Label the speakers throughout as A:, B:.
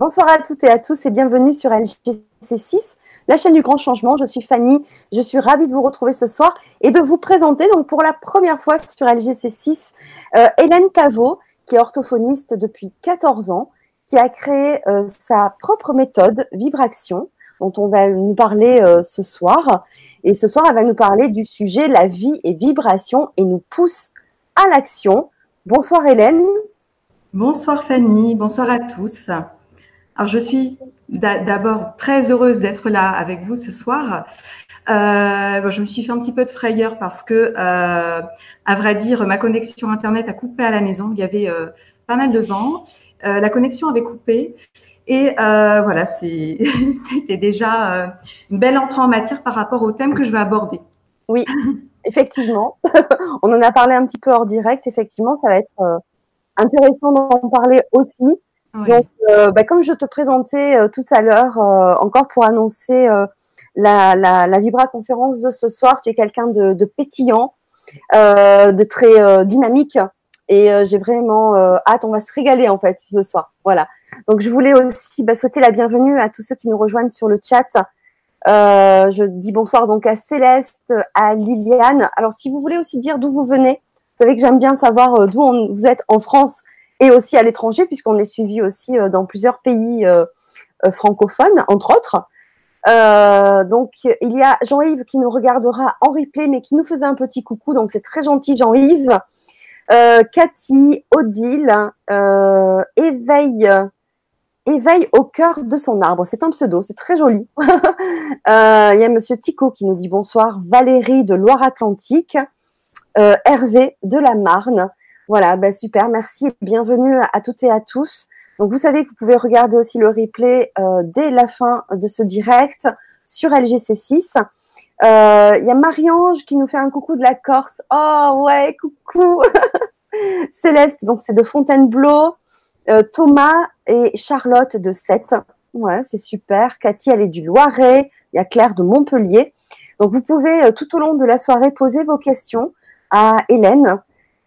A: Bonsoir à toutes et à tous et bienvenue sur LGC6, la chaîne du grand changement. Je suis Fanny, je suis ravie de vous retrouver ce soir et de vous présenter donc pour la première fois sur LGC6 euh, Hélène Pavot, qui est orthophoniste depuis 14 ans, qui a créé euh, sa propre méthode Vibraction, dont on va nous parler euh, ce soir. Et ce soir, elle va nous parler du sujet La vie et vibration et nous pousse à l'action. Bonsoir Hélène.
B: Bonsoir Fanny, bonsoir à tous. Alors, je suis d'abord très heureuse d'être là avec vous ce soir. Euh, je me suis fait un petit peu de frayeur parce que, euh, à vrai dire, ma connexion Internet a coupé à la maison. Il y avait euh, pas mal de vent. la connexion avait coupé. Et voilà, c'était déjà une belle entrée en matière par rapport au thème que je vais aborder.
A: Oui, effectivement. On en a parlé un petit peu hors direct. Effectivement, ça va être intéressant d'en parler aussi. Donc, euh, bah, comme je te présentais euh, tout à l'heure, euh, encore pour annoncer la, la, la, Vibra conférence de ce soir, tu es quelqu'un de, de, pétillant, de très dynamique, et j'ai vraiment hâte. On va se régaler en fait ce soir. Voilà. Donc, je voulais aussi bah, souhaiter la bienvenue à tous ceux qui nous rejoignent sur le chat. je dis bonsoir donc à Céleste, à Liliane. Alors, si vous voulez aussi dire d'où vous venez, vous savez que j'aime bien savoir d'où vous êtes en France et aussi à l'étranger, puisqu'on est suivi aussi euh, dans plusieurs pays euh, euh, francophones, entre autres. donc, il y a Jean-Yves qui nous regardera en replay, mais qui nous faisait un petit coucou. Donc, c'est très gentil, Jean-Yves. Cathy, Odile, éveille, éveille au cœur de son arbre. C'est un pseudo, c'est très joli. Il y a Monsieur Tico qui nous dit bonsoir. Valérie de Loire-Atlantique. Hervé de la Marne. Voilà, bah super, merci bienvenue à toutes et à tous. Donc vous savez que vous pouvez regarder aussi le replay euh, dès la fin de ce direct sur LGC6. Euh, il y a Marie-Ange qui nous fait un coucou de la Corse. Oh ouais, coucou Céleste, donc c'est de Fontainebleau. Euh, Thomas et Charlotte de Sète. Ouais, c'est super. Cathy, elle est du Loiret. Il y a Claire de Montpellier. Donc vous pouvez tout au long de la soirée poser vos questions à Hélène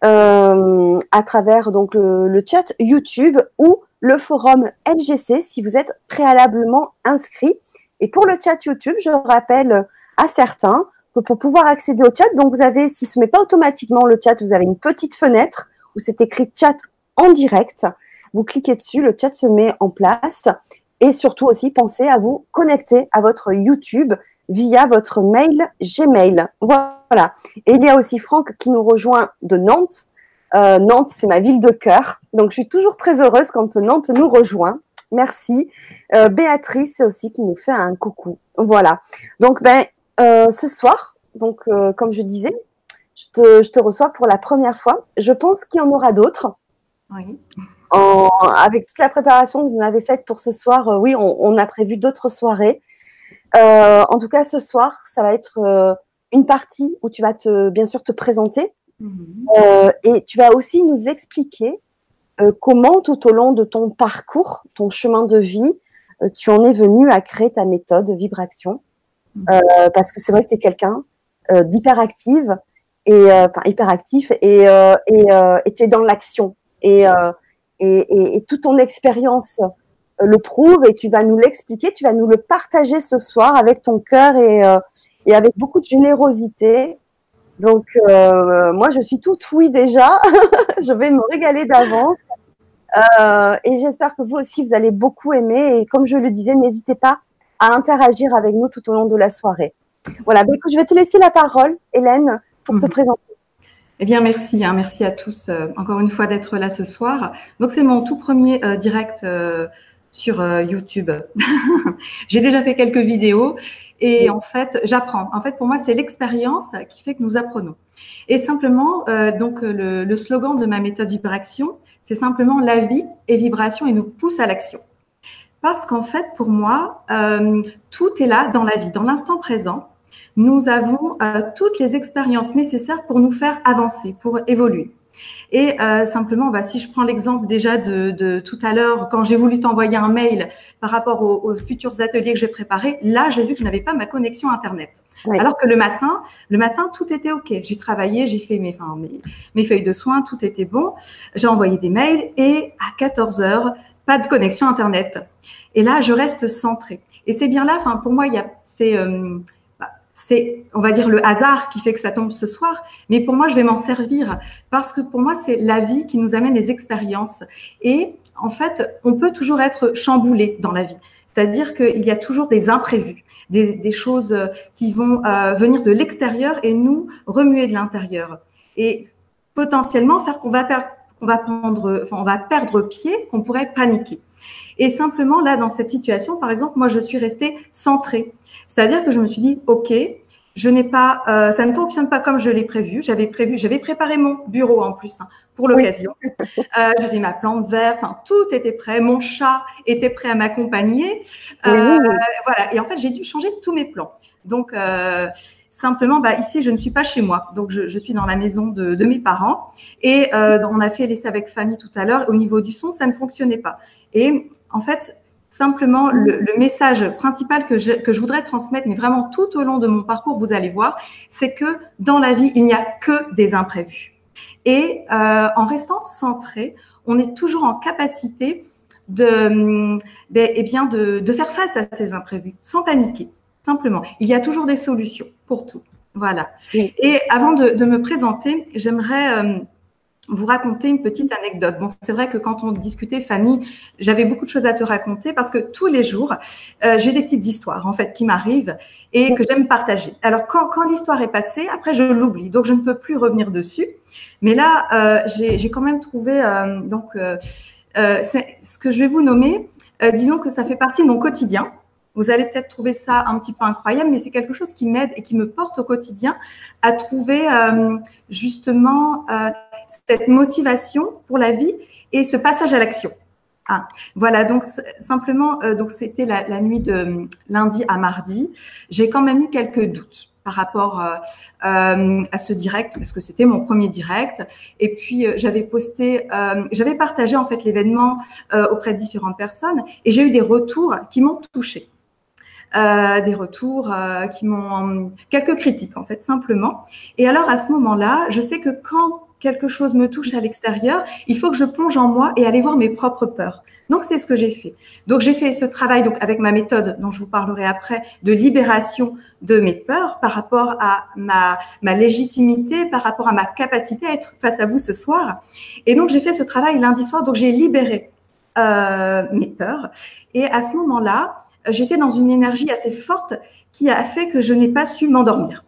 A: euh, à travers donc le, chat YouTube ou le forum LGC si vous êtes préalablement inscrit. Et pour le chat YouTube, je rappelle à certains que pour pouvoir accéder au chat, donc vous avez, si ce n'est pas automatiquement le chat, vous avez une petite fenêtre où c'est écrit chat en direct. Vous cliquez dessus, le chat se met en place. Et surtout aussi, pensez à vous connecter à votre YouTube via votre mail Gmail. Voilà. Et il y a aussi Franck qui nous rejoint de Nantes. Euh, Nantes, c'est ma ville de cœur. Donc, je suis toujours très heureuse quand Nantes nous rejoint. Merci. Euh, Béatrice aussi qui nous fait un coucou. Voilà. Donc, ben, euh, ce soir, donc, comme je disais, je te, je te, reçois pour la première fois. Je pense qu'il y en aura d'autres. Oui. avec toute la préparation que vous avez faite pour ce soir, oui, on, on, a prévu d'autres soirées. En tout cas, ce soir, ça va être une partie où tu vas te, bien sûr te présenter. Mhm. Euh, et tu vas aussi nous expliquer euh, comment tout au long de ton parcours, ton chemin de vie, euh, tu en es venu à créer ta méthode Vibration. Mhm. parce que c'est vrai que tu es quelqu'un d'hyperactive et enfin hyperactif et, et, et, tu es dans l'action et, et, et, toute ton expérience le prouve et tu vas nous l'expliquer, tu vas nous le partager ce soir avec ton cœur et, et avec beaucoup de générosité. Donc, euh, moi, je suis toute oui déjà. je vais me régaler d'avance. Euh, et j'espère que vous aussi, vous allez beaucoup aimer. Et comme je le disais, n'hésitez pas à interagir avec nous tout au long de la soirée. Voilà, donc, je vais te laisser la parole, Hélène, pour te mhm. présenter.
B: Eh bien, merci. Hein, merci à tous, euh, encore une fois, d'être là ce soir. Donc, c'est mon tout premier direct sur YouTube. J'ai déjà fait quelques vidéos et en fait, j'apprends. En fait, pour moi, c'est l'expérience qui fait que nous apprenons. Et simplement, euh, donc le, le, slogan de ma méthode vibration, c'est simplement la vie est vibration et nous pousse à l'action. Parce qu'en fait, pour moi, euh, tout est là dans la vie, dans l'instant présent. Nous avons euh, toutes les expériences nécessaires pour nous faire avancer, pour évoluer. Et euh, simplement, bah, si je prends l'exemple déjà de, de, tout à l'heure, quand j'ai voulu t'envoyer un mail par rapport aux, aux futurs ateliers que j'ai préparés, là, j'ai vu que je n'avais pas ma connexion Internet. Alors que le matin, le matin, tout était OK. J'ai travaillé, j'ai fait mes, enfin, mes, mes, feuilles de soins, tout était bon. J'ai envoyé des mails et à 14 heures, pas de connexion Internet. Et là, je reste centrée. Et c'est bien là, enfin, pour moi, il y a, c'est, euh, c'est, on va dire, le hasard qui fait que ça tombe ce soir. Mais pour moi, je vais m'en servir parce que pour moi, c'est la vie qui nous amène les expériences. Et en fait, on peut toujours être chamboulé dans la vie. C'est-à-dire qu'il y a toujours des imprévus, des, choses euh, qui vont euh, venir de l'extérieur et nous remuer de l'intérieur. Et potentiellement faire qu'on va perdre pied, qu'on pourrait paniquer. Et simplement, là, dans cette situation, par exemple, moi, je suis restée centrée. C'est-à-dire que je me suis dit, OK, je n'ai pas, euh, ça ne fonctionne pas comme je l'ai prévu. J'avais prévu, j'avais préparé mon bureau en plus hein, pour l'occasion. Euh, j'avais ma plante verte, enfin, tout était prêt. Mon chat était prêt à m'accompagner. Euh, voilà. Et en fait, j'ai dû changer tous mes plans. Donc, euh, Simplement, bah, ici, je ne suis pas chez moi. Donc, je, suis dans la maison de, mes parents. Et euh, on a fait l'essai avec famille tout à l'heure. Au niveau du son, ça ne fonctionnait pas. Et en fait, simplement, le, message principal que je, voudrais transmettre, mais vraiment tout au long de mon parcours, vous allez voir, c'est que dans la vie, il n'y a que des imprévus. Et euh, en restant centré, on est toujours en capacité de, ben, eh bien de faire face à ces imprévus sans paniquer simplement. Il y a toujours des solutions pour tout. Voilà. Et avant de, me présenter, j'aimerais euh, vous raconter une petite anecdote. Bon, c'est vrai que quand on discutait famille, j'avais beaucoup de choses à te raconter parce que tous les jours, euh, j'ai des petites histoires en fait qui m'arrivent et que j'aime partager. Alors quand, quand l'histoire est passée, après je l'oublie, donc je ne peux plus revenir dessus. Mais là, euh, j'ai quand même trouvé donc ce que je vais vous nommer. disons que ça fait partie de mon quotidien. Vous allez peut-être trouver ça un petit peu incroyable, mais c'est quelque chose qui m'aide et qui me porte au quotidien à trouver euh, justement euh, cette motivation pour la vie et ce passage à l'action. Ah, voilà, donc simplement, euh, donc c'était la, nuit de lundi à mardi. J'ai quand même eu quelques doutes par rapport à ce direct parce que c'était mon premier direct. Et puis j'avais posté, j'avais partagé en fait l'événement auprès de différentes personnes et j'ai eu des retours qui m'ont touchée. Euh, des retours euh, qui m'ont quelques critiques en fait simplement. Et alors à ce moment-là, je sais que quand quelque chose me touche à l'extérieur, il faut que je plonge en moi et aller voir mes propres peurs. Donc c'est ce que j'ai fait. Donc j'ai fait ce travail donc avec ma méthode dont je vous parlerai après de libération de mes peurs par rapport à ma ma légitimité, par rapport à ma capacité à être face à vous ce soir. Et donc j'ai fait ce travail lundi soir. Donc j'ai libéré euh, mes peurs. Et à ce moment-là, j'étais dans une énergie assez forte qui a fait que je n'ai pas su m'endormir.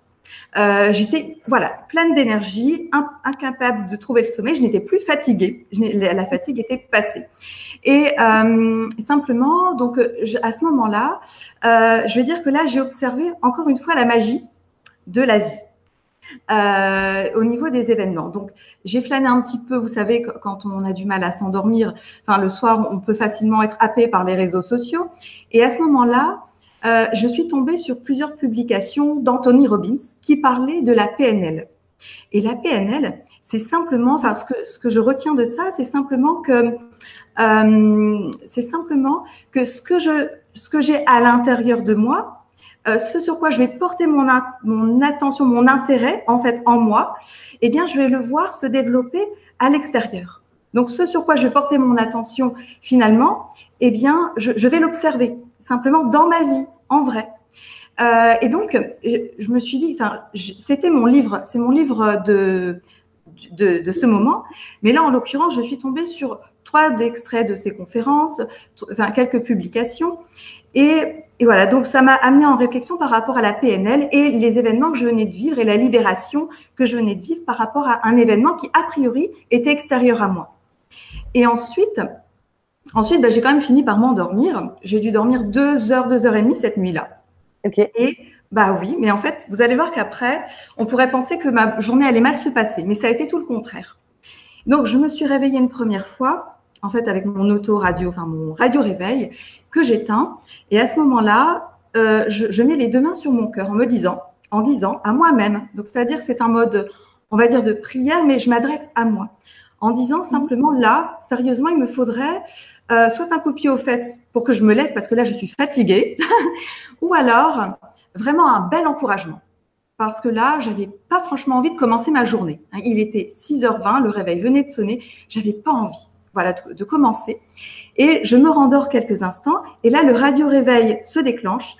B: Euh, j'étais voilà pleine d'énergie, incapable de trouver le sommeil. Je n'étais plus fatiguée. La fatigue était passée. Et euh, simplement, donc à ce moment-là, euh, je vais dire que là, j'ai observé encore une fois la magie de la vie. Euh, au niveau des événements. Donc, j'ai flâné un petit peu. Vous savez, quand on a du mal à s'endormir, enfin le soir, on peut facilement être happé par les réseaux sociaux. Et à ce moment-là, euh, je suis tombée sur plusieurs publications d'Anthony Robbins qui parlaient de la PNL. Et la PNL, c'est simplement, enfin, ce que, ce que je retiens de ça, c'est simplement que, euh, c'est simplement que ce que je, ce que j'ai à l'intérieur de moi, euh, ce sur quoi je vais porter mon, attention, mon intérêt en fait en moi, eh bien je vais le voir se développer à l'extérieur. Donc ce sur quoi je vais porter mon attention finalement, eh bien je, vais l'observer simplement dans ma vie en vrai. Euh, et donc je, me suis dit, enfin c'était mon livre, c'est mon livre de, de, de ce moment, mais là en l'occurrence je suis tombée sur trois extraits de ces conférences, enfin quelques publications. Et, et voilà, donc ça m'a amené en réflexion par rapport à la PNL et les événements que je venais de vivre et la libération que je venais de vivre par rapport à un événement qui, a priori, était extérieur à moi. Et ensuite, ensuite bah, j'ai quand même fini par m'endormir. J'ai dû dormir deux heures, deux heures et demie cette nuit-là.
A: Ok.
B: Et bah oui, mais en fait, vous allez voir qu'après, on pourrait penser que ma journée allait mal se passer, mais ça a été tout le contraire. Donc, je me suis réveillée une première fois en fait, avec mon auto-radio, enfin mon radio-réveil, que j'éteins. Et à ce moment-là, euh, je, mets les deux mains sur mon cœur en me disant, en disant à moi-même. Donc, c'est-à-dire c'est un mode, on va dire, de prière, mais je m'adresse à moi. En disant simplement, là, sérieusement, il me faudrait euh, soit un pied aux fesses pour que je me lève parce que là, je suis fatiguée, ou alors vraiment un bel encouragement. Parce que là, j'avais pas franchement envie de commencer ma journée. Il était 6h20, le réveil venait de sonner, j'avais pas envie. Voilà, de, commencer. Et je me rendors quelques instants. Et là, le radio réveil se déclenche,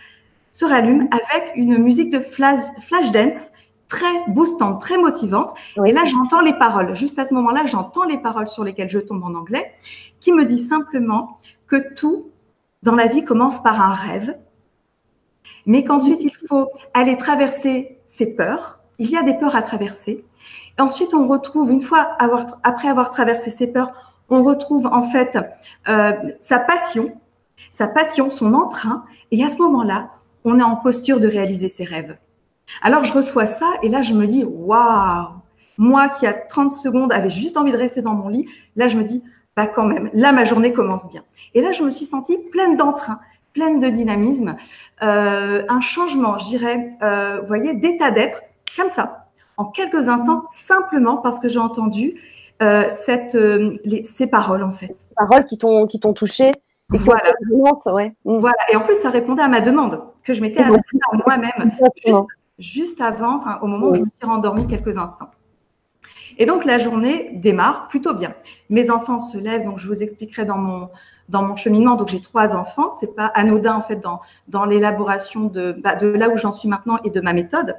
B: se rallume avec une musique de flash, flash dance très boostante, très motivante. Et là, j'entends les paroles. Juste à ce moment-là, j'entends les paroles sur lesquelles je tombe en anglais, qui me dit simplement que tout dans la vie commence par un rêve, mais qu'ensuite il faut aller traverser ses peurs. Il y a des peurs à traverser. Et ensuite, on retrouve, une fois avoir, après avoir traversé ses peurs, on retrouve en fait euh, sa passion, sa passion, son entrain. Et à ce moment-là, on est en posture de réaliser ses rêves. Alors je reçois ça et là je me dis waouh, moi qui à 30 secondes avait juste envie de rester dans mon lit, là je me dis bah quand même, là ma journée commence bien. Et là je me suis sentie pleine d'entrain, pleine de dynamisme, euh, un changement, je dirais, euh, voyez, d'état d'être comme ça, en quelques instants, simplement parce que j'ai entendu cette, les, ces paroles en fait. Ces
A: paroles qui t'ont qui t'ont touché.
B: Et voilà. Ouais. Mm. voilà. Et en plus, ça répondait à ma demande que je m'étais adressée à moi-même juste avant, enfin, au moment où je me suis rendormie quelques instants. Et donc la journée démarre plutôt bien. Mes enfants se lèvent, donc je vous expliquerai dans mon dans mon cheminement. Donc j'ai trois enfants, c'est pas anodin en fait dans dans l'élaboration de bah, de là où j'en suis maintenant et de ma méthode.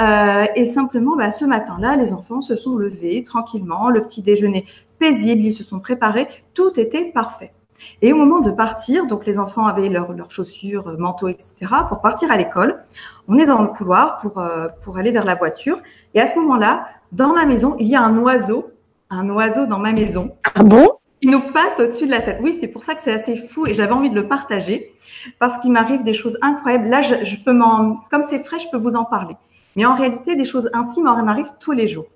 B: Euh, et simplement, bah, ce matin-là, les enfants se sont levés tranquillement, le petit déjeuner paisible, ils se sont préparés, tout était parfait. Et au moment de partir, donc les enfants avaient leurs chaussures, euh, manteaux, etc. pour partir à l'école. On est dans le couloir pour, euh, pour aller vers la voiture. Et à ce moment-là, dans ma maison, il y a un oiseau, un oiseau dans ma maison.
A: Ah bon?
B: Il nous passe au-dessus de la tête. Oui, c'est pour ça que c'est assez fou et j'avais envie de le partager parce qu'il m'arrive des choses incroyables. Là, je, je peux m'en, comme c'est frais, je peux vous en parler. Mais en réalité, des choses ainsi m'en arrivent tous les jours.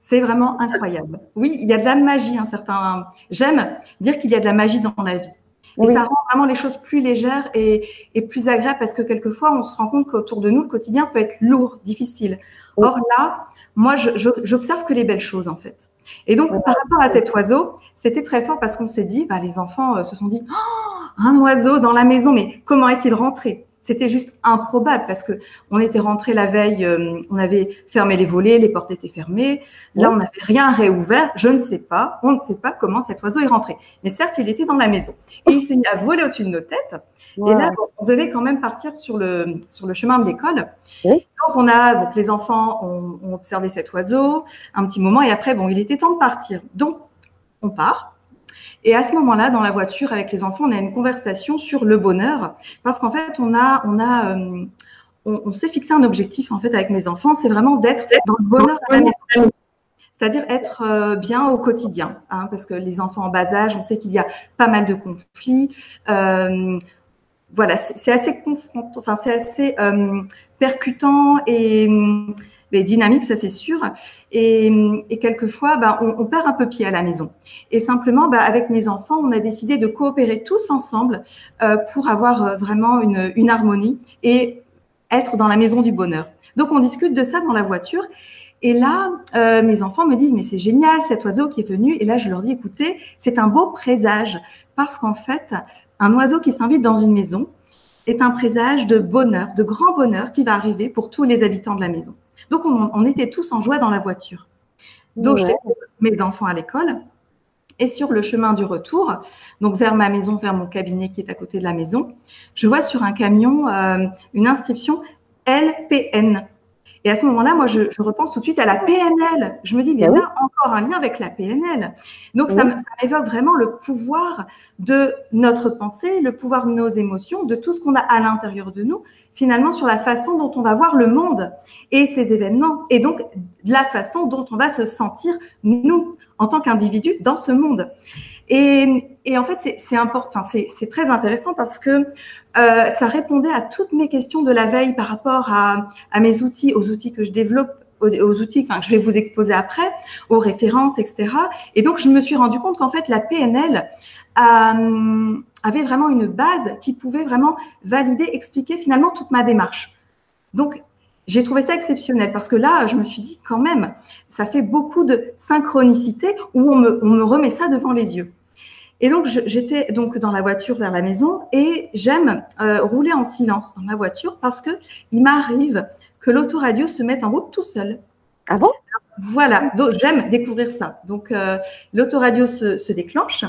B: C'est vraiment incroyable. Oui, il y a de la magie, un certain. J'aime dire qu'il y a de la magie dans la vie. Et ça rend vraiment les choses plus légères et, plus agréables parce que quelquefois, on se rend compte qu'autour de nous, le quotidien peut être lourd, difficile. Or là, moi, j'observe que les belles choses, en fait. Et donc, par rapport à cet oiseau, c'était très fort parce qu'on s'est dit, bah, les enfants euh, se sont dit, oh, un oiseau dans la maison, mais comment est-il rentré? C'était juste improbable parce que on était rentré la veille, euh, on avait fermé les volets, les portes étaient fermées. Là, on n'avait rien réouvert. Je ne sais pas, on ne sait pas comment cet oiseau est rentré. Mais certes, il était dans la maison et il s'est mis à voler au-dessus de nos têtes. Et là, on devait quand même partir sur le sur le chemin de l'école. Donc, on a donc les enfants ont, ont observé cet oiseau un petit moment et après, bon, il était temps de partir. Donc, on part. Et à ce moment-là, dans la voiture avec les enfants, on a une conversation sur le bonheur, parce qu'en fait, on a, on a, euh, on, s'est fixé un objectif en fait avec mes enfants, c'est vraiment d'être dans le bonheur à. C'est-à-dire être euh, bien au quotidien, hein, parce que les enfants en bas âge, on sait qu'il y a pas mal de conflits. Euh, voilà, c'est assez enfin c'est assez percutant et dynamique, ça c'est sûr. Et, quelquefois, bah, on, perd un peu pied à la maison. Et simplement, bah, avec mes enfants, on a décidé de coopérer tous ensemble euh, pour avoir euh, vraiment une, harmonie et être dans la maison du bonheur. Donc, on discute de ça dans la voiture. Et là, euh, mes enfants me disent, mais c'est génial cet oiseau qui est venu. Et là, je leur dis, écoutez, c'est un beau présage parce qu'en fait, un oiseau qui s'invite dans une maison est un présage de bonheur, de grand bonheur qui va arriver pour tous les habitants de la maison. Donc, on, était tous en joie dans la voiture. Donc, j'ai mes enfants à l'école. Et sur le chemin du retour, donc vers ma maison, vers mon cabinet qui est à côté de la maison, je vois sur un camion euh, une inscription LPN. Et à ce moment-là, moi, je, repense tout de suite à la PNL. Je me dis, mais ben là, encore un lien avec la PNL. Donc, ça m'évoque vraiment le pouvoir de notre pensée, le pouvoir de nos émotions, de tout ce qu'on a à l'intérieur de nous, finalement, sur la façon dont on va voir le monde et ces événements, et donc la façon dont on va se sentir, nous, en tant qu'individus, dans ce monde. Et, en fait, c'est important, c'est très intéressant parce que euh, ça répondait à toutes mes questions de la veille par rapport à, mes outils, aux outils que je développe aux, outils que je vais vous exposer après, aux références, etc. Et donc, je me suis rendu compte qu'en fait, la PNL euh, avait vraiment une base qui pouvait vraiment valider, expliquer finalement toute ma démarche. Donc, j'ai trouvé ça exceptionnel parce que là, je me suis dit quand même, ça fait beaucoup de synchronicité où on me remet ça devant les yeux. Et donc, j'étais donc dans la voiture vers la maison et j'aime euh, rouler en silence dans ma voiture parce que il m'arrive que l'autoradio se mette en route tout seul.
A: Ah bon?
B: Voilà, donc j'aime découvrir ça. Donc euh, l'autoradio se, se, déclenche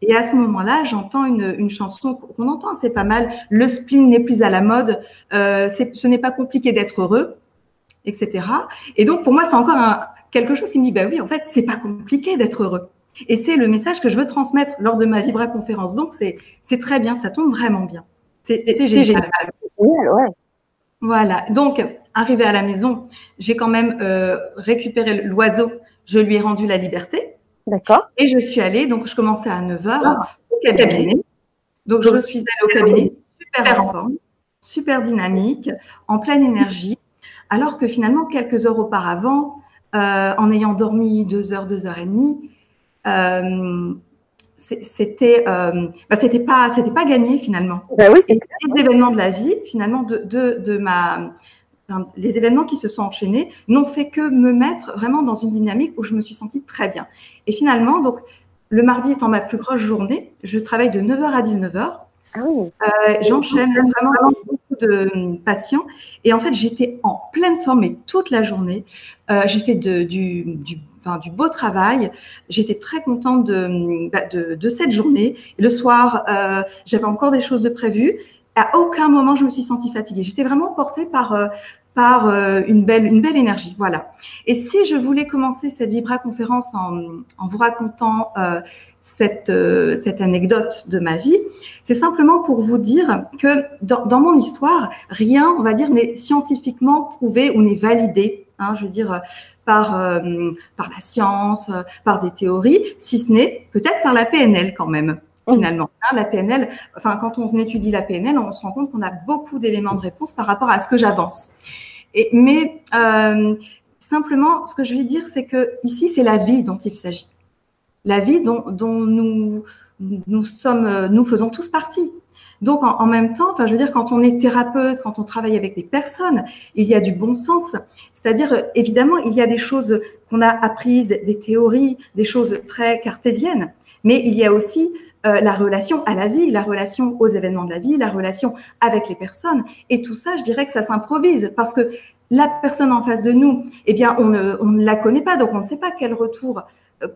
B: et à ce moment-là, j'entends une, une, chanson qu'on entend assez pas mal. Le spleen n'est plus à la mode, euh, ce n'est pas compliqué d'être heureux, etc. Et donc pour moi, c'est encore un, quelque chose qui me dit, bah oui, en fait, c'est pas compliqué d'être heureux. Et c'est le message que je veux transmettre lors de ma Vibra conférence. Donc c'est très bien, ça tombe vraiment bien. C'est génial. génial ouais. Voilà. Donc, arrivé à la maison, j'ai quand même euh, récupéré l'oiseau. Je lui ai rendu la liberté.
A: D'accord.
B: Et je suis allée, donc je commençais à 9h ah. au cabinet. Donc, je suis allée au cabinet super en forme, super dynamique, en pleine énergie. Alors que finalement, quelques heures auparavant, euh, en ayant dormi deux heures, deux heures et demie, c'était euh, bah, c'était pas c'était pas gagné finalement.
A: Oui,
B: les événements de la vie finalement de, de, de ma les événements qui se sont enchaînés n'ont fait que me mettre vraiment dans une dynamique où je me suis sentie très bien. Et finalement, donc, le mardi étant ma plus grosse journée, je travaille de 9h à 19h. Ah euh, J'enchaîne vraiment, beaucoup de patients. Et en fait, j'étais en pleine forme toute la journée. Euh, J'ai fait de, du, du du beau travail. J'étais très contente de, bah, cette journée. le soir, euh, j'avais encore des choses de prévues. À aucun moment, je me suis sentie fatiguée. J'étais vraiment portée par, euh, par euh, une, belle, une belle énergie. Voilà. Et si je voulais commencer cette Vibra conférence en, en vous racontant cette, cette anecdote de ma vie, c'est simplement pour vous dire que dans, dans, mon histoire, rien, on va dire, n'est scientifiquement prouvé ou n'est validé. Hein, je veux dire, par, euh, par la science, euh, par des théories, si ce n'est peut-être par la PNL quand même finalement. Hein, la PNL, enfin, quand on étudie la PNL, on se rend compte qu'on a beaucoup d'éléments de réponse par rapport à ce que j'avance. Et, mais euh, simplement, ce que je vais dire, c'est que ici, c'est la vie dont il s'agit. La vie dont, dont nous, nous sommes, nous faisons tous partie. Donc, en, même temps, enfin, je veux dire, quand on est thérapeute, quand on travaille avec des personnes, il y a du bon sens. C'est-à-dire, évidemment, il y a des choses qu'on a apprises, des théories, des choses très cartésiennes, mais il y a aussi euh, la relation à la vie, la relation aux événements de la vie, la relation avec les personnes. Et tout ça, je dirais que ça s'improvise parce que la personne en face de nous, eh bien, on ne la connaît pas, donc on ne sait pas quel retour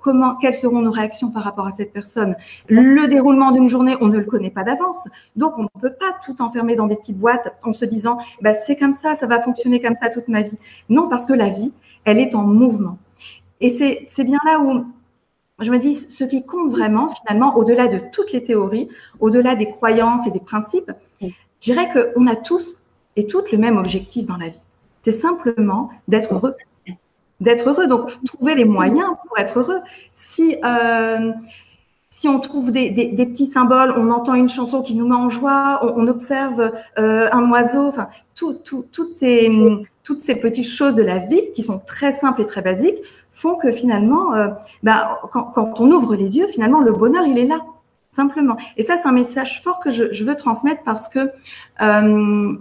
B: comment, quelles seront nos réactions par rapport à cette personne? Le déroulement d'une journée, on ne le connaît pas d'avance. Donc, on ne peut pas tout enfermer dans des petites boîtes en se disant, bah, c'est comme ça, ça va fonctionner comme ça toute ma vie. Non, parce que la vie, elle est en mouvement. Et c'est bien là où je me dis, ce qui compte vraiment, finalement, au-delà de toutes les théories, au-delà des croyances et des principes, je dirais qu'on a tous et toutes le même objectif dans la vie. C'est simplement d'être heureux d'être heureux. Donc, trouver les moyens pour être heureux. Si, euh, si on trouve des, des, des, petits symboles, on entend une chanson qui nous met en joie, on, on observe euh, un oiseau, enfin, tout, tout, toutes, ces, toutes ces petites choses de la vie qui sont très simples et très basiques font que finalement, euh, bah, quand, quand, on ouvre les yeux, finalement, le bonheur, il est là, simplement. Et ça, c'est un message fort que je, je veux transmettre parce que euh,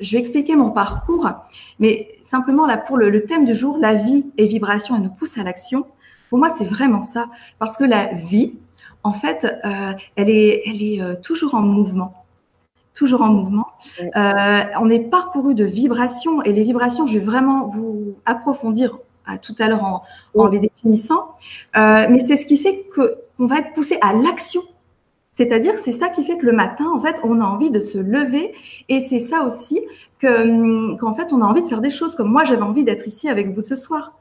B: je vais expliquer mon parcours, mais simplement là pour le, thème du jour, la vie et vibration, elle nous pousse à l'action. Pour moi, c'est vraiment ça, parce que la vie, en fait, euh, elle est, elle est euh, toujours en mouvement, toujours en mouvement. Euh, on est parcouru de vibrations, et les vibrations, je vais vraiment vous approfondir à tout à l'heure en, en, les définissant, mais c'est ce qui fait qu'on va être poussé à l'action c'est-à-dire, c'est ça qui fait que le matin, en fait, on a envie de se lever et c'est ça aussi que, hum, qu'en fait, on a envie de faire des choses comme moi, j'avais envie d'être ici avec vous ce soir.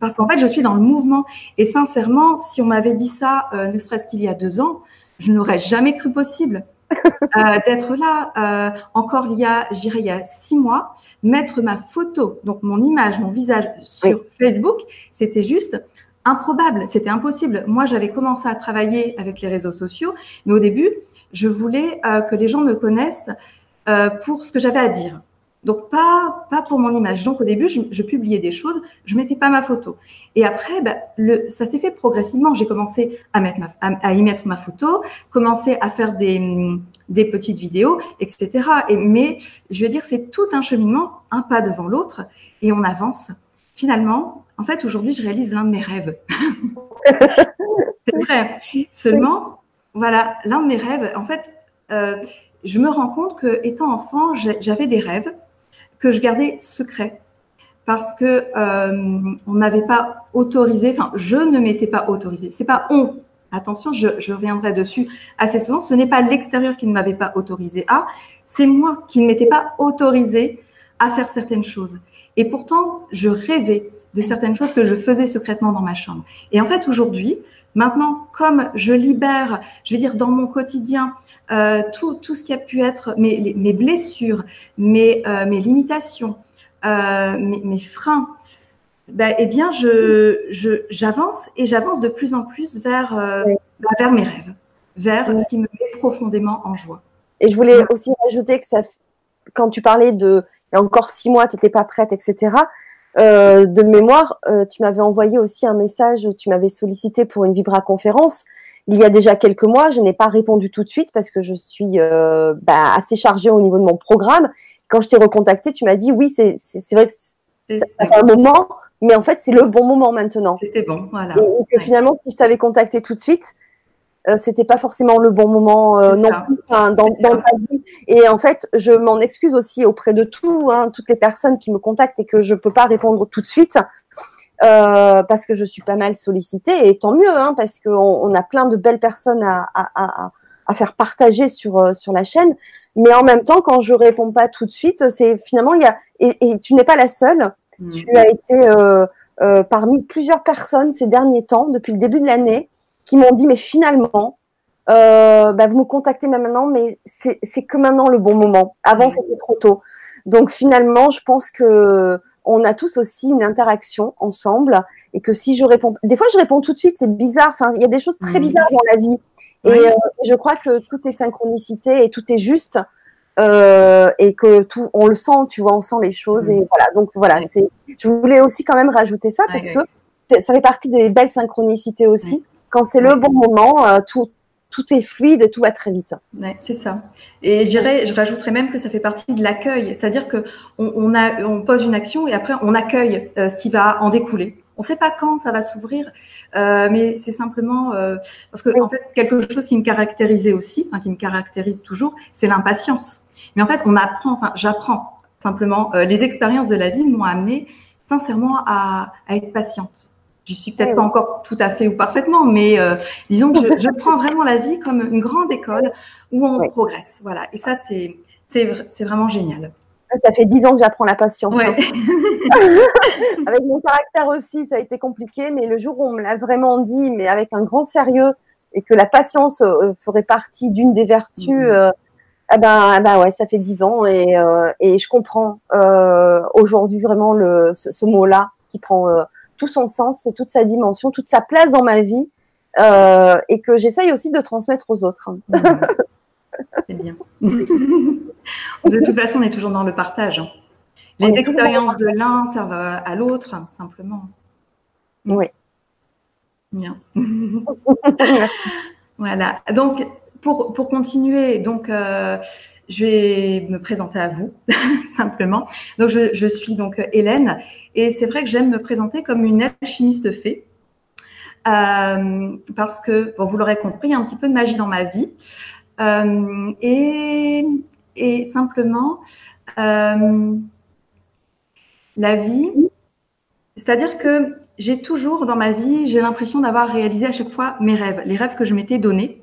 B: Parce qu'en fait, je suis dans le mouvement. Et sincèrement, si on m'avait dit ça, euh, ne serait-ce qu'il y a deux ans, je n'aurais jamais cru possible euh, d'être là. Euh, encore il y a, j'irai il y a six mois, mettre ma photo, donc mon image, mon visage sur Facebook, c'était juste improbable, c'était impossible. Moi, j'avais commencé à travailler avec les réseaux sociaux, mais au début, je voulais euh, que les gens me connaissent euh, pour ce que j'avais à dire. Donc pas pas pour mon image. Donc au début, je, publiais des choses, je mettais pas ma photo. Et après, bah, le, ça s'est fait progressivement. J'ai commencé à mettre ma, à, y mettre ma photo, commencé à faire des des petites vidéos, etc. Et mais je veux dire, c'est tout un cheminement, un pas devant l'autre, et on avance. Finalement, en fait, aujourd'hui, je réalise l'un de mes rêves. c'est vrai. Seulement, voilà, l'un de mes rêves, en fait, euh, je me rends compte que étant enfant, j'avais des rêves que je gardais secrets. parce que euh, on n'avait pas autorisé, enfin, je ne m'étais pas autorisé. C'est pas on. Attention, je, je reviendrai dessus assez souvent. Ce n'est pas l'extérieur qui ne m'avait pas autorisé à, c'est moi qui ne m'étais pas autorisé à faire certaines choses. Et pourtant, je rêvais de certaines choses que je faisais secrètement dans ma chambre. Et en fait, aujourd'hui, maintenant, comme je libère, je vais dire, dans mon quotidien, euh, tout, tout ce qui a pu être mes, mes blessures, mes, euh, mes limitations, euh, mes, mes, freins, ben, eh bien, je, j'avance et j'avance de plus en plus vers, ben, vers mes rêves, vers ce qui me met profondément en joie.
A: Et je voulais aussi rajouter que ça, quand tu parlais de, il y a encore six mois, tu n'étais pas prête, etc. Euh, de mémoire, euh, tu m'avais envoyé aussi un message, tu m'avais sollicité pour une Vibra conférence il y a déjà quelques mois. Je n'ai pas répondu tout de suite parce que je suis euh, bah, assez chargée au niveau de mon programme. Quand je t'ai recontacté, tu m'as dit oui, c'est vrai que fait un moment, mais en fait, c'est le bon moment maintenant.
B: C'était bon, voilà.
A: Et, que finalement, si je t'avais contacté tout de suite, euh, c'était pas forcément le bon moment euh, non plus dans, dans ta vie. Et en fait, je m'en excuse aussi auprès de tout, hein, toutes les personnes qui me contactent et que je peux pas répondre tout de suite. Euh, parce que je suis pas mal sollicitée et tant mieux hein, parce qu'on on a plein de belles personnes à, à, à, à faire partager sur euh, sur la chaîne mais en même temps quand je réponds pas tout de suite c'est finalement il y a et, et tu n'es pas la seule mmh. tu as été euh, euh, parmi plusieurs personnes ces derniers temps depuis le début de l'année qui m'ont dit mais finalement euh, bah, vous me contactez maintenant mais c'est que maintenant le bon moment avant mmh. c'était trop tôt donc finalement je pense que on a tous aussi une interaction ensemble et que si je réponds, des fois je réponds tout de suite, c'est bizarre. Enfin, il y a des choses très mmh. bizarres dans la vie et euh, je crois que tout est synchronicité et tout est juste euh, et que tout, on le sent, tu vois, on sent les choses mmh. et voilà. Donc voilà. Je voulais aussi quand même rajouter ça parce que ça fait partie des belles synchronicités aussi. Quand c'est le bon moment, euh, tout tout est fluide, tout va très vite.
B: Ouais, c'est ça. Et je rajouterais même que ça fait partie de l'accueil, c'est-à-dire que on, on, a, on pose une action et après on accueille euh, ce qui va en découler. On ne sait pas quand ça va s'ouvrir, euh, mais c'est simplement euh, parce que en fait quelque chose qui me caractérisait aussi, enfin qui me caractérise toujours, c'est l'impatience. Mais en fait, on apprend, enfin j'apprends simplement. Les expériences de la vie m'ont amené sincèrement à, à être patiente je suis peut-être pas encore tout à fait ou parfaitement, mais euh, disons que je, je, prends vraiment la vie comme une grande école où on progresse. Voilà. Et ça, c'est, c'est, vraiment génial.
A: Ça fait dix ans que j'apprends la patience. Hein. avec mon caractère aussi, ça a été compliqué, mais le jour où on me l'a vraiment dit, mais avec un grand sérieux, et que la patience euh, ferait partie d'une des vertus, mmh. euh, eh ben, eh ben ouais, ça fait dix ans et, euh, et je comprends euh, aujourd'hui vraiment le, ce, ce mot-là qui prend tout son sens et toute sa dimension, toute sa place dans ma vie, euh, et que j'essaye aussi de transmettre aux autres.
B: C'est bien. de toute façon, on est toujours dans le partage. Hein. Les expériences de l'un servent à l'autre, simplement.
A: Oui.
B: Bien. voilà. Donc, pour, pour continuer, donc, euh, je vais me présenter à vous, simplement. Donc, je, suis donc Hélène, et c'est vrai que j'aime me présenter comme une alchimiste fée, euh, parce que, vous l'aurez compris, il y a un petit peu de magie dans ma vie, euh, et, simplement, euh, la vie, c'est-à-dire que j'ai toujours dans ma vie, j'ai l'impression d'avoir réalisé à chaque fois mes rêves, les rêves que je m'étais donnés.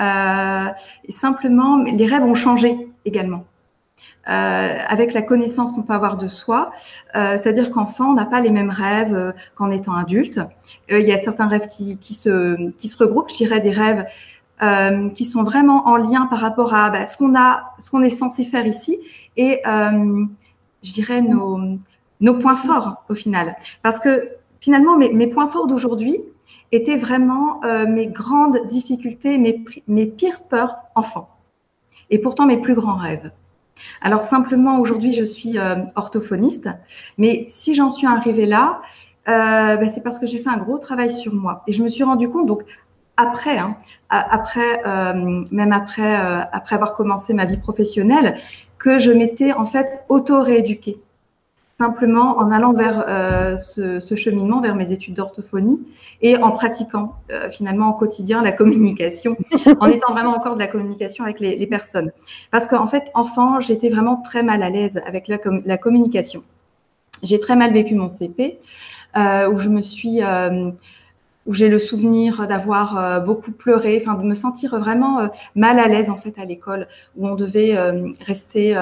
B: Euh, simplement, les rêves ont changé également. Euh, avec la connaissance qu'on peut avoir de soi, euh, c'est-à-dire qu'enfant, on n'a pas les mêmes rêves qu'en étant adulte. Il y a certains rêves qui, se, regroupent, je dirais des rêves qui sont vraiment en lien par rapport à bah, ce qu'on a, ce qu'on est censé faire ici, et je dirais nos, points forts au final. Parce que finalement, mes points forts d'aujourd'hui, étaient vraiment euh, mes grandes difficultés, mes, pires peurs enfants. Et pourtant mes plus grands rêves. Alors simplement, aujourd'hui, je suis euh, orthophoniste, mais si j'en suis arrivée là, euh, ben, c'est parce que j'ai fait un gros travail sur moi. Et je me suis rendu compte, donc après, hein, même après avoir commencé ma vie professionnelle, que je m'étais en fait auto-rééduquée simplement en allant vers euh, ce, ce, cheminement, vers mes études d'orthophonie et en pratiquant euh, finalement au quotidien la communication, en étant vraiment encore de la communication avec les, les personnes. Parce qu'en fait, enfant, j'étais vraiment très mal à l'aise avec la, com la communication. j'ai très mal vécu mon CP, où je me suis où j'ai le souvenir d'avoir beaucoup pleuré, enfin de me sentir vraiment mal à l'aise en fait à l'école, où on devait rester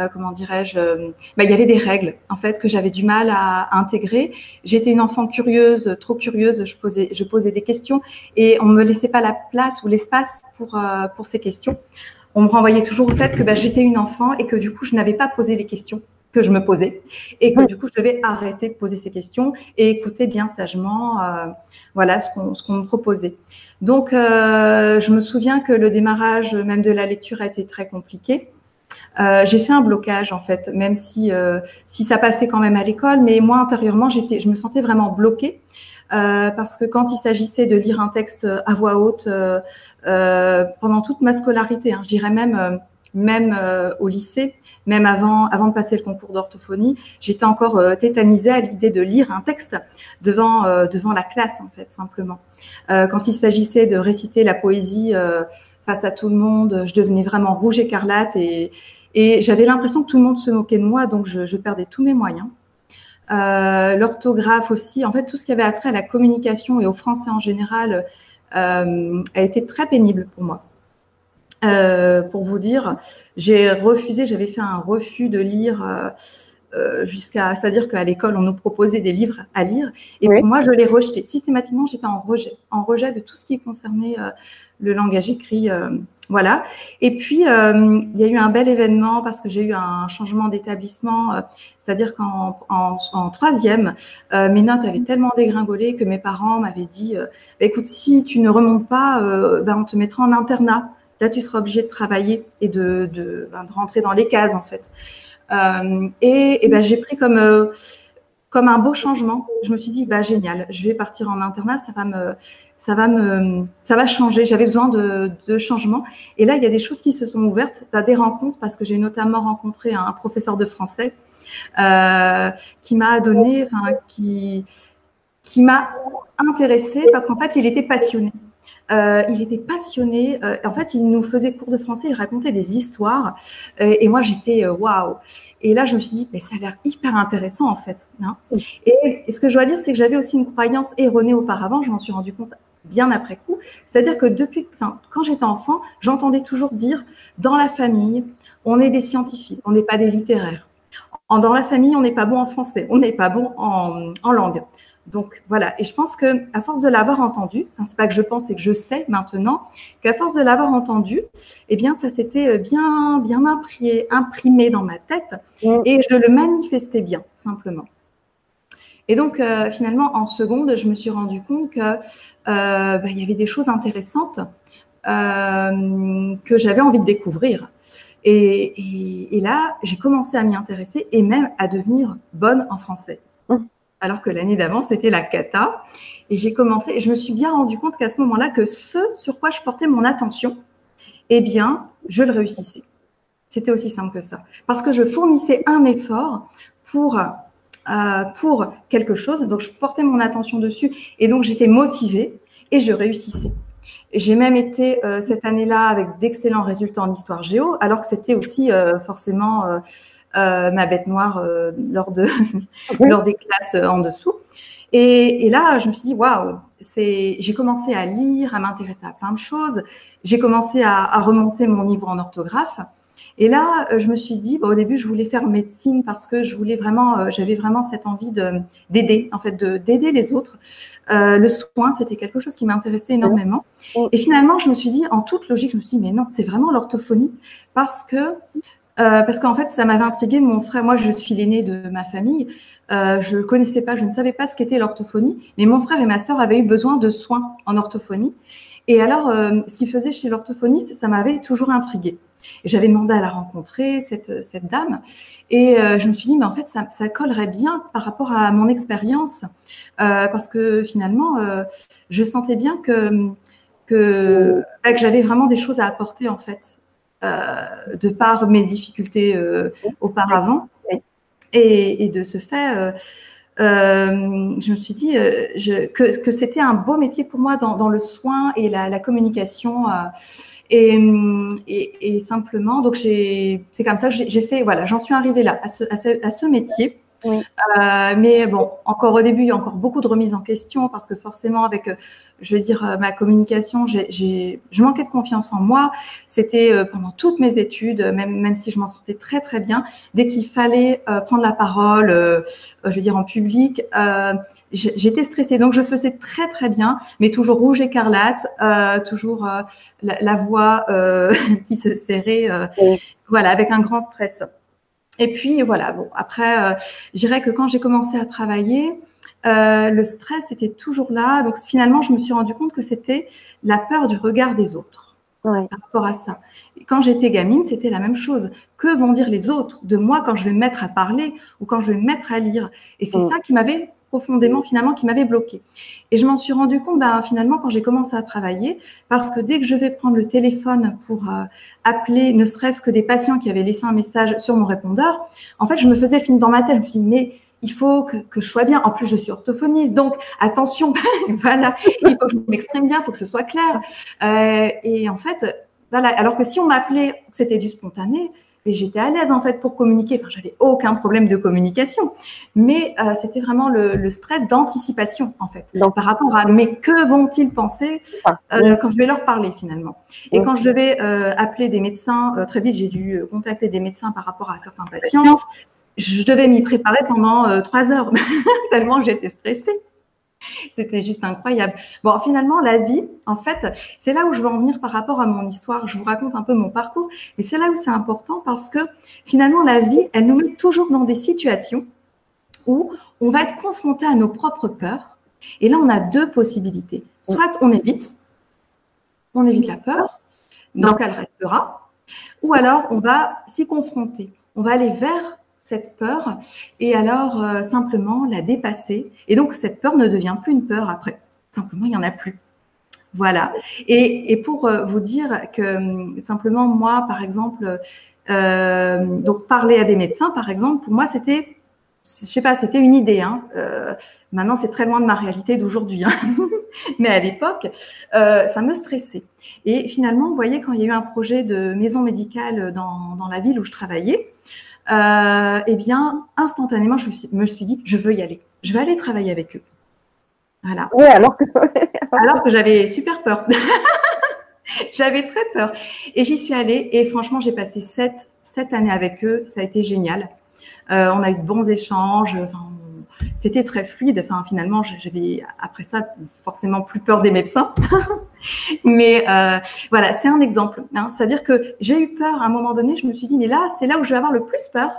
B: euh, comment dirais-je, euh, bah, il y avait des règles en fait que j'avais du mal à, intégrer. J'étais une enfant curieuse, trop curieuse. Je posais, je posais des questions et on me laissait pas la place ou l'espace pour euh, pour ces questions. On me renvoyait toujours au fait que bah, j'étais une enfant et que du coup je n'avais pas posé les questions que je me posais et que du coup je devais arrêter de poser ces questions et écouter bien sagement voilà ce qu'on ce qu'on me proposait. Donc je me souviens que le démarrage même de la lecture a été très compliqué. Euh, j'ai fait un blocage en fait, même si euh, si ça passait quand même à l'école, mais moi intérieurement j'étais, je me sentais vraiment bloquée euh, parce que quand il s'agissait de lire un texte à voix haute pendant toute ma scolarité, hein, je dirais même même au lycée, même avant avant de passer le concours d'orthophonie, j'étais encore tétanisée à l'idée de lire un texte devant devant la classe en fait simplement. quand il s'agissait de réciter la poésie face à tout le monde, je devenais vraiment rouge écarlate et et j'avais l'impression que tout le monde se moquait de moi, donc je, je perdais tous mes moyens. Euh, L'orthographe aussi, en fait, tout ce qui avait attrait à la communication et au français en général euh, a été très pénible pour moi. Euh, pour vous dire, j'ai refusé, j'avais fait un refus de lire jusqu'à, c'est-à-dire qu'à l'école, on nous proposait des livres à lire, et pour moi, je les rejetais. Systématiquement, j'étais en rejet, en rejet de tout ce qui concernait le langage écrit. Euh, voilà. Et puis, il y a eu un bel événement parce que j'ai eu un changement d'établissement, c'est-à-dire qu'en en, troisième, mes notes avaient tellement dégringolé que mes parents m'avaient dit bah, écoute, si tu ne remontes pas, ben, on te mettra en internat. Là, tu seras obligé de travailler et de, ben, rentrer dans les cases, en fait. Euh, et, ben, j'ai pris comme euh, comme un beau changement. Je me suis dit, bah génial, je vais partir en internat, ça va me, ça va me, ça va changer. J'avais besoin de, de changement. Et là, il y a des choses qui se sont ouvertes. Tu as des rencontres parce que j'ai notamment rencontré un professeur de français euh, qui m'a donné, enfin, qui, qui m'a intéressé parce qu'en fait, il était passionné. Euh, il était passionné. Euh, en fait, il nous faisait cours de français, il racontait des histoires. Euh, et moi, j'étais waouh. Et là, je me suis dit, mais ça a l'air hyper intéressant en fait. Hein. Et, ce que je dois dire, c'est que j'avais aussi une croyance erronée auparavant. Je m'en suis rendu compte bien après coup. C'est-à-dire que depuis, enfin, quand j'étais enfant, j'entendais toujours dire, dans la famille, on est des scientifiques, on n'est pas des littéraires. Dans la famille, on n'est pas bon en français, on n'est pas bon en, en langue. Donc voilà, et je pense que à force de l'avoir entendu, enfin, c'est pas que je pense, c'est que je sais maintenant qu'à force de l'avoir entendu, eh bien ça s'était euh, bien bien imprimé, imprimé dans ma tête et je le manifestais bien simplement. Et donc euh, finalement en seconde, je me suis rendu compte que euh, bah, il y avait des choses intéressantes que j'avais envie de découvrir. Et, et, et là, j'ai commencé à m'y intéresser et même à devenir bonne en français alors que l'année d'avant, c'était la cata. Et j'ai commencé, et je me suis bien rendu compte qu'à ce moment-là, que ce sur quoi je portais mon attention, eh bien, je le réussissais. C'était aussi simple que ça. Parce que je fournissais un effort pour, euh, pour quelque chose, donc je portais mon attention dessus, et donc j'étais motivée, et je réussissais. J'ai même été euh, cette année-là avec d'excellents résultats en histoire géo, alors que c'était aussi euh, forcément ma bête noire lors, de, lors des classes en dessous. Et, et, là, je me suis dit, waouh, j'ai commencé à lire, à m'intéresser à plein de choses. J'ai commencé à, à, remonter mon niveau en orthographe. Et là, je me suis dit, bah, au début, je voulais faire médecine parce que je voulais vraiment, j'avais vraiment cette envie de, d'aider, en fait, de, d'aider les autres. Euh, le soin, c'était quelque chose qui m'intéressait énormément. Et finalement, je me suis dit, en toute logique, je me suis dit, mais non, c'est vraiment l'orthophonie parce que euh, parce qu'en fait, ça m'avait intrigué. Mon frère, moi, je suis l'aîné de ma famille. Euh, je connaissais pas, je ne savais pas ce qu'était l'orthophonie, mais mon frère et ma sœur avaient eu besoin de soins en orthophonie. Et alors, euh, ce qu'ils faisaient chez l'orthophoniste, ça m'avait toujours intrigué. J'avais demandé à la rencontrer, cette, cette dame, et euh, je me suis dit, mais en fait, ça, collerait bien par rapport à mon expérience, euh, parce que finalement, je sentais bien que bah, que j'avais vraiment des choses à apporter en fait euh, de par mes difficultés euh, auparavant. Et, de ce fait, euh, je me suis dit que, que c'était un beau métier pour moi dans, le soin et la, communication. Et, et, simplement, donc c'est comme ça j'ai fait, voilà, j'en suis arrivée là, à ce, à ce, métier. mais bon, encore au début, il y a encore beaucoup de remises en question parce que forcément, avec, je veux dire, ma communication, j'ai, je manquais de confiance en moi. C'était pendant toutes mes études, même, même si je m'en sortais très très bien, dès qu'il fallait prendre la parole, je veux dire en public, j'étais stressée. Donc, je faisais très, très bien, mais toujours rouge écarlate, euh, toujours euh, la, voix euh, qui se serrait, voilà, avec un grand stress. Et puis, voilà, bon, après, je dirais que quand j'ai commencé à travailler, le stress était toujours là. Donc, finalement, je me suis rendu compte que c'était la peur du regard des autres. par rapport à ça. quand j'étais gamine, c'était la même chose. Que vont dire les autres de moi quand je vais me mettre à parler ou quand je vais me mettre à lire? Et c'est ça qui m'avait profondément finalement qui m'avait bloqué. Et je m'en suis rendu compte ben, finalement quand j'ai commencé à travailler, parce que dès que je vais prendre le téléphone pour euh, appeler ne serait-ce que des patients qui avaient laissé un message sur mon répondeur, en fait je me faisais le film dans ma tête, je me suis mais il faut que, que, je sois bien. En plus, je suis orthophoniste, donc attention, voilà, il faut que je m'exprime bien, il faut que ce soit clair. Euh, et en fait, voilà, alors que si on m'appelait, c'était du spontané, et j'étais à l'aise en fait pour communiquer. Enfin, j'avais aucun problème de communication, mais euh, c'était vraiment le, le stress d'anticipation en fait, Donc, par rapport à mais que vont-ils penser euh, quand je vais leur parler finalement? Et quand je devais euh, appeler des médecins, euh, très vite j'ai dû contacter des médecins par rapport à certains patients. Je devais m'y préparer pendant trois heures tellement j'étais stressée. C'était juste incroyable. Bon, finalement, la vie, en fait, c'est là où je veux en venir par rapport à mon histoire. Je vous raconte un peu mon parcours, mais c'est là où c'est important parce que finalement, la vie, elle nous met toujours dans des situations où on va être confronté à nos propres peurs. Et là, on a deux possibilités. Soit on évite, on évite la peur, dans ce cas, elle restera, ou alors on va s'y confronter. On va aller vers cette peur et alors euh, simplement la dépasser. Et donc cette peur ne devient plus une peur après. Simplement, il n'y en a plus. Voilà. Et, et pour euh, vous dire que hum, simplement moi, par exemple, euh, donc parler à des médecins, par exemple, pour moi, c'était, je sais pas, c'était une idée. Hein. Maintenant, c'est très loin de ma réalité d'aujourd'hui. Hein. Mais à l'époque, ça me stressait. Et finalement, vous voyez, quand il y a eu un projet de maison médicale dans, dans la ville où je travaillais, euh, eh bien, instantanément, je me suis dit, je veux y aller. Je vais aller travailler avec eux. Voilà.
A: Oui, alors que,
B: alors que j'avais super peur. j'avais très peur. Et j'y suis allée et franchement, j'ai passé sept, sept années avec eux. Ça a été génial. Euh, on a eu de bons échanges. Enfin, c'était très fluide. Enfin, finalement, j'avais après ça forcément plus peur des médecins. mais euh, voilà, c'est un exemple. Hein. C'est-à-dire que j'ai eu peur à un moment donné. Je me suis dit, mais là, c'est là où je vais avoir le plus peur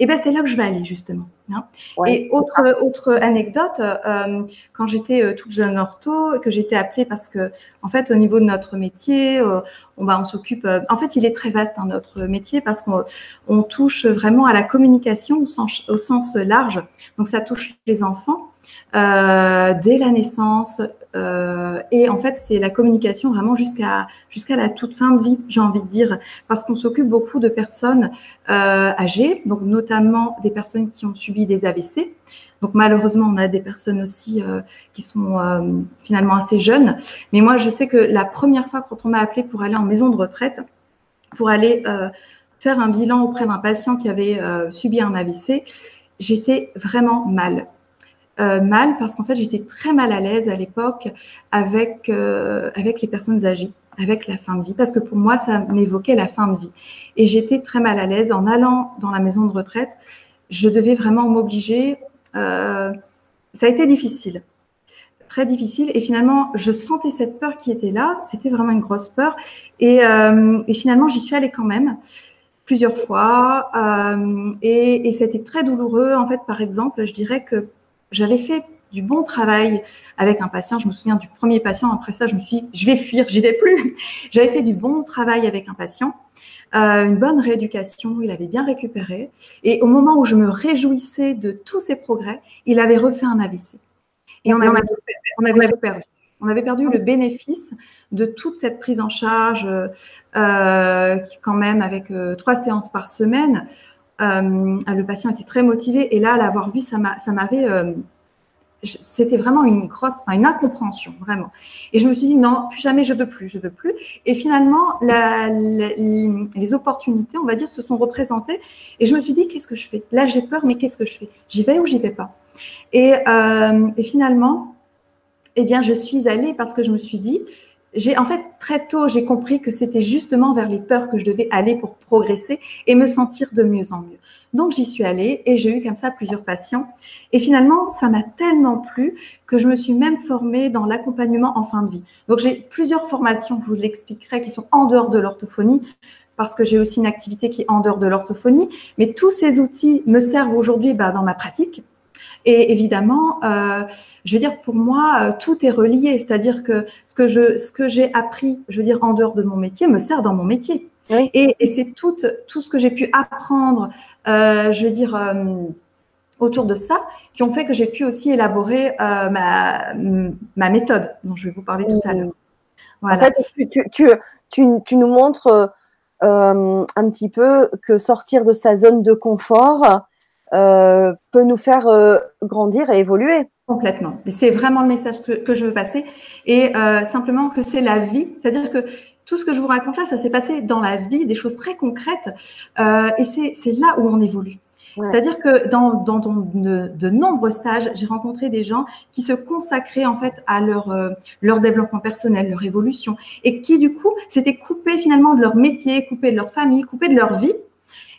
B: et ben c'est là que je vais aller justement. Hein. et autre autre anecdote, euh, quand j'étais euh, toute jeune ortho, que j'étais appelée parce que en fait au niveau de notre métier, euh, on bah, on s'occupe. en fait, il est très vaste hein, notre métier parce qu'on on touche vraiment à la communication au sens, au sens large. Donc ça touche les enfants. Euh, dès la naissance. Euh, et en fait, c'est la communication vraiment jusqu'à jusqu'à la toute fin de vie, j'ai envie de dire, parce qu'on s'occupe beaucoup de personnes euh, âgées, donc notamment des personnes qui ont subi des AVC. Donc malheureusement, on a des personnes aussi qui sont finalement assez jeunes. Mais moi, je sais que la première fois quand on m'a appelé pour aller en maison de retraite, pour aller faire un bilan auprès d'un patient qui avait subi un AVC, j'étais vraiment mal. Euh, mal parce qu'en fait j'étais très mal à l'aise à l'époque avec euh, avec les personnes âgées, avec la fin de vie parce que pour moi ça m'évoquait la fin de vie et j'étais très mal à l'aise en allant dans la maison de retraite. Je devais vraiment m'obliger. Euh, ça a été difficile, très difficile et finalement je sentais cette peur qui était là. C'était vraiment une grosse peur et, finalement j'y suis allée quand même plusieurs fois et c'était très douloureux. En fait, par exemple, je dirais que j'avais fait du bon travail avec un patient. Je me souviens du premier patient. Après ça, je me suis dit, je vais fuir, j'y vais plus. J'avais fait du bon travail avec un patient, euh, une bonne rééducation. Il avait bien récupéré. Et au moment où je me réjouissais de tous ses progrès, il avait refait un AVC. Et on avait, on avait perdu. On avait perdu le bénéfice de toute cette prise en charge, euh, quand même avec euh, trois séances par semaine. Euh, le patient était très motivé et là, l'avoir vu, ça m'avait, euh, c'était vraiment une grosse, une incompréhension, vraiment. Et je me suis dit, non, plus jamais, je veux plus, je veux plus. Et finalement, les opportunités, on va dire, se sont représentées. Et je me suis dit, qu'est-ce que je fais? Là, j'ai peur, mais qu'est-ce que je fais? J'y vais ou j'y vais pas? Et, euh, et, finalement, eh bien, je suis allée parce que je me suis dit, j'ai en fait très tôt j'ai compris que c'était justement vers les peurs que je devais aller pour progresser et me sentir de mieux en mieux. Donc j'y suis allée et j'ai eu comme ça plusieurs patients et finalement ça m'a tellement plu que je me suis même formée dans l'accompagnement en fin de vie. Donc j'ai plusieurs formations, je vous l'expliquerai, qui sont en dehors de l'orthophonie parce que j'ai aussi une activité qui est en dehors de l'orthophonie, mais tous ces outils me servent aujourd'hui bah, dans ma pratique et évidemment, euh, je veux dire, pour moi, euh, tout est relié. C'est-à-dire que ce que je, ce que j'ai appris, je veux dire, en dehors de mon métier, me sert dans mon métier. Et, et c'est tout, tout ce que j'ai pu apprendre, euh, je veux dire, euh, autour de ça, qui ont fait que j'ai pu aussi élaborer ma, ma méthode, dont je vais vous parler tout à l'heure.
A: Voilà. En fait, tu, tu, tu, tu nous montres un petit peu que sortir de sa zone de confort, euh, peut nous faire euh, grandir et évoluer.
B: Complètement. C'est vraiment le message que, que, je veux passer. Et euh, simplement que c'est la vie. C'est-à-dire que tout ce que je vous raconte là, ça s'est passé dans la vie, des choses très concrètes. Euh, et c'est là où on évolue. Ouais. C'est-à-dire que dans, dans, dans de, de, nombreux stages, j'ai rencontré des gens qui se consacraient en fait à leur, euh, leur développement personnel, leur évolution, et qui du coup s'étaient coupés finalement de leur métier, coupés de leur famille, coupés de leur vie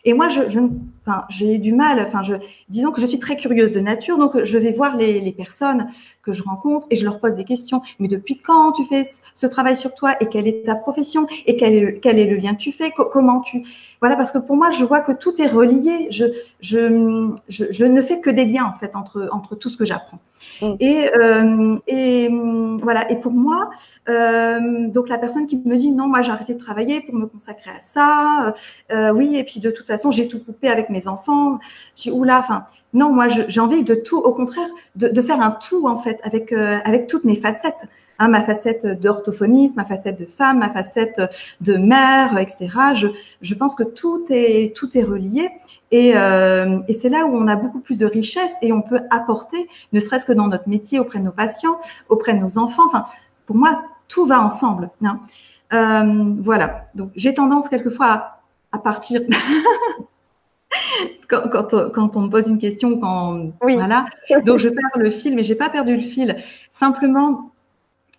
B: et moi, je, je enfin, j'ai du mal. Enfin, disons que je suis très curieuse de nature, donc je vais voir les, personnes que je rencontre et je leur pose des questions. Mais depuis quand tu fais ce travail sur toi et quelle est ta profession et quel est le, lien que tu fais? Comment tu voilà Parce que pour moi, je vois que tout est relié. Je, ne fais que des liens en fait entre tout ce que j'apprends. Mm. Et, euh, et voilà. Et pour moi, euh, donc la personne qui me dit non, moi j'ai arrêté de travailler pour me consacrer à ça. Euh, oui, et puis de toute façon, j'ai tout coupé avec mes enfants. J'ai oula, enfin non, moi j'ai envie de tout, au contraire, de, faire un tout en fait avec euh, avec toutes mes facettes. Hein, ma facette d'orthophoniste, ma facette de femme, ma facette de mère, etc. Je, je pense que tout est tout est relié et, euh, et c'est là où on a beaucoup plus de richesse et on peut apporter, ne serait-ce que dans notre métier auprès de nos patients, auprès de nos enfants. Enfin, pour moi, tout va ensemble. Hein. Euh, voilà. Donc j'ai tendance quelquefois à, à partir. Quand, quand, quand, on me pose une question, quand oui. voilà, donc je perds le fil, mais j'ai pas perdu le fil. Simplement,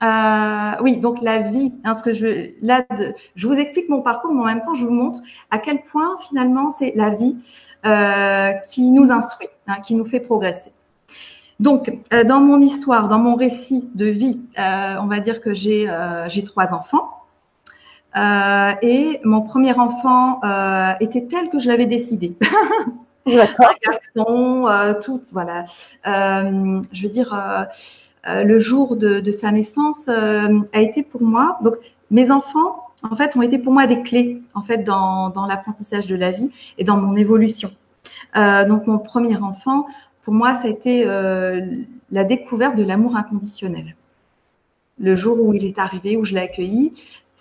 B: euh, oui, donc la vie, hein, ce que je, là, de, je vous explique mon parcours, mais en même temps, je vous montre à quel point finalement c'est la vie euh, qui nous instruit, hein, qui nous fait progresser. Donc, euh, dans mon histoire, dans mon récit de vie, on va dire que j'ai j'ai trois enfants. Et mon premier enfant était tel que je l'avais décidé. un garçon, tout, voilà. je veux dire, euh, le jour de, de sa naissance euh, a été pour moi. Donc, mes enfants, en fait, ont été pour moi des clés, en fait, dans, dans l'apprentissage de la vie et dans mon évolution. Euh, donc, mon premier enfant, pour moi, ça a été la découverte de l'amour inconditionnel. Le jour où il est arrivé, où je l'ai accueilli,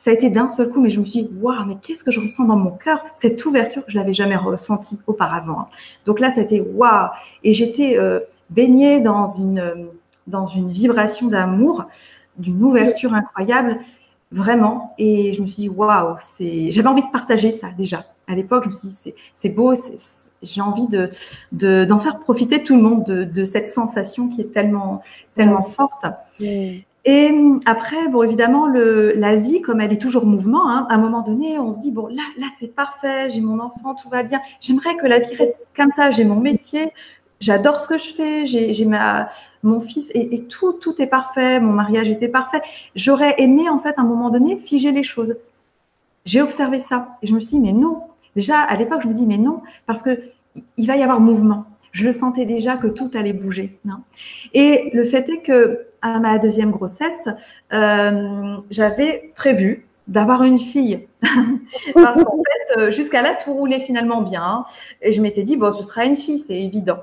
B: ça a été d'un seul coup, mais je me suis dit, waouh, mais qu'est-ce que je ressens dans mon cœur? Cette ouverture, je l'avais jamais ressentie auparavant. Donc là, ça a été waouh. Et j'étais euh, baignée dans une dans une vibration d'amour, d'une ouverture incroyable, vraiment. Et je me suis dit, waouh, j'avais envie de partager ça déjà. À l'époque, je me suis dit, c'est, beau, j'ai envie de, de, d'en faire profiter tout le monde de, de, cette sensation qui est tellement, tellement forte. Et après, bon, évidemment, la vie, comme elle est toujours mouvement, hein, à un moment donné, on se dit bon, là, là, c'est parfait, j'ai mon enfant, tout va bien. J'aimerais que la vie reste comme ça. J'ai mon métier, j'adore ce que je fais, j'ai mon fils et, tout tout est parfait, mon mariage était parfait. J'aurais aimé en fait à un moment donné figer les choses. J'ai observé ça et je me suis dit mais non. Déjà à l'époque je me dis mais non parce que il va y avoir mouvement. Je le sentais déjà que tout allait bouger. Non et le fait est que à ma deuxième grossesse, euh, j'avais prévu d'avoir une fille. Parce fait, euh, jusqu'à là, tout roulait finalement bien. Et je m'étais dit, bon, ce sera une fille, c'est évident.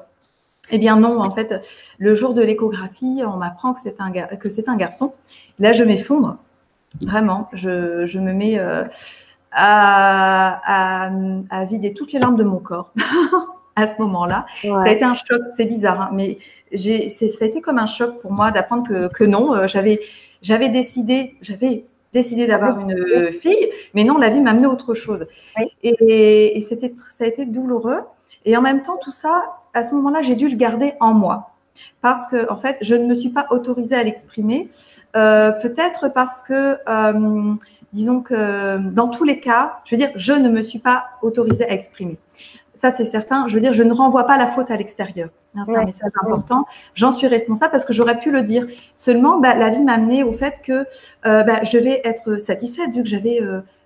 B: Eh bien non, en fait, le jour de l'échographie, on m'apprend que c'est un, garçon. Là, je m'effondre. Vraiment, je, me mets euh, à, vider toutes les larmes de mon corps. à ce moment-là. Ça a été un choc, c'est bizarre, hein, mais j'ai, ça a été comme un choc pour moi d'apprendre que, que non, euh, j'avais, j'avais décidé, j'avais décidé d'avoir une fille, mais non, la vie m'a amené autre chose. Et, et c'était, ça a été douloureux. Et en même temps, tout ça, à ce moment-là, j'ai dû le garder en moi parce que en fait, je ne me suis pas autorisée à l'exprimer. Euh, peut-être parce que, euh, disons que dans tous les cas, je veux dire, je ne me suis pas autorisée à exprimer. Ça, c'est certain. Je veux dire, je ne renvoie pas la faute à l'extérieur. Hein, c'est un message important. J'en suis responsable parce que j'aurais pu le dire. Seulement, bah, la vie m'a amené au fait que euh, bah, je vais être satisfaite vu que j'avais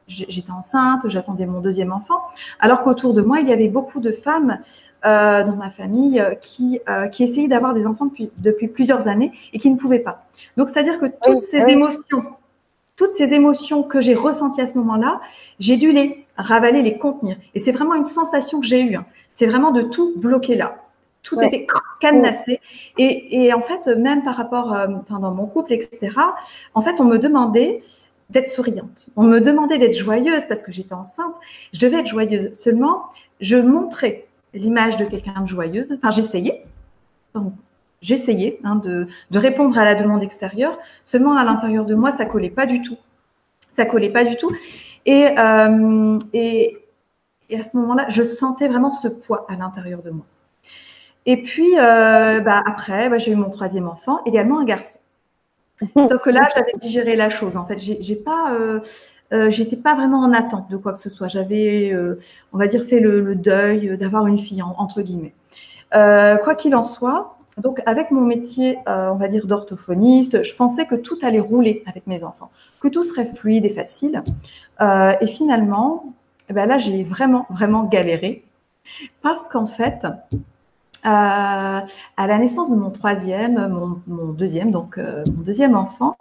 B: j'étais enceinte, j'attendais mon deuxième enfant, alors qu'autour de moi, il y avait beaucoup de femmes euh, dans ma famille euh, qui, euh, qui essayaient d'avoir des enfants depuis, depuis plusieurs années et qui ne pouvaient pas. Donc, c'est-à-dire que toutes ces émotions, toutes ces émotions que j'ai ressenties à ce moment-là, j'ai dû les ravaler, les contenir. Et c'est vraiment une sensation que j'ai eue. Hein. C'est vraiment de tout bloquer là. Tout était cadenassé. Et, et, en fait, même par rapport, euh, dans mon couple, etc., en fait, on me demandait d'être souriante. On me demandait d'être joyeuse parce que j'étais enceinte. Je devais être joyeuse. Seulement, je montrais l'image de quelqu'un de joyeuse. Enfin, j'essayais. j'essayais hein, de, répondre à la demande extérieure. Seulement, à l'intérieur de moi, ça collait pas du tout. Ça collait pas du tout. Et, euh, et, à ce moment-là, je sentais vraiment ce poids à l'intérieur de moi. Et puis, euh, bah, après, bah, j'ai eu mon troisième enfant, également un garçon. Sauf que là, j'avais digéré la chose. En fait, j'ai pas, euh, euh, j'étais pas vraiment en attente de quoi que ce soit. J'avais, euh, on va dire, fait le, deuil d'avoir une fille entre guillemets. Quoi qu'il en soit, donc avec mon métier, on va dire d'orthophoniste, je pensais que tout allait rouler avec mes enfants, que tout serait fluide et facile. et finalement, eh ben là, j'ai vraiment, vraiment galéré parce qu'en fait, euh, à la naissance de mon troisième, mon, deuxième, donc euh, mon deuxième enfant,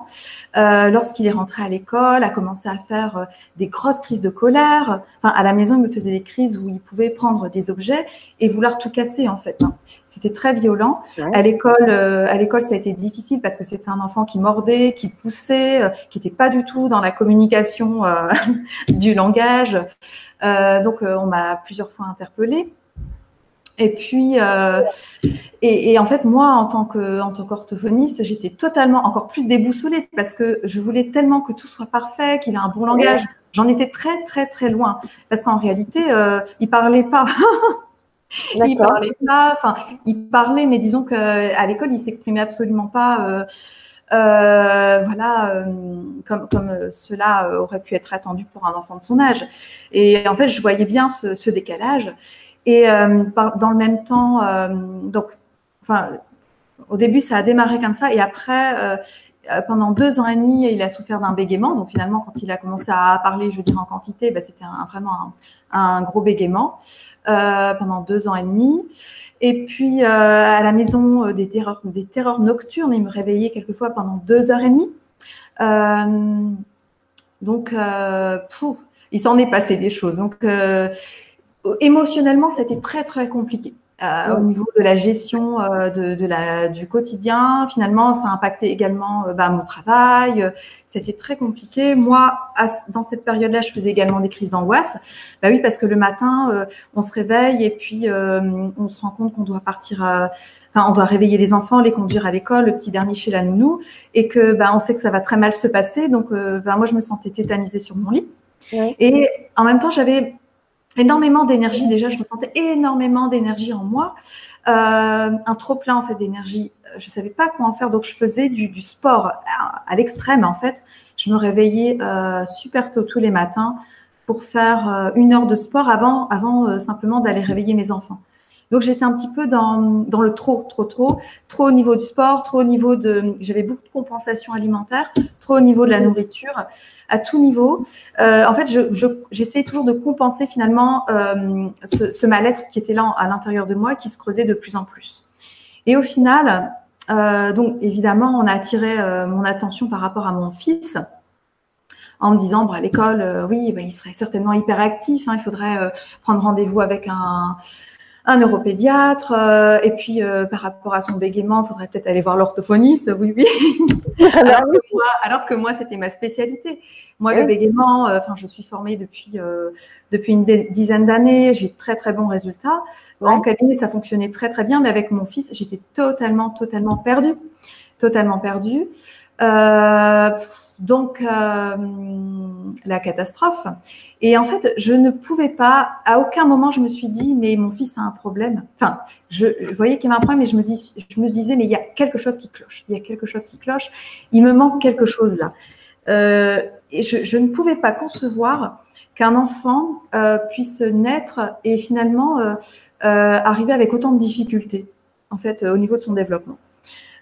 B: euh, lorsqu'il est rentré à l'école, a commencé à faire des grosses crises de colère. Enfin, à la maison, il me faisait des crises où il pouvait prendre des objets et vouloir tout casser en fait. Hein. C'était très violent. À l'école, à l'école, ça a été difficile parce que c'était un enfant qui mordait, qui poussait, qui n'était pas du tout dans la communication du langage. donc, on m'a plusieurs fois interpellée. Et puis, euh, et, en fait, moi, en tant que en tant qu'orthophoniste, j'étais totalement encore plus déboussolée parce que je voulais tellement que tout soit parfait, qu'il ait un bon langage. J'en étais très très très loin parce qu'en réalité, euh, il parlait pas. il parlait pas. Enfin, il parlait, mais disons que à l'école, il s'exprimait absolument pas. Euh, euh voilà, euh, comme, comme cela aurait pu être attendu pour un enfant de son âge. Et en fait, je voyais bien ce, ce décalage. Et euh, dans le même temps, euh, donc, enfin, au début, ça a démarré comme ça, et après, euh, pendant deux ans et demi, il a souffert d'un bégaiement. Donc finalement, quand il a commencé à parler, je veux dire en quantité, bah, c'était vraiment un, gros bégaiement pendant deux ans et demi. Et puis à la maison, des terreurs, des terreurs nocturnes. Il me réveillait quelquefois pendant deux heures et demie. donc, il s'en est passé des choses. Donc émotionnellement, c'était très très compliqué. Euh, au niveau de la gestion euh, de, de, la, du quotidien. Finalement, ça a impacté également euh, bah, mon travail. C'était très compliqué. Moi, dans cette période-là, je faisais également des crises d'angoisse. Bah oui, parce que le matin, on se réveille et puis on se rend compte qu'on doit partir. Enfin, on doit réveiller les enfants, les conduire à l'école, le petit dernier chez la nounou, et que bah, on sait que ça va très mal se passer. Donc, bah, moi, je me sentais tétanisée sur mon lit. Et en même temps, j'avais énormément d'énergie. Déjà, je me sentais énormément d'énergie en moi, euh, un trop plein en fait d'énergie. Je savais pas quoi en faire, donc je faisais du, sport à, l'extrême en fait. Je me réveillais euh, super tôt tous les matins pour faire euh, une heure de sport avant, avant simplement d'aller réveiller mes enfants. Donc j'étais un petit peu dans, dans le trop, trop, trop, trop au niveau du sport, trop au niveau de, j'avais beaucoup de compensation alimentaire, trop au niveau de la nourriture, à tout niveau. Euh, en fait, j'essayais je, toujours de compenser finalement euh, ce, ce mal-être qui était là à l'intérieur de moi, qui se creusait de plus en plus. Et au final, euh, donc évidemment, on a attiré mon attention par rapport à mon fils en me disant, bon, à l'école, euh, oui, ben, il serait certainement hyper actif, hein, il faudrait prendre rendez-vous avec un un neuropédiatre. Euh, et puis, euh, par rapport à son bégaiement, il faudrait peut-être aller voir l'orthophoniste. Oui, oui. alors, que moi, c'était ma spécialité. Moi, le bégaiement, euh, enfin, je suis formée depuis depuis une dizaine d'années. J'ai très très bons résultats. En cabinet, ça fonctionnait très très bien, mais avec mon fils, j'étais totalement totalement perdue, totalement perdue. Donc la catastrophe. Et en fait, je ne pouvais pas, à aucun moment, je me suis dit, mais mon fils a un problème. Enfin, je, voyais qu'il y avait un problème, mais je me, je me disais, mais il y a quelque chose qui cloche. Il y a quelque chose qui cloche. Il me manque quelque chose là. Euh, et je, je, ne pouvais pas concevoir qu'un enfant euh, puisse naître et finalement euh, euh arriver avec autant de difficultés, en fait, au niveau de son développement.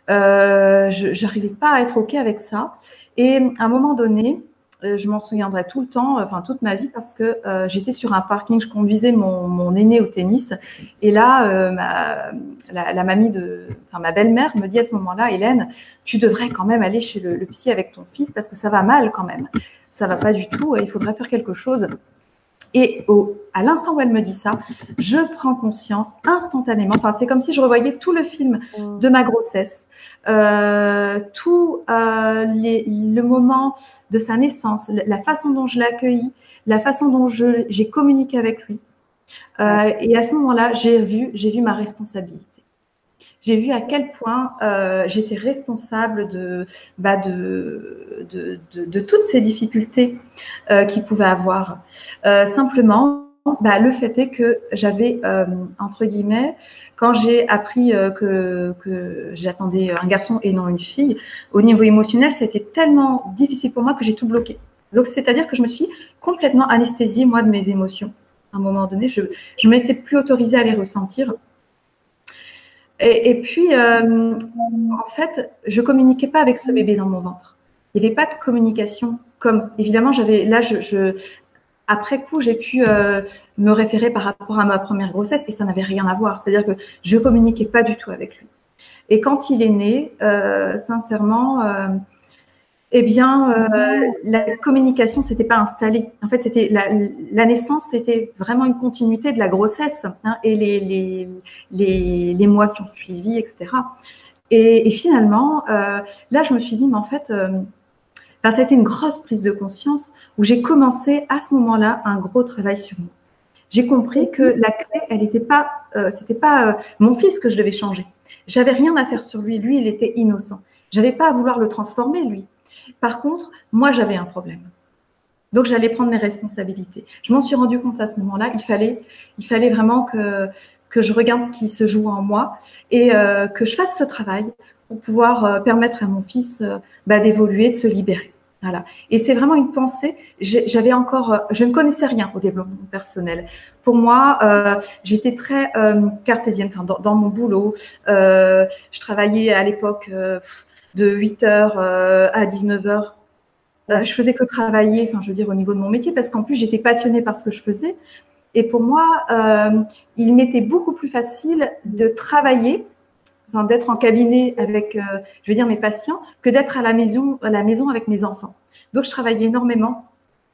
B: Euh, je n'arrivais pas à être OK avec ça. Et à un moment donné, euh, je m'en souviendrai tout le temps, enfin toute ma vie, parce que euh, j'étais sur un parking, je conduisais mon, aîné au tennis, et là, euh, ma, belle-mère me dit à ce moment-là, Hélène, tu devrais quand même aller chez le, le, psy avec ton fils parce que ça va mal quand même, ça va pas du tout, et il faudrait faire quelque chose. Et au, à l'instant où elle me dit ça, je prends conscience instantanément. Enfin, c'est comme si je revoyais tout le film de ma grossesse, euh, tout euh, les, le moment de sa naissance, la façon dont je l'ai accueilli, la façon dont j'ai communiqué avec lui. Euh, et à ce moment-là, j'ai vu, j'ai vu ma responsabilité j'ai vu à quel point euh, j'étais responsable de, bah de, toutes ces difficultés euh, qu'il pouvait avoir. Euh, simplement, bah, le fait est que j'avais, euh, entre guillemets, quand j'ai appris que, que j'attendais un garçon et non une fille, au niveau émotionnel, c'était tellement difficile pour moi que j'ai tout bloqué. Donc, c'est-à-dire que je me suis complètement anesthésiée, moi, de mes émotions. À un moment donné, je ne m'étais plus autorisée à les ressentir. Et, puis, euh, en fait, je communiquais pas avec ce bébé dans mon ventre. Il n'y avait pas de communication. Comme évidemment, j'avais là, je, je, après coup, j'ai pu euh, me référer par rapport à ma première grossesse et ça n'avait rien à voir. C'est-à-dire que je communiquais pas du tout avec lui. Et quand il est né, euh, sincèrement, euh, eh bien, euh, la communication s'était pas installée. En fait, c'était la, la, naissance, c'était vraiment une continuité de la grossesse hein, et les, les, les, les, mois qui ont suivi, etc. Et, et finalement, euh, là, je me suis dit, mais en fait, euh, ben, ça a été une grosse prise de conscience où j'ai commencé à ce moment-là un gros travail sur moi. J'ai compris que la clé, elle n'était pas, euh, c'était pas mon fils que je devais changer. J'avais rien à faire sur lui. Lui, il était innocent. J'avais pas à vouloir le transformer, lui. Par contre, moi, j'avais un problème. Donc, j'allais prendre mes responsabilités. Je m'en suis rendu compte à ce moment-là. Il fallait, vraiment que, je regarde ce qui se joue en moi et euh, que je fasse ce travail pour pouvoir euh, permettre à mon fils euh, bah, d'évoluer, de se libérer. Et c'est vraiment une pensée. J'avais encore, je ne connaissais rien au développement personnel. Pour moi, j'étais très cartésienne. Dans, mon boulot, je travaillais à l'époque de 8 h à 19 h je faisais que travailler, je veux dire, au niveau de mon métier, parce qu'en plus, j'étais passionnée par ce que je faisais. Et pour moi, euh, il m'était beaucoup plus facile de travailler, d'être en cabinet avec, euh, je veux dire, mes patients, que d'être à la maison, à la avec mes enfants. Donc, je travaillais énormément.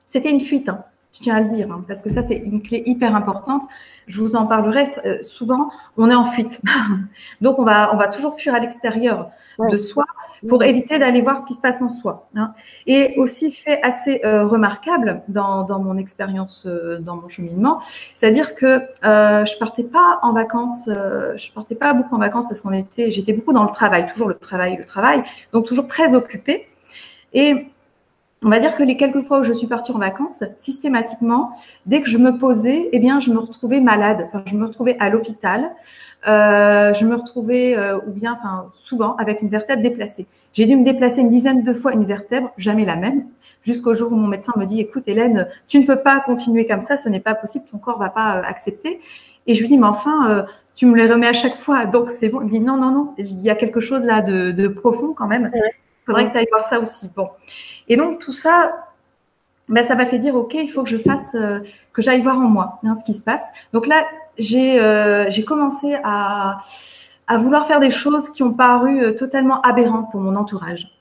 B: C'était une fuite, hein, je tiens à le dire, hein, parce que ça, c'est une clé hyper importante. Je vous en parlerai euh, souvent. On est en fuite, donc on va, on va toujours fuir à l'extérieur ouais. de soi pour éviter d'aller voir ce qui se passe en soi. Hein. Et aussi fait assez euh, remarquable dans, dans mon expérience, euh, dans mon cheminement, c'est-à-dire que je partais pas en vacances, je partais pas beaucoup en vacances parce qu'on était, j'étais beaucoup dans le travail, toujours le travail, le travail, donc toujours très occupée. Et on va dire que les quelques fois où je suis partie en vacances, systématiquement, dès que je me posais, eh bien, je me retrouvais malade. Enfin, je me retrouvais à l'hôpital. Euh, je me retrouvais, euh, ou bien, enfin, souvent, avec une vertèbre déplacée. J'ai dû me déplacer une dizaine de fois une vertèbre, jamais la même, jusqu'au jour où mon médecin me dit, écoute, Hélène, tu ne peux pas continuer comme ça, ce n'est pas possible, ton corps va pas euh, accepter. Et je lui dis, mais enfin, euh, tu me les remets à chaque fois, donc c'est bon. Il dit, non, non, non, il y a quelque chose là de, de profond quand même. Il faudrait que tu ailles voir ça aussi. Bon. Et donc, tout ça, ben, ça m'a fait dire, OK, il faut que je fasse, euh, que j'aille voir en moi hein, ce qui se passe. Donc là, j'ai euh, commencé à, à vouloir faire des choses qui ont paru euh, totalement aberrantes pour mon entourage.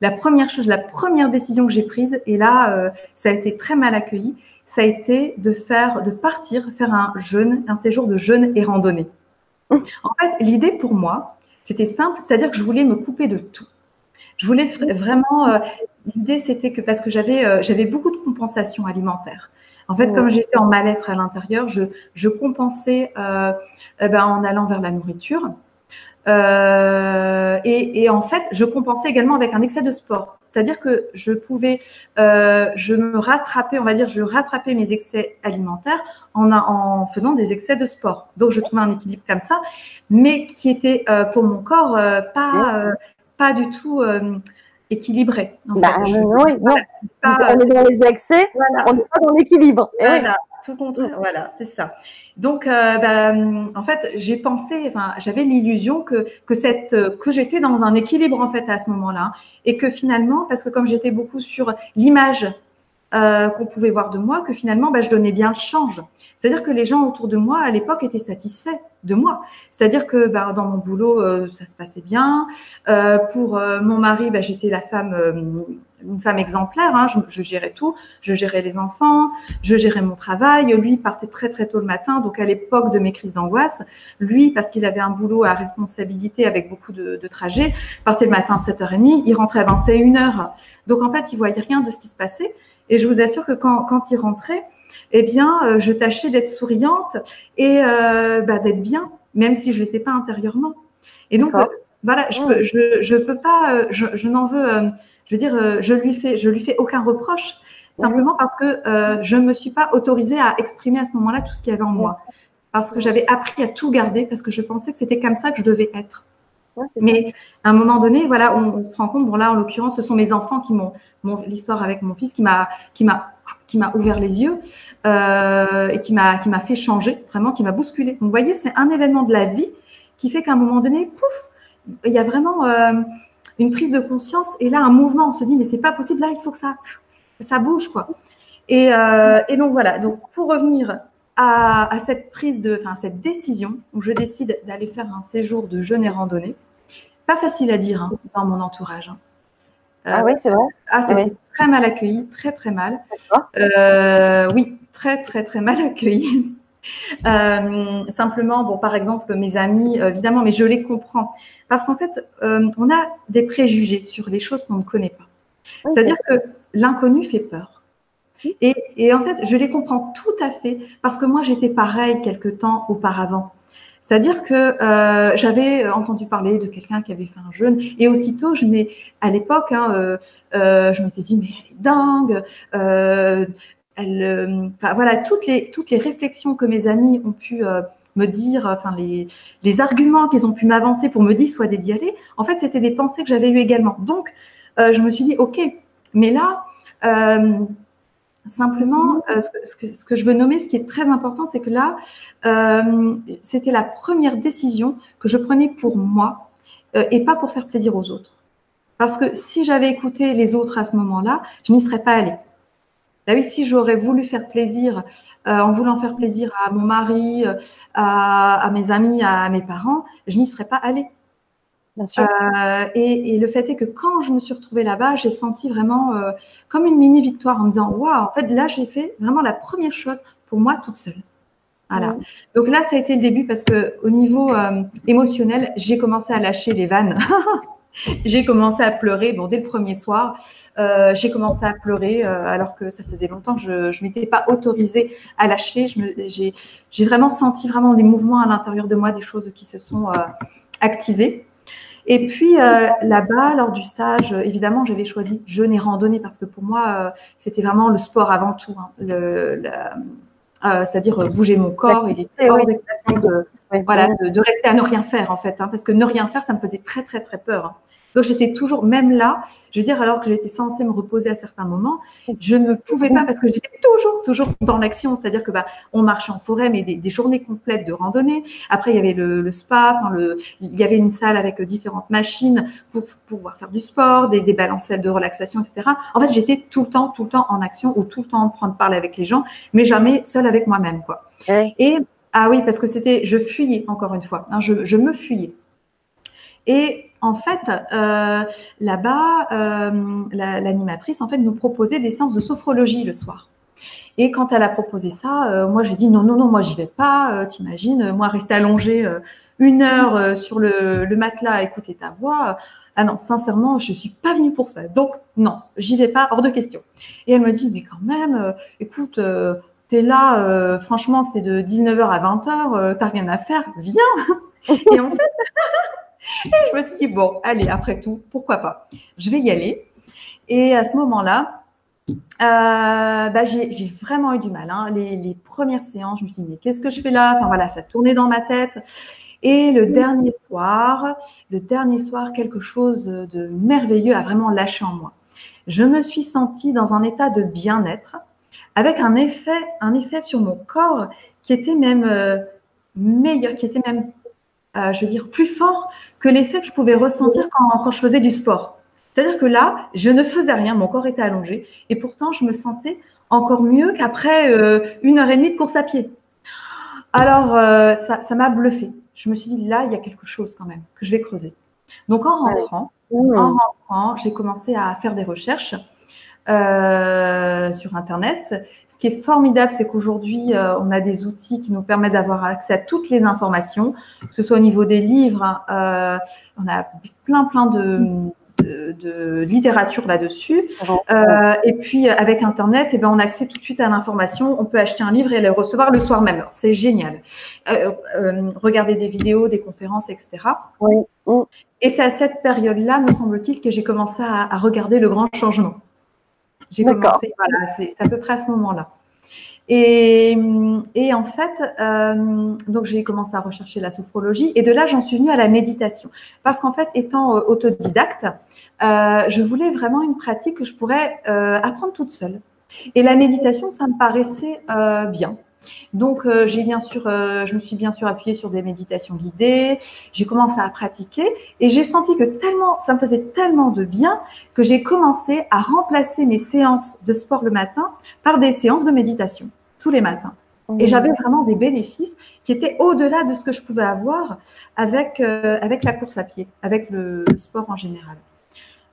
B: La première chose, la première décision que j'ai prise, et là, euh, ça a été très mal accueilli, ça a été de faire, de partir, faire un jeûne, un séjour de jeûne et randonnée. En fait, l'idée pour moi, c'était simple, c'est-à-dire que je voulais me couper de tout. Je voulais vraiment. Euh, l'idée, c'était que parce que j'avais euh, j'avais beaucoup de compensation alimentaire. En fait, comme j'étais en mal-être à l'intérieur, je, je compensais euh, eh ben, en allant vers la nourriture. Euh, et, et, en fait, je compensais également avec un excès de sport. C'est-à-dire que je pouvais, euh, je me rattrapais, on va dire, je rattrapais mes excès alimentaires en, en faisant des excès de sport. Donc, je trouvais un équilibre comme ça, mais qui était euh, pour mon corps euh, pas, euh, pas du tout équilibré.
A: bah, oui, on est dans les excès, on n'est pas dans l'équilibre.
B: Voilà, tout contraire. Voilà, c'est ça. Donc, euh, bah, en fait, j'ai pensé, enfin, j'avais l'illusion que que cette que j'étais dans un équilibre en fait à ce moment-là, et que finalement, parce que comme j'étais beaucoup sur l'image euh, qu'on pouvait voir de moi, que finalement, bah, je donnais bien le change. C'est-à-dire que les gens autour de moi à l'époque étaient satisfaits de moi. C'est-à-dire que bah, dans mon boulot, euh, ça se passait bien. Euh, pour euh, mon mari, bah, j'étais la femme, euh, une femme exemplaire. Hein. Je, je, gérais tout. Je gérais les enfants, je gérais mon travail. Lui partait très très tôt le matin. Donc à l'époque de mes crises d'angoisse, lui, parce qu'il avait un boulot à responsabilité avec beaucoup de, de trajets, partait le matin à 7h30, il rentrait à 21h. Donc en fait, il voyait rien de ce qui se passait. Et je vous assure que quand, quand il rentrait, eh bien, euh, je tâchais d'être souriante et euh, bah, d'être bien, même si je l'étais pas intérieurement. Et donc, euh, voilà, je peux, je, je peux pas, je, je n'en veux, je veux dire, je lui fais, je lui fais aucun reproche, simplement parce que je me suis pas autorisée à exprimer à ce moment-là tout ce qu'il y avait en moi, parce que j'avais appris à tout garder, parce que je pensais que c'était comme ça que je devais être. Ouais, Mais à un moment donné, voilà, on, on, se rend compte. Bon là, en l'occurrence, ce sont mes enfants qui m'ont, l'histoire avec mon fils qui m'a, qui m'a qui m'a ouvert les yeux euh, et qui m'a qui m'a fait changer, vraiment, qui m'a bousculé. Vous voyez, c'est un événement de la vie qui fait qu'à un moment donné, pouf, il y a vraiment euh, une prise de conscience et là un mouvement. On se dit mais c'est pas possible. Là, il faut que ça ça bouge quoi. Et, euh, et donc voilà. Donc pour revenir à, à cette prise de, enfin cette décision où je décide d'aller faire un séjour de jeûne et randonnée, pas facile à dire hein, dans mon entourage. Hein.
A: Ah oui, c'est vrai.
B: Ah, c'était
A: ouais
B: très mal accueilli, très très mal. Euh, oui, très très très mal accueilli. Euh, simplement, bon, par exemple, mes amis, évidemment, mais je les comprends. Parce qu'en fait, euh, on a des préjugés sur les choses qu'on ne connaît pas. Okay. C'est-à-dire que l'inconnu fait peur. Et, et, en fait, je les comprends tout à fait parce que moi, j'étais pareil quelque temps auparavant. C'est-à-dire que euh, j'avais entendu parler de quelqu'un qui avait fait un jeûne et aussitôt, je à l'époque, hein, euh, euh, je m'étais dit mais elle est dingue. Euh, elle, enfin, voilà toutes les toutes les réflexions que mes amis ont pu euh, me dire, enfin les les arguments qu'ils ont pu m'avancer pour me dissuader d'y aller. En fait, c'était des pensées que j'avais eues également. Donc, euh, je me suis dit ok, mais là. Simplement, euh, ce, que, je veux nommer, ce qui est très important, c'est que là, euh, c'était la première décision que je prenais pour moi euh, et pas pour faire plaisir aux autres. Parce que si j'avais écouté les autres à ce moment-là, je n'y serais pas allée. Là, oui, si j'aurais voulu faire plaisir, en voulant faire plaisir à mon mari, à mes amis, à mes parents, je n'y serais pas allée. Bien sûr. Euh, et, et, le fait est que quand je me suis retrouvée là-bas, j'ai senti vraiment euh, comme une mini victoire en me disant waouh, en fait là j'ai fait vraiment la première chose pour moi toute seule. Voilà. Mmh. Donc là ça a été le début parce que au niveau euh, émotionnel, j'ai commencé à lâcher les vannes. j'ai commencé à pleurer. Bon dès le premier soir, j'ai commencé à pleurer alors que ça faisait longtemps que je je m'étais pas autorisée à lâcher. J'ai vraiment senti vraiment des mouvements à l'intérieur de moi, des choses qui se sont activées. Et puis euh, là-bas, lors du stage, évidemment, j'avais choisi jeûne et randonnée parce que pour moi, euh, c'était vraiment le sport avant tout. Hein, euh, c'est-à-dire bouger mon corps. Était hors de, voilà, de, de, rester à ne rien faire en fait, hein, parce que ne rien faire, ça me faisait très très très peur. Hein. Donc j'étais toujours, même là, je veux dire, alors que j'étais censée me reposer à certains moments, je ne pouvais pas parce que j'étais toujours, toujours dans l'action. C'est-à-dire que bah, on marchait en forêt, mais des, des, journées complètes de randonnée. Après, il y avait le, le spa, enfin le, il y avait une salle avec différentes machines pour, pour pouvoir faire du sport, des, des balancelles de relaxation, etc. En fait, j'étais tout le temps, tout le temps en action ou tout le temps en train de parler avec les gens, mais jamais seule avec moi-même, quoi. Ouais. Et ah oui, parce que c'était, je fuyais encore une fois. Hein, je, je me fuyais. Et en fait, euh, là-bas, euh, l'animatrice en fait nous proposait des séances de sophrologie le soir. Et quand elle a proposé ça, moi j'ai dit non, non, non, moi j'y vais pas. T'imagines, moi rester allongée une heure sur le, le matelas à écouter ta voix. Ah non, sincèrement, je suis pas venue pour ça. Donc, non, j'y vais pas, hors de question. Et elle me dit, mais quand même, euh, écoute, euh, tu es là, euh, franchement, c'est de 19h à 20h, t'as rien à faire, viens. et en fait, je me suis dit, bon, allez, après tout, pourquoi pas Je vais y aller. Et à ce moment-là, bah, j'ai vraiment eu du mal. Hein. Les, les, premières séances, je me suis dit, mais qu'est-ce que je fais là? Enfin voilà, ça tournait dans ma tête. Et le dernier soir, le dernier soir, quelque chose de merveilleux a vraiment lâché en moi. Je me suis sentie dans un état de bien-être, avec un effet, un effet sur mon corps qui était même euh, meilleur, qui était même, euh, je veux dire, plus fort que l'effet que je pouvais ressentir quand, quand je faisais du sport. C'est-à-dire que là, je ne faisais rien, mon corps était allongé, et pourtant je me sentais encore mieux qu'après euh, une heure et demie de course à pied. Alors, ça m'a bluffé je me suis dit, là, il y a quelque chose quand même que je vais creuser. Donc, en rentrant, mmh. en rentrant, j'ai commencé à faire des recherches euh, sur Internet. Ce qui est formidable, c'est qu'aujourd'hui, euh, on a des outils qui nous permettent d'avoir accès à toutes les informations, que ce soit au niveau des livres. Euh, on a plein, plein de, de, littérature là-dessus. Euh, et puis avec Internet, eh ben, on a accès tout de suite à l'information. On peut acheter un livre et le recevoir le soir même. C'est génial. Euh, euh, regarder des vidéos, des conférences, etc. Et c'est à cette période-là, me semble-t-il, que j'ai commencé à, à, regarder le grand changement. J'ai commencé, voilà, c'est à peu près à ce moment-là. Et, et, en fait, euh, donc j'ai commencé à rechercher la sophrologie et de là j'en suis venue à la méditation parce qu'en fait, étant euh, autodidacte, euh, je voulais vraiment une pratique que je pourrais apprendre toute seule. Et la méditation, ça me paraissait bien. Donc, euh, j'ai bien sûr, euh, je me suis bien sûr appuyée sur des méditations guidées. J'ai commencé à pratiquer et j'ai senti que tellement, ça me faisait tellement de bien que j'ai commencé à remplacer mes séances de sport le matin par des séances de méditation tous les matins. Et j'avais vraiment des bénéfices qui étaient au-delà de ce que je pouvais avoir avec, euh, avec la course à pied, avec le sport en général.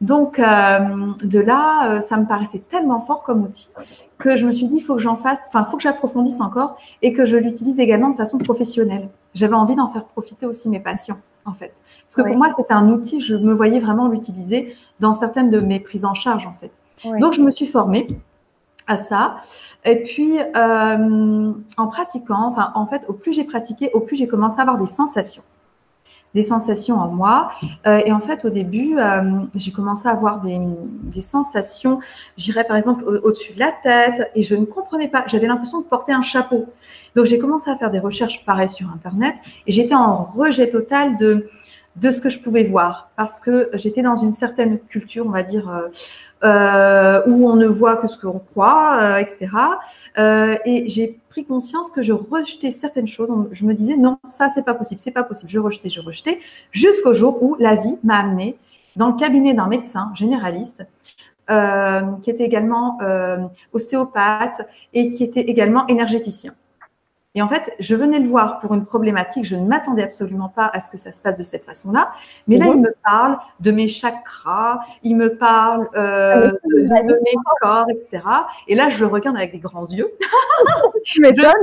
B: Donc, euh, de là, euh, ça me paraissait tellement fort comme outil que je me suis dit, il faut que j'en fasse, enfin, il faut que j'approfondisse encore et que je l'utilise également de façon professionnelle. J'avais envie d'en faire profiter aussi mes patients, en fait. Parce que pour moi, c'était un outil, je me voyais vraiment l'utiliser dans certaines de mes prises en charge, en fait. Donc, je me suis formée à ça. Et puis, euh, en pratiquant, enfin, en fait, au plus j'ai pratiqué, au plus j'ai commencé à avoir des sensations des sensations en moi. Euh, et en fait, au début, euh, j'ai commencé à avoir des, des sensations, j'irais par exemple au-dessus de la tête, et je ne comprenais pas. J'avais l'impression de porter un chapeau. Donc, j'ai commencé à faire des recherches pareilles sur Internet, et j'étais en rejet total de de ce que je pouvais voir parce que j'étais dans une certaine culture, on va dire, euh, euh, où on ne voit que ce qu'on croit, euh, etc. Euh, et j'ai pris conscience que je rejetais certaines choses. Je me disais non, ça c'est pas possible, c'est pas possible. Je rejetais, je rejetais, jusqu'au jour où la vie m'a amené dans le cabinet d'un médecin généraliste. Euh, qui était également ostéopathe et qui était également énergéticien. Et en fait, je venais le voir pour une problématique, je ne m'attendais absolument pas à ce que ça se passe de cette façon-là. Mais là, mhm. il me parle de mes chakras, il me parle euh, ah, de, mes corps, etc. Et là, je le regarde avec des grands yeux. je, ne pas,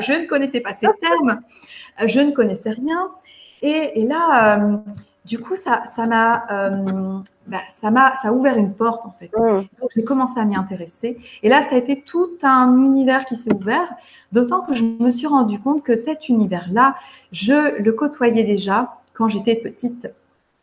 B: je, ne connaissais pas ces termes, je ne connaissais rien. Et, et là, euh, du coup, ça, m'a, euh, bah, ça m'a, ça a ouvert une porte en fait. Mmh. Donc j'ai commencé à m'y intéresser. Et là, ça a été tout un univers qui s'est ouvert. D'autant que je me suis rendu compte que cet univers-là, je le côtoyais déjà quand j'étais petite.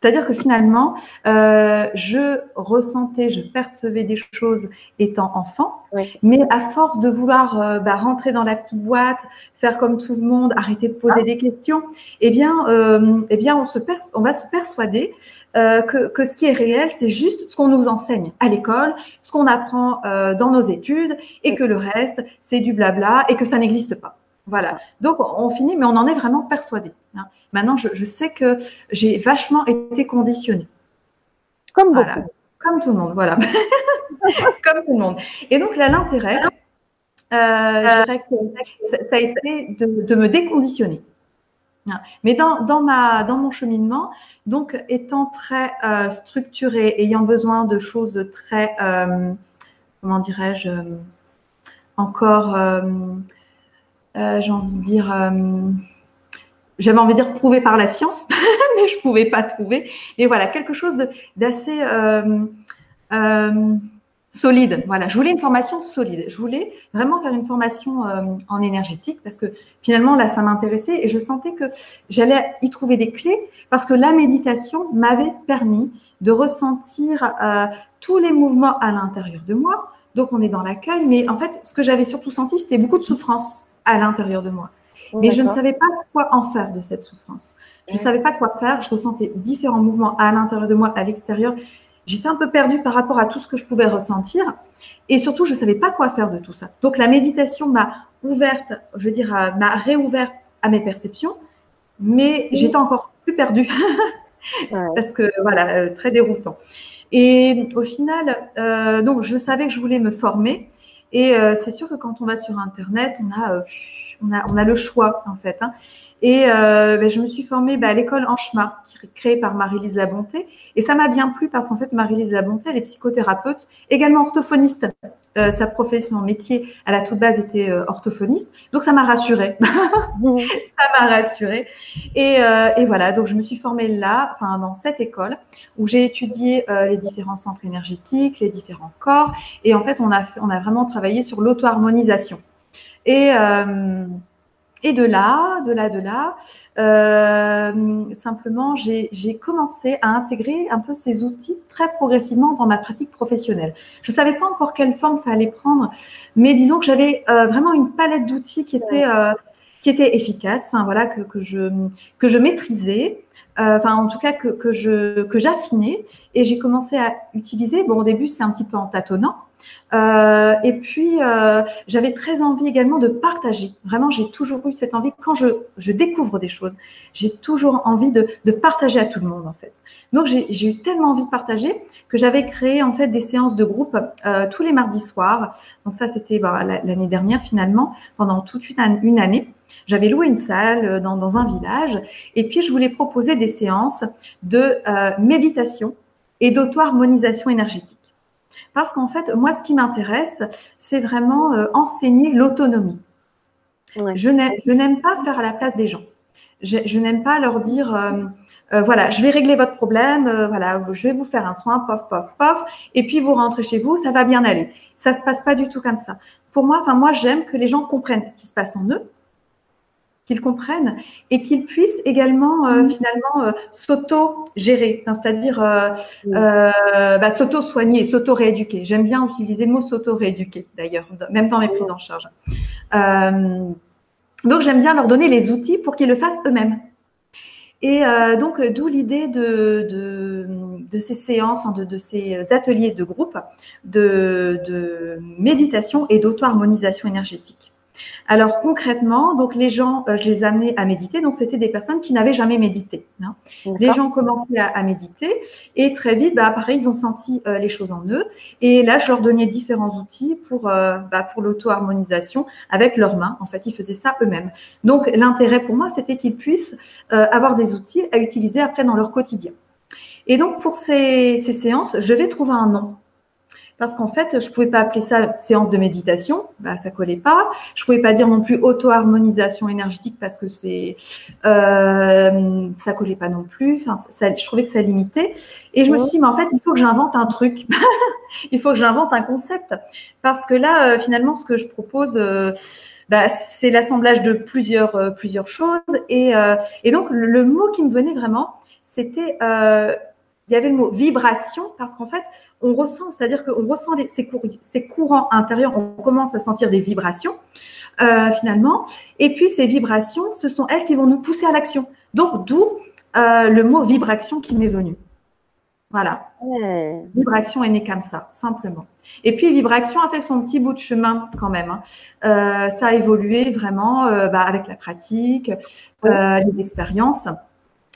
B: C'est-à-dire que finalement, euh, je ressentais, je percevais des choses étant enfant, mais à force de vouloir euh, bah, rentrer dans la petite boîte, faire comme tout le monde, arrêter de poser ah. des questions, eh bien, euh, eh bien, on, se on va se persuader que, que, ce qui est réel, c'est juste ce qu'on nous enseigne à l'école, ce qu'on apprend dans nos études, et que le reste, c'est du blabla et que ça n'existe pas. Voilà. Donc, on finit, mais on en est vraiment persuadé. Hein. Maintenant, je, sais que j'ai vachement été conditionnée.
A: Comme beaucoup.
B: Comme tout le monde, voilà. Comme tout le monde. Et donc, là, l'intérêt, euh, je dirais que ça, a été de, me déconditionner. Hein. Mais dans, dans, ma, dans mon cheminement, donc étant très euh, structuré, ayant besoin de choses très, euh, comment dirais-je, encore, j'ai envie de dire, j'avais envie de dire prouvé par la science, mais je pouvais pas trouver. Mais voilà, quelque chose d'assez solide. Voilà, je voulais une formation solide. Je voulais vraiment faire une formation euh, en énergétique parce que finalement là, ça m'intéressait et je sentais que j'allais y trouver des clés parce que la méditation m'avait permis de ressentir euh, tous les mouvements à l'intérieur de moi. Donc on est dans l'accueil, mais en fait, ce que j'avais surtout senti, c'était beaucoup de souffrance à l'intérieur de moi. Mais je ne savais pas quoi en faire de cette souffrance. Je ne savais pas quoi faire. Je ressentais différents mouvements à l'intérieur de moi, à l'extérieur j'étais un peu perdue par rapport à tout ce que je pouvais ressentir. Et surtout, je ne savais pas quoi faire de tout ça. Donc, la méditation m'a ouverte, je veux dire, m'a réouvert à mes perceptions, mais j'étais encore plus perdue. Parce que, voilà, euh, très déroutant. Et au final, euh, donc, je savais que je voulais me former. Et euh, c'est sûr que quand on va sur Internet, on a, on a, le choix, en fait. Hein. Et euh, ben, je me suis formée ben, à l'école En Chemin, créée par Marie-Lise Labonté. Et ça m'a bien plu parce qu'en fait, Marie-Lise Labonté, elle est psychothérapeute, également orthophoniste. Euh, sa profession, métier à la toute base était euh, orthophoniste. Donc, ça m'a rassurée. ça m'a rassurée. Et, voilà, donc je me suis formée là, enfin, dans cette école où j'ai étudié les différents centres énergétiques, les différents corps. Et en fait, on a, on a vraiment travaillé sur l'auto-harmonisation. Et et de là, de là, de là, euh, simplement, j'ai commencé à intégrer un peu ces outils très progressivement dans ma pratique professionnelle. Je ne savais pas encore quelle forme ça allait prendre, mais disons que j'avais euh, vraiment une palette d'outils qui était euh, qui était efficace, enfin, voilà, que, que, je, que je maîtrisais, euh, enfin en tout cas que, que je que j'affinais et j'ai commencé à utiliser. Bon au début c'est un petit peu en tâtonnant, euh, et puis, euh, j'avais très envie également de partager. Vraiment, j'ai toujours eu cette envie. Quand je, découvre des choses, j'ai toujours envie de, partager à tout le monde, en fait. Donc, j'ai eu tellement envie de partager que j'avais créé, en fait, des séances de groupe euh, tous les mardis soirs. Donc, ça, c'était bah, l'année dernière, finalement, pendant toute une, année. J'avais loué une salle dans, dans, un village. Et puis, je voulais proposer des séances de méditation et d'auto-harmonisation énergétique. Parce qu'en fait, moi, ce qui m'intéresse, c'est vraiment euh, enseigner l'autonomie. Je n'aime pas faire à la place des gens. Je, n'aime pas leur dire, euh, euh, voilà, je vais régler votre problème, voilà, je vais vous faire un soin, pof, pof, pof, et puis vous rentrez chez vous, ça va bien aller. Ça se passe pas du tout comme ça. Pour moi, enfin moi, j'aime que les gens comprennent ce qui se passe en eux, qu'ils comprennent et qu'ils puissent également euh, mm. finalement euh, s'auto-gérer, c'est-à-dire euh, bah, s'auto-soigner, s'auto-rééduquer. J'aime bien utiliser le mot s'auto-rééduquer d'ailleurs, même dans mes prises en charge. donc j'aime bien leur donner les outils pour qu'ils le fassent eux-mêmes. Et donc d'où l'idée de, de, ces séances, de, de, ces ateliers de groupe de, de méditation et d'auto-harmonisation énergétique. Alors concrètement, donc les gens, euh, je les amenais à méditer. Donc c'était des personnes qui n'avaient jamais médité. Hein. Les gens commençaient à, méditer et très vite, bah, pareil, ils ont senti euh, les choses en eux. Et là, je leur donnais différents outils pour euh, bah, pour l'auto-harmonisation avec leurs mains. En fait, ils faisaient ça eux-mêmes. Donc l'intérêt pour moi, c'était qu'ils puissent avoir des outils à utiliser après dans leur quotidien. Et donc pour ces, ces séances, je vais trouver un nom parce qu'en fait, je pouvais pas appeler ça séance de méditation, bah, ça collait pas. Je pouvais pas dire non plus auto-harmonisation énergétique parce que c'est euh, ça collait pas non plus. Enfin, je trouvais que ça limitait. Et je me suis dit, mais en fait, il faut que j'invente un truc. il faut que j'invente un concept parce que là, euh, finalement, ce que je propose. Euh, bah, c'est l'assemblage de plusieurs, euh, plusieurs choses. Et, et donc, le, mot qui me venait vraiment, c'était, il y avait le mot vibration, parce qu'en fait, on ressent, c'est-à-dire qu'on ressent ces, courants intérieurs, on commence à sentir des vibrations euh, finalement, et puis ces vibrations, ce sont elles qui vont nous pousser à l'action. Donc d'où euh, le mot vibration qui m'est venu. Voilà. Vibration est née comme ça, simplement. Et puis vibration a fait son petit bout de chemin quand même. Hein. Euh, ça a évolué vraiment bah, avec la pratique, les expériences,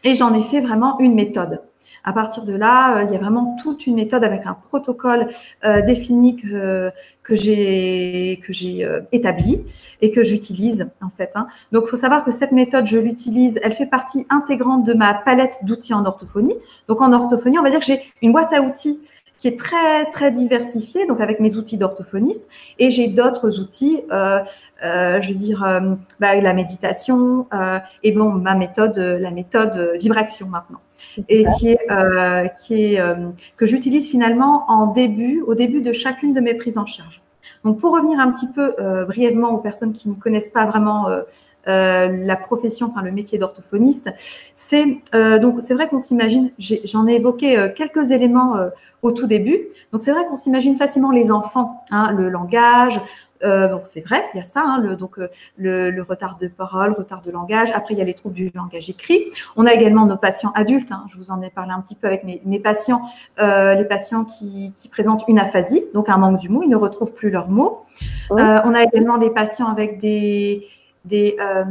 B: et j'en ai fait vraiment une méthode. À partir de là, euh, il y a vraiment toute une méthode avec un protocole euh, défini que, que j'ai euh, établi et que j'utilise en fait. Hein. Donc, il faut savoir que cette méthode, je l'utilise. Elle fait partie intégrante de ma palette d'outils en orthophonie. Donc, en orthophonie, on va dire que j'ai une boîte à outils qui est très très diversifié, donc avec mes outils d'orthophoniste, et j'ai d'autres outils, euh, euh, je veux dire euh, bah, la méditation et bon ma méthode, la méthode vibration maintenant, et qui est qui est que j'utilise finalement en début, au début de chacune de mes prises en charge. Donc pour revenir un petit peu brièvement aux personnes qui ne connaissent pas vraiment euh, la profession, enfin le métier d'orthophoniste, c'est euh, donc c'est vrai qu'on s'imagine. J'en ai, évoqué euh, quelques éléments au tout début. Donc c'est vrai qu'on s'imagine facilement les enfants, hein, le langage. donc c'est vrai, il y a ça, hein, le, donc le, retard de parole, retard de langage. Après il y a les troubles du langage écrit. On a également nos patients adultes. Hein, je vous en ai parlé un petit peu avec mes, mes patients, les patients qui, qui, présentent une aphasie, donc un manque du mot, ils ne retrouvent plus leurs mots. on a également des patients avec des des, euh,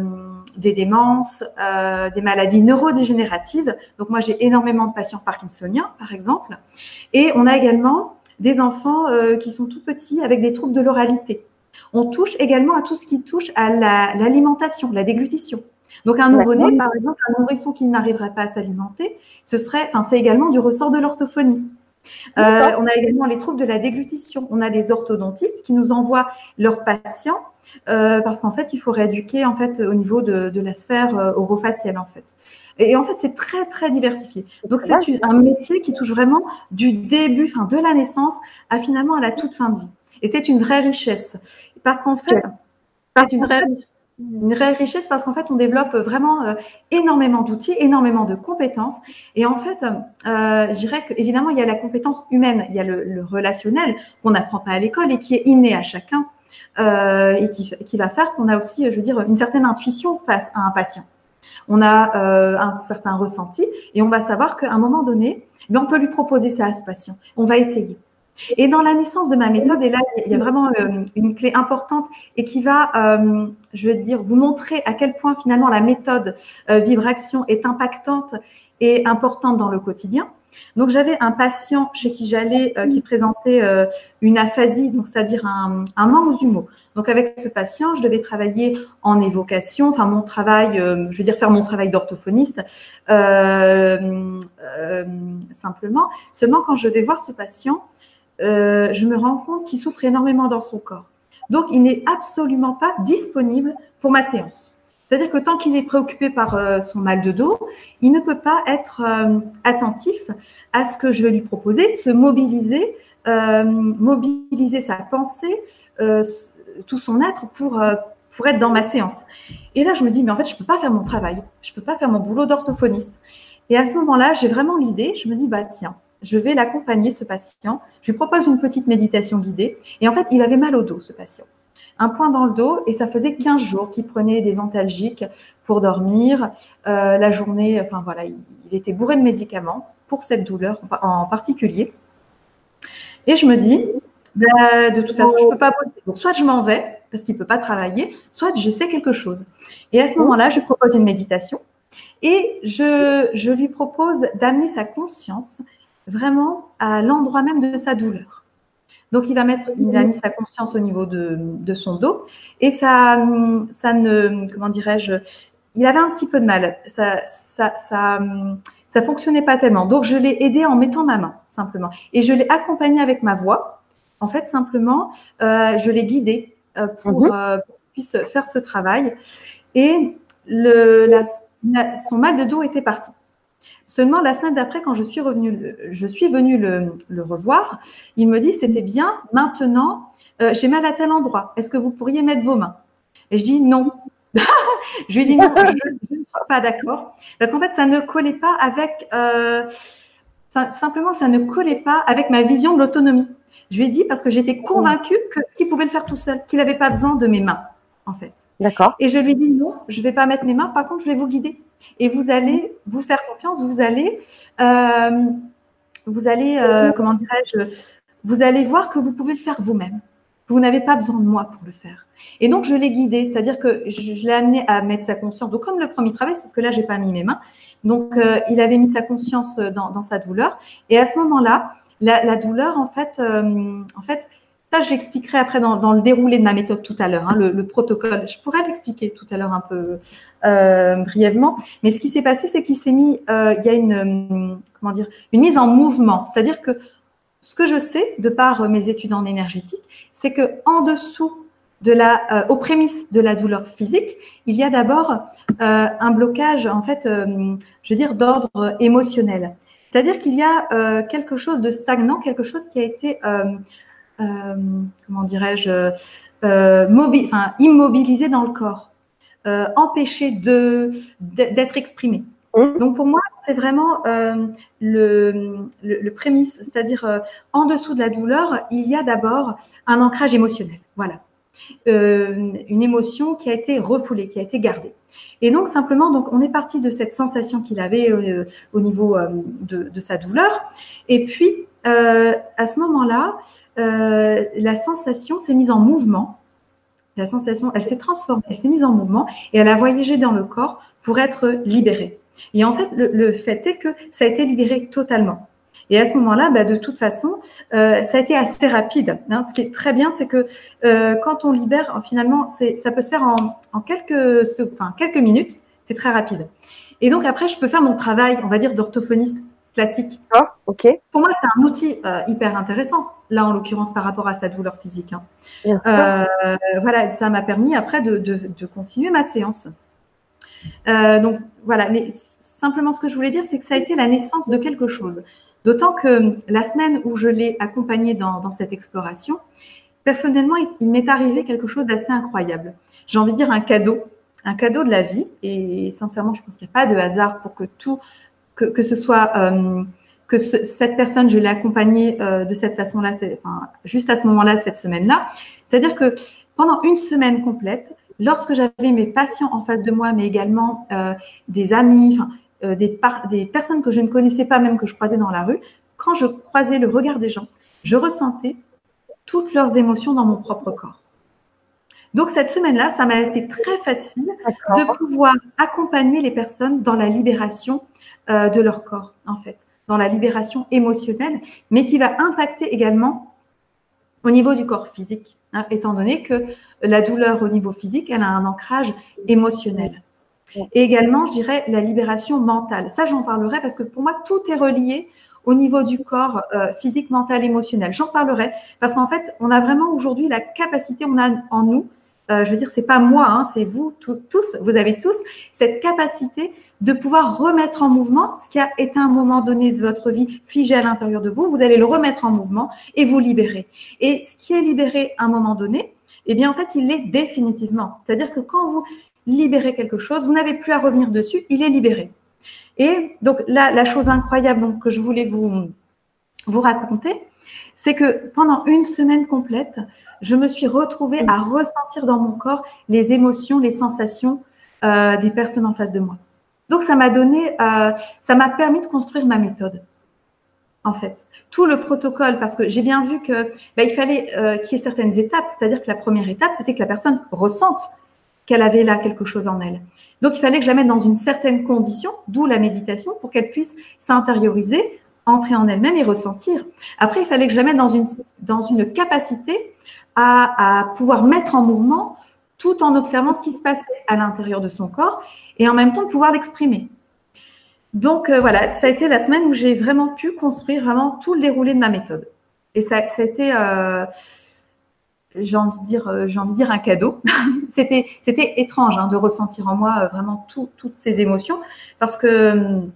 B: des démences, euh, des maladies neurodégénératives. Donc moi, j'ai énormément de patients parkinsoniens, par exemple. Et on a également des enfants euh, qui sont tout petits avec des troubles de l'oralité. On touche également à tout ce qui touche à l'alimentation, la, déglutition. Donc un nouveau-né, par exemple, un nourrisson qui n'arriverait pas à s'alimenter, ce serait, enfin, c'est également du ressort de l'orthophonie. On a également les troubles de la déglutition. On a des orthodontistes qui nous envoient leurs patients euh, parce qu'en fait, il faut rééduquer en fait au niveau de, la sphère euh, orofaciale en fait. Et, en fait, c'est très très diversifié. Donc c'est un métier qui touche vraiment du début, de la naissance, à finalement à la toute fin de vie. Et c'est une vraie richesse parce qu'en fait, c'est une vraie une vraie richesse parce qu'en fait, on développe vraiment euh, énormément d'outils, énormément de compétences. Et en fait, euh, je dirais qu'évidemment, il y a la compétence humaine, il y a le, le relationnel qu'on n'apprend pas à l'école et qui est inné à chacun. Euh, et qui, qui, va faire qu'on a aussi, je veux dire, une certaine intuition face à un patient. On a euh, un certain ressenti et on va savoir qu'à un moment donné, ben, on peut lui proposer ça à ce patient. On va essayer. Et dans la naissance de ma méthode, et là, il y a vraiment euh, une clé importante et qui va, euh, je veux dire, vous montrer à quel point finalement la méthode euh, Vibration est impactante et importante dans le quotidien. Donc j'avais un patient chez qui j'allais euh, qui présentait une aphasie, donc c'est-à-dire un, manque du mot. Donc avec ce patient, je devais travailler en évocation, enfin mon travail, je veux dire faire mon travail d'orthophoniste simplement. Seulement quand je vais voir ce patient, je me rends compte qu'il souffre énormément dans son corps. Donc il n'est absolument pas disponible pour ma séance. C'est-à-dire que tant qu'il est préoccupé par euh, son mal de dos, il ne peut pas être euh, attentif à ce que je vais lui proposer, se mobiliser, euh, mobiliser sa pensée, tout son être pour, pour être dans ma séance. Et là, je me dis, mais en fait, je ne peux pas faire mon travail, je ne peux pas faire mon boulot d'orthophoniste. Et à ce moment-là, j'ai vraiment l'idée, je me dis, bah tiens, je vais l'accompagner, ce patient. Je lui propose une petite méditation guidée. Et en fait, il avait mal au dos, ce patient un point dans le dos et ça faisait 15 jours qu'il prenait des antalgiques pour dormir. Euh, la journée, enfin voilà, il, était bourré de médicaments pour cette douleur en particulier. Et je me dis, bah, de toute façon, je ne peux pas bosser. Donc, soit je m'en vais parce qu'il ne peut pas travailler, soit j'essaie quelque chose. Et à ce moment-là, je propose une méditation et je, je lui propose d'amener sa conscience vraiment à l'endroit même de sa douleur. Donc, il va mettre, il a mis sa conscience au niveau de, de son dos et ça, ça ne, comment dirais-je, il avait un petit peu de mal. Ça, ça, ça, ça fonctionnait pas tellement. Donc, je l'ai aidé en mettant ma main simplement et je l'ai accompagné avec ma voix. En fait, simplement, euh, je l'ai guidé euh, pour, mhm. euh, pour qu'il puisse faire ce travail et le, la, son mal de dos était parti. Seulement la semaine d'après, quand je suis revenue, je suis venue le, revoir, il me dit c'était bien. Maintenant, euh, j'ai mal à tel endroit. Est-ce que vous pourriez mettre vos mains? Et je dis non. je lui ai dit non, je, ne suis pas d'accord parce qu'en fait, ça ne collait pas avec. Euh, simplement, ça ne collait pas avec ma vision de l'autonomie. Je lui ai dit parce que j'étais convaincue qu'il pouvait le faire tout seul, qu'il n'avait pas besoin de mes mains, en fait.
A: D'accord.
B: Et je lui ai dit non, je ne vais pas mettre mes mains. Par contre, je vais vous guider. Et vous allez vous faire confiance, vous allez, euh, vous allez, euh, comment dirais-je, vous allez voir que vous pouvez le faire vous-même. Vous n'avez pas besoin de moi pour le faire. Et donc, je l'ai guidé, c'est-à-dire que je, l'ai amené à mettre sa conscience. Donc, comme le premier travail, sauf que là, j'ai pas mis mes mains. Donc, euh, il avait mis sa conscience dans, sa douleur. Et à ce moment-là, la, douleur, en fait, ça, je l'expliquerai après dans, le déroulé de ma méthode tout à l'heure, hein, le, protocole. Je pourrais l'expliquer tout à l'heure un peu euh, brièvement. Mais ce qui s'est passé, c'est qu'il s'est mis, euh, il y a une, comment dire, une mise en mouvement. C'est-à-dire que ce que je sais de par mes études en énergétique, c'est que en dessous de la, aux prémices de la douleur physique, il y a d'abord un blocage, en fait, je veux dire, d'ordre émotionnel. C'est-à-dire qu'il y a quelque chose de stagnant, quelque chose qui a été, comment dirais-je, enfin, immobilisé dans le corps. Euh, empêcher de d'être exprimé. Mmh. Donc pour moi, c'est vraiment euh, le, le, prémisse, c'est-à-dire euh, en dessous de la douleur, il y a d'abord un ancrage émotionnel. Voilà. une émotion qui a été refoulée, qui a été gardée. Et donc simplement, on est parti de cette sensation qu'il avait au niveau de, de, sa douleur. Et puis à ce moment-là, la sensation s'est mise en mouvement la sensation, elle s'est transformée, elle s'est mise en mouvement et elle a voyagé dans le corps pour être libérée. Et en fait, le, fait est que ça a été libéré totalement. Et à ce moment-là, bah, de toute façon, euh, ça a été assez rapide. Hein. Ce qui est très bien, c'est que euh, quand on libère, finalement, ça peut se faire en, quelques, enfin, quelques minutes. C'est très rapide. Et donc après, je peux faire mon travail, on va dire, d'orthophoniste classique.
A: Ah, ok.
B: Pour moi, c'est un outil euh, hyper intéressant, là en l'occurrence par rapport à sa douleur physique. Hein. Euh, voilà, ça m'a permis après de, de, continuer ma séance. Euh, donc voilà, mais simplement ce que je voulais dire, c'est que ça a été la naissance de quelque chose. D'autant que la semaine où je l'ai accompagné dans, cette exploration, personnellement, il, m'est arrivé quelque chose d'assez incroyable. J'ai envie de dire un cadeau, un cadeau de la vie. Et sincèrement, je pense qu'il n'y a pas de hasard pour que tout que, ce soit euh, que cette personne, je l'ai accompagnée euh, de cette façon-là, juste à ce moment-là, cette semaine-là. C'est-à-dire que pendant une semaine complète, lorsque j'avais mes patients en face de moi, mais également euh, des amis, des, des personnes que je ne connaissais pas, même que je croisais dans la rue, quand je croisais le regard des gens, je ressentais toutes leurs émotions dans mon propre corps. Donc cette semaine-là, ça m'a été très facile de pouvoir accompagner les personnes dans la libération euh, de leur corps, en fait, dans la libération émotionnelle, mais qui va impacter également au niveau du corps physique, hein, étant donné que la douleur au niveau physique, elle a un ancrage émotionnel. Et également, je dirais, la libération mentale. Ça, j'en parlerai parce que pour moi, tout est relié au niveau du corps euh, physique, mental, émotionnel. J'en parlerai parce qu'en fait, on a vraiment aujourd'hui la capacité, on a en nous euh, je veux dire, c'est pas moi, hein, c'est vous tous, vous avez tous cette capacité de pouvoir remettre en mouvement ce qui a été un moment donné de votre vie figé à l'intérieur de vous, vous allez le remettre en mouvement et vous libérer. Et ce qui est libéré à un moment donné, eh bien, en fait, il l'est définitivement. C'est-à-dire que quand vous libérez quelque chose, vous n'avez plus à revenir dessus, il est libéré. Et donc, la, la chose incroyable que je voulais vous, vous raconter, c'est que pendant une semaine complète, je me suis retrouvée à ressentir dans mon corps les émotions, les sensations euh, des personnes en face de moi. Donc ça m'a donné, euh, ça m'a permis de construire ma méthode. En fait, tout le protocole, parce que j'ai bien vu que bah, il fallait euh, qu'il y ait certaines étapes. C'est-à-dire que la première étape, c'était que la personne ressente qu'elle avait là quelque chose en elle. Donc il fallait que je la mette dans une certaine condition, d'où la méditation, pour qu'elle puisse s'intérioriser entrer en elle-même et ressentir. Après, il fallait que je la mette dans une, dans une capacité à, à pouvoir mettre en mouvement tout en observant ce qui se passait à l'intérieur de son corps et en même temps pouvoir l'exprimer. Donc euh, voilà, ça a été la semaine où j'ai vraiment pu construire vraiment tout le déroulé de ma méthode. Et ça, ça a été, euh, j'ai envie de dire, euh, j'ai envie de dire un cadeau. c'était, c'était étrange hein, de ressentir en moi euh, vraiment toutes ces émotions parce que hum,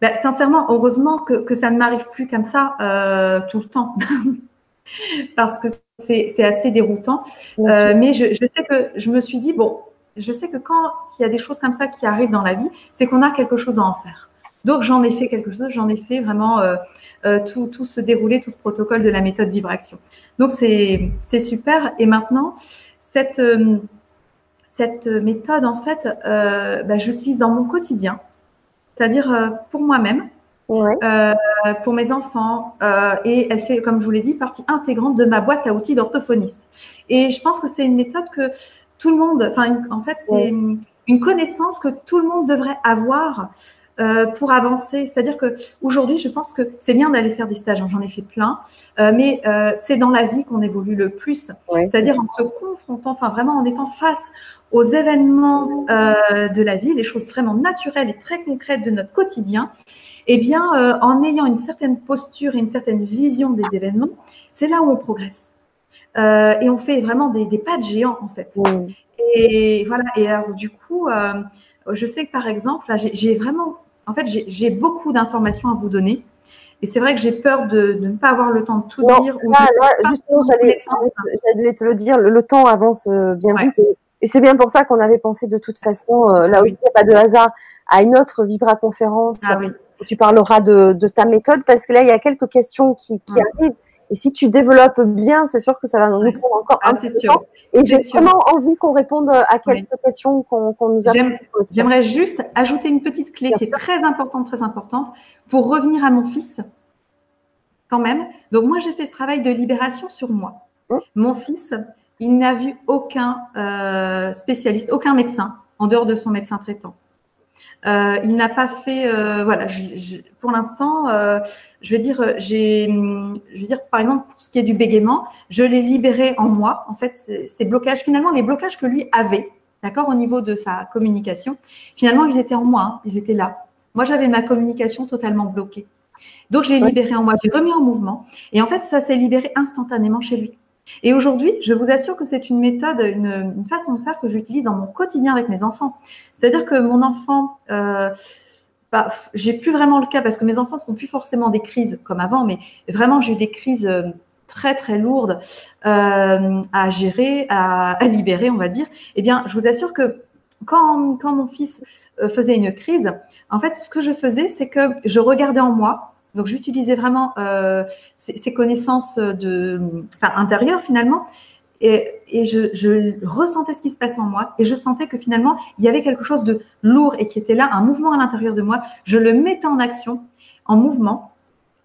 B: bah, sincèrement, heureusement que, ça ne m'arrive plus comme ça euh, tout le temps. Parce que c'est assez déroutant. Euh, mais je, sais que je me suis dit, bon, je sais que quand il y a des choses comme ça qui arrivent dans la vie, c'est qu'on a quelque chose à en faire. Donc j'en ai fait quelque chose, j'en ai fait vraiment euh, tout, tout ce déroulé, tout ce protocole de la méthode vibration. Donc c'est super. Et maintenant, cette, cette méthode, en fait, bah, j'utilise dans mon quotidien c'est-à-dire euh, pour moi-même, euh, pour mes enfants, euh, et elle fait, comme je vous l'ai dit, partie intégrante de ma boîte à outils d'orthophoniste. Et je pense que c'est une méthode que tout le monde, enfin, en fait, c'est une, connaissance que tout le monde devrait avoir euh, pour avancer. C'est-à-dire que aujourd'hui, je pense que c'est bien d'aller faire des stages. Hein, j'en ai fait plein, euh, mais euh, c'est dans la vie qu'on évolue le plus. C'est-à-dire en se confrontant, enfin vraiment en étant face aux événements de la vie, les choses vraiment naturelles et très concrètes de notre quotidien. Eh bien, en ayant une certaine posture et une certaine vision des événements, c'est là où on progresse. et on fait vraiment des, des, pas de géant en fait. Et voilà. Et alors du coup je sais que par exemple, j'ai vraiment, en fait, j'ai beaucoup d'informations à vous donner. Et c'est vrai que j'ai peur de, ne pas avoir le temps de tout dire.
A: Là, justement, j'allais te le dire, le, temps avance euh, bien vite. Et, c'est bien pour ça qu'on avait pensé de toute façon, euh, là où il n'y a pas de hasard, à une autre Vibra conférence ah où tu parleras de, ta méthode, parce que là, il y a quelques questions qui, qui arrivent et si tu développes bien, c'est sûr que ça va nous prendre encore ah, un peu de temps. Et j'ai vraiment envie qu'on réponde à quelques questions qu'on nous a
B: J'aimerais juste ajouter une petite clé qui est très importante, très importante, pour revenir à mon fils, quand même. Donc moi, j'ai fait ce travail de libération sur moi. Hum. Mon fils, il n'a vu aucun euh, spécialiste, aucun médecin en dehors de son médecin traitant. Euh, il n'a pas fait, euh, voilà, pour l'instant, euh, je vais dire, j'ai, je veux dire, par exemple, pour ce qui est du bégaiement, je l'ai libéré en moi. En fait, ces blocages, finalement, les blocages que lui avait, d'accord, au niveau de sa communication, finalement, ils étaient en moi, hein, ils étaient là. Moi, j'avais ma communication totalement bloquée. Donc, j'ai libéré en moi, j'ai remis en mouvement. Et en fait, ça s'est libéré instantanément chez lui. Et aujourd'hui, je vous assure que c'est une méthode, une, façon de faire que j'utilise dans mon quotidien avec mes enfants. C'est-à-dire que mon enfant, euh, bah, j'ai plus vraiment le cas parce que mes enfants font plus forcément des crises comme avant, mais vraiment j'ai eu des crises euh, très très lourdes euh, à gérer, à, libérer, on va dire. Eh bien, je vous assure que quand, quand mon fils faisait une crise, en fait, ce que je faisais, c'est que je regardais en moi donc j'utilisais vraiment euh, ces, connaissances de, intérieures finalement, et, je, ressentais ce qui se passait en moi, et je sentais que finalement il y avait quelque chose de lourd et qui était là, un mouvement à l'intérieur de moi. Je le mettais en action, en mouvement,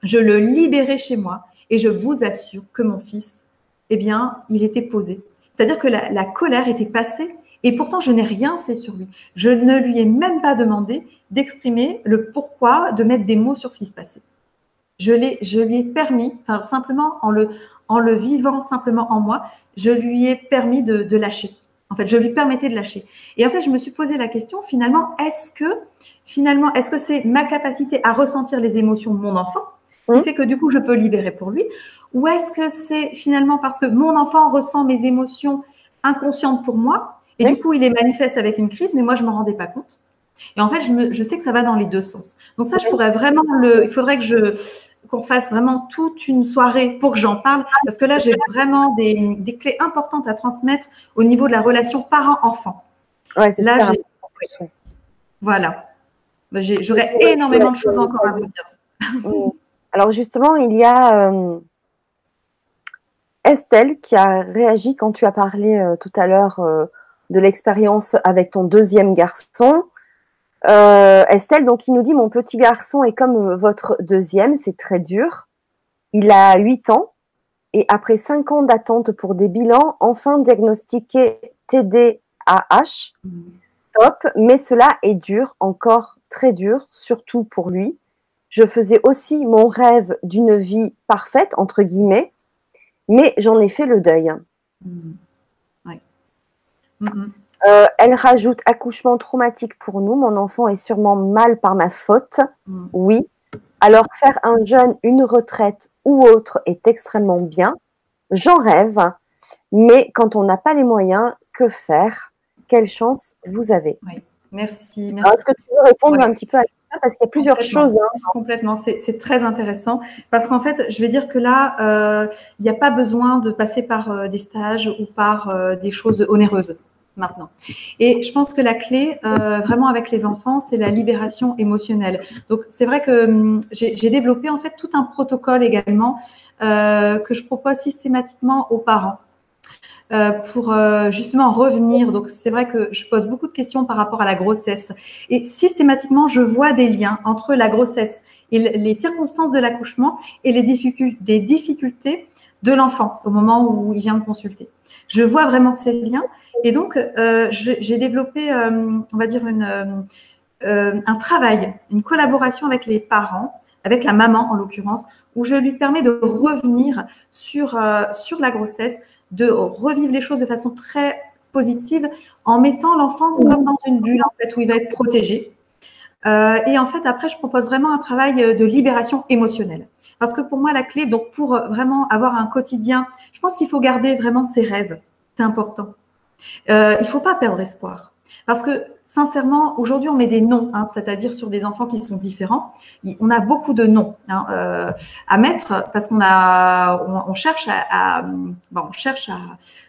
B: je le libérais chez moi, et je vous assure que mon fils, eh bien, il était posé. C'est-à-dire que la colère était passée et pourtant, je n'ai rien fait sur lui. Je ne lui ai même pas demandé d'exprimer le pourquoi, de mettre des mots sur ce qui se passait. Je, je lui ai permis, enfin, simplement en le, en le vivant simplement en moi, je lui ai permis de, de, lâcher. En fait, je lui permettais de lâcher. Et en fait, je me suis posé la question, finalement, est-ce que, finalement, est-ce que c'est ma capacité à ressentir les émotions de mon enfant qui fait que du coup, je peux libérer pour lui Ou est-ce que c'est finalement parce que mon enfant ressent mes émotions inconscientes pour moi et du coup, il les manifeste avec une crise, mais moi, je m'en rendais pas compte et en fait, je, me, je, sais que ça va dans les deux sens. Donc ça, je pourrais vraiment le. Il faudrait que je qu'on fasse vraiment toute une soirée pour que j'en parle, parce que là, j'ai vraiment des, des, clés importantes à transmettre au niveau de la relation parent-enfant.
A: Ouais, c'est là.
B: Voilà. Bah, j'aurais énormément de choses encore à vous dire.
A: Alors justement, il y a euh, Estelle qui a réagi quand tu as parlé euh, tout à l'heure euh, de l'expérience avec ton deuxième garçon. Euh, Estelle, donc, il nous dit Mon petit garçon est comme votre deuxième, c'est très dur. Il a 8 ans et après 5 ans d'attente pour des bilans, enfin diagnostiqué TDAH. Top, mais cela est dur, encore très dur, surtout pour lui. Je faisais aussi mon rêve d'une vie parfaite, entre guillemets, mais j'en ai fait le deuil. Mmh. Mmh. Euh, elle rajoute accouchement traumatique pour nous. Mon enfant est sûrement mal par ma faute. Mm. Oui. Alors faire un jeune une retraite ou autre est extrêmement bien. J'en rêve. Mais quand on n'a pas les moyens, que faire? Quelle chance vous avez?
B: Oui. Merci.
A: Est-ce que tu veux répondre un petit peu à ça? Parce qu'il y a plusieurs choses. Hein.
B: Complètement, c'est très intéressant. Parce qu'en fait, je vais dire que là, euh, il n'y a pas besoin de passer par euh, des stages ou par des choses onéreuses maintenant. Et je pense que la clé, euh, vraiment avec les enfants, c'est la libération émotionnelle. Donc c'est vrai que hum, j'ai développé en fait tout un protocole également euh, que je propose systématiquement aux parents. Euh, pour justement revenir. Donc, c'est vrai que je pose beaucoup de questions par rapport à la grossesse. Et systématiquement, je vois des liens entre la grossesse et les circonstances de l'accouchement et les difficultés de l'enfant au moment où il vient me consulter. Je vois vraiment ces liens. Et donc, euh, j'ai développé, euh, on va dire, une, euh, un travail, une collaboration avec les parents, avec la maman en l'occurrence, où je lui permets de revenir sur, sur la grossesse, de revivre les choses de façon très positive en mettant l'enfant comme dans une bulle en fait où il va être protégé. Et en fait, après, je propose vraiment un travail de libération émotionnelle. Parce que pour moi, la clé, donc pour vraiment avoir un quotidien, je pense qu'il faut garder vraiment ses rêves. C'est important. Euh, il ne faut pas perdre espoir. Parce que sincèrement, aujourd'hui, on met des noms, hein, c'est-à-dire sur des enfants qui sont différents. On a beaucoup de noms hein, euh, à mettre parce qu'on a, on, cherche à, on cherche à,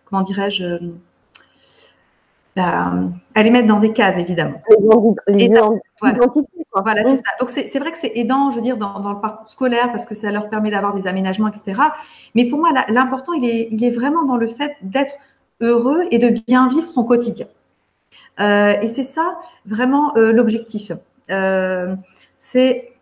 B: comment dirais-je, à les mettre dans des cases, évidemment. Les, voilà, voilà c'est ça. Donc, c'est vrai que c'est aidant, je veux dire, dans, le parcours scolaire parce que ça leur permet d'avoir des aménagements, etc. Mais pour moi, l'important, il est, il est vraiment dans le fait d'être heureux et de bien vivre son quotidien. Euh, et c'est ça vraiment euh, l'objectif. Euh, c'est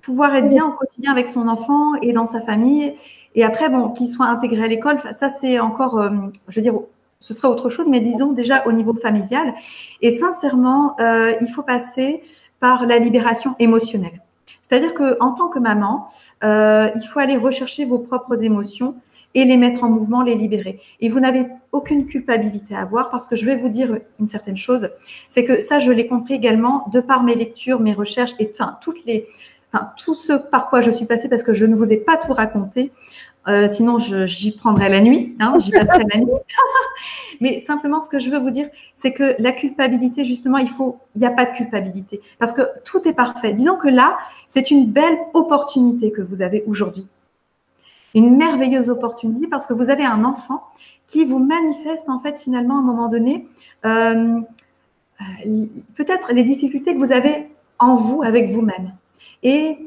B: pouvoir être bien au quotidien avec son enfant et dans sa famille. Et après, bon, qu'il soit intégré à l'école, ça c'est encore, je veux dire, ce sera autre chose, mais disons déjà au niveau familial. Et sincèrement, euh, il faut passer par la libération émotionnelle. C'est-à-dire qu'en tant que maman, euh, il faut aller rechercher vos propres émotions et les mettre en mouvement, les libérer. Et vous n'avez aucune culpabilité à avoir parce que je vais vous dire une certaine chose, c'est que ça, je l'ai compris également de par mes lectures, mes recherches et enfin, toutes les, enfin, tout ce par quoi je suis passée parce que je ne vous ai pas tout raconté. Euh, sinon, j'y prendrai la nuit, hein, j'y passerai la nuit. Mais simplement, ce que je veux vous dire, c'est que la culpabilité, justement, il faut, il n'y a pas de culpabilité parce que tout est parfait. Disons que là, c'est une belle opportunité que vous avez aujourd'hui. Une merveilleuse opportunité parce que vous avez un enfant qui vous manifeste, en fait, finalement, à un moment donné, euh, euh peut-être les difficultés que vous avez en vous, avec vous-même. Et,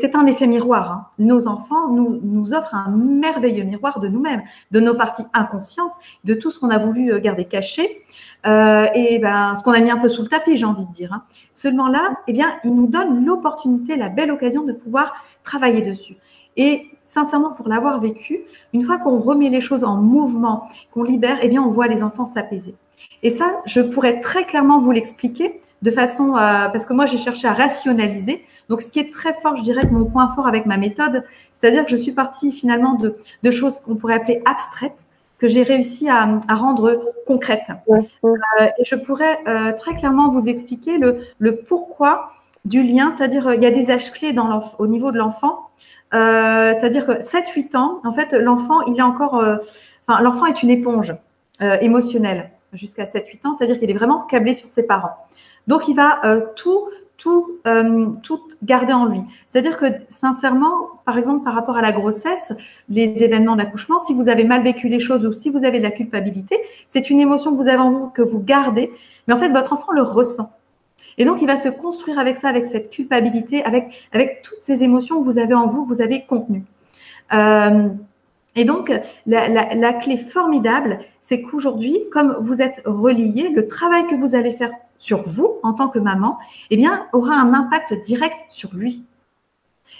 B: c'est un effet miroir. Hein. Nos enfants nous, offrent un merveilleux miroir de nous-mêmes, de nos parties inconscientes, de tout ce qu'on a voulu euh, garder caché, euh, et ben, ce qu'on a mis un peu sous le tapis, j'ai envie de dire. Hein. Seulement là, eh bien, ils nous donnent l'opportunité, la belle occasion de pouvoir travailler dessus. Et sincèrement, pour l'avoir vécu, une fois qu'on remet les choses en mouvement, qu'on libère, eh bien, on voit les enfants s'apaiser. Et ça, je pourrais très clairement vous l'expliquer de façon, à, parce que moi j'ai cherché à rationaliser. Donc ce qui est très fort, je dirais que mon point fort avec ma méthode, c'est-à-dire que je suis partie finalement de, de choses qu'on pourrait appeler abstraites, que j'ai réussi à, à, rendre concrètes. Euh, et je pourrais euh, très clairement vous expliquer le, le pourquoi du lien, c'est-à-dire euh, il y a des âges clés dans au niveau de l'enfant. Euh, c'est-à-dire que 7-8 ans, en fait, l'enfant, il est encore, enfin, l'enfant est une éponge émotionnelle jusqu'à 7-8 ans, c'est-à-dire qu'il est vraiment câblé sur ses parents. Donc, il va euh, tout, tout, euh, tout garder en lui. C'est-à-dire que, sincèrement, par exemple, par rapport à la grossesse, les événements d'accouchement, si vous avez mal vécu les choses ou si vous avez de la culpabilité, c'est une émotion que vous avez en vous, que vous gardez, mais en fait, votre enfant le ressent. Et donc, il va se construire avec ça, avec cette culpabilité, avec, avec toutes ces émotions que vous avez en vous, que vous avez contenues. Euh, et donc, la, la, la clé formidable, c'est qu'aujourd'hui, comme vous êtes relié, le travail que vous allez faire sur vous en tant que maman, eh bien, aura un impact direct sur lui.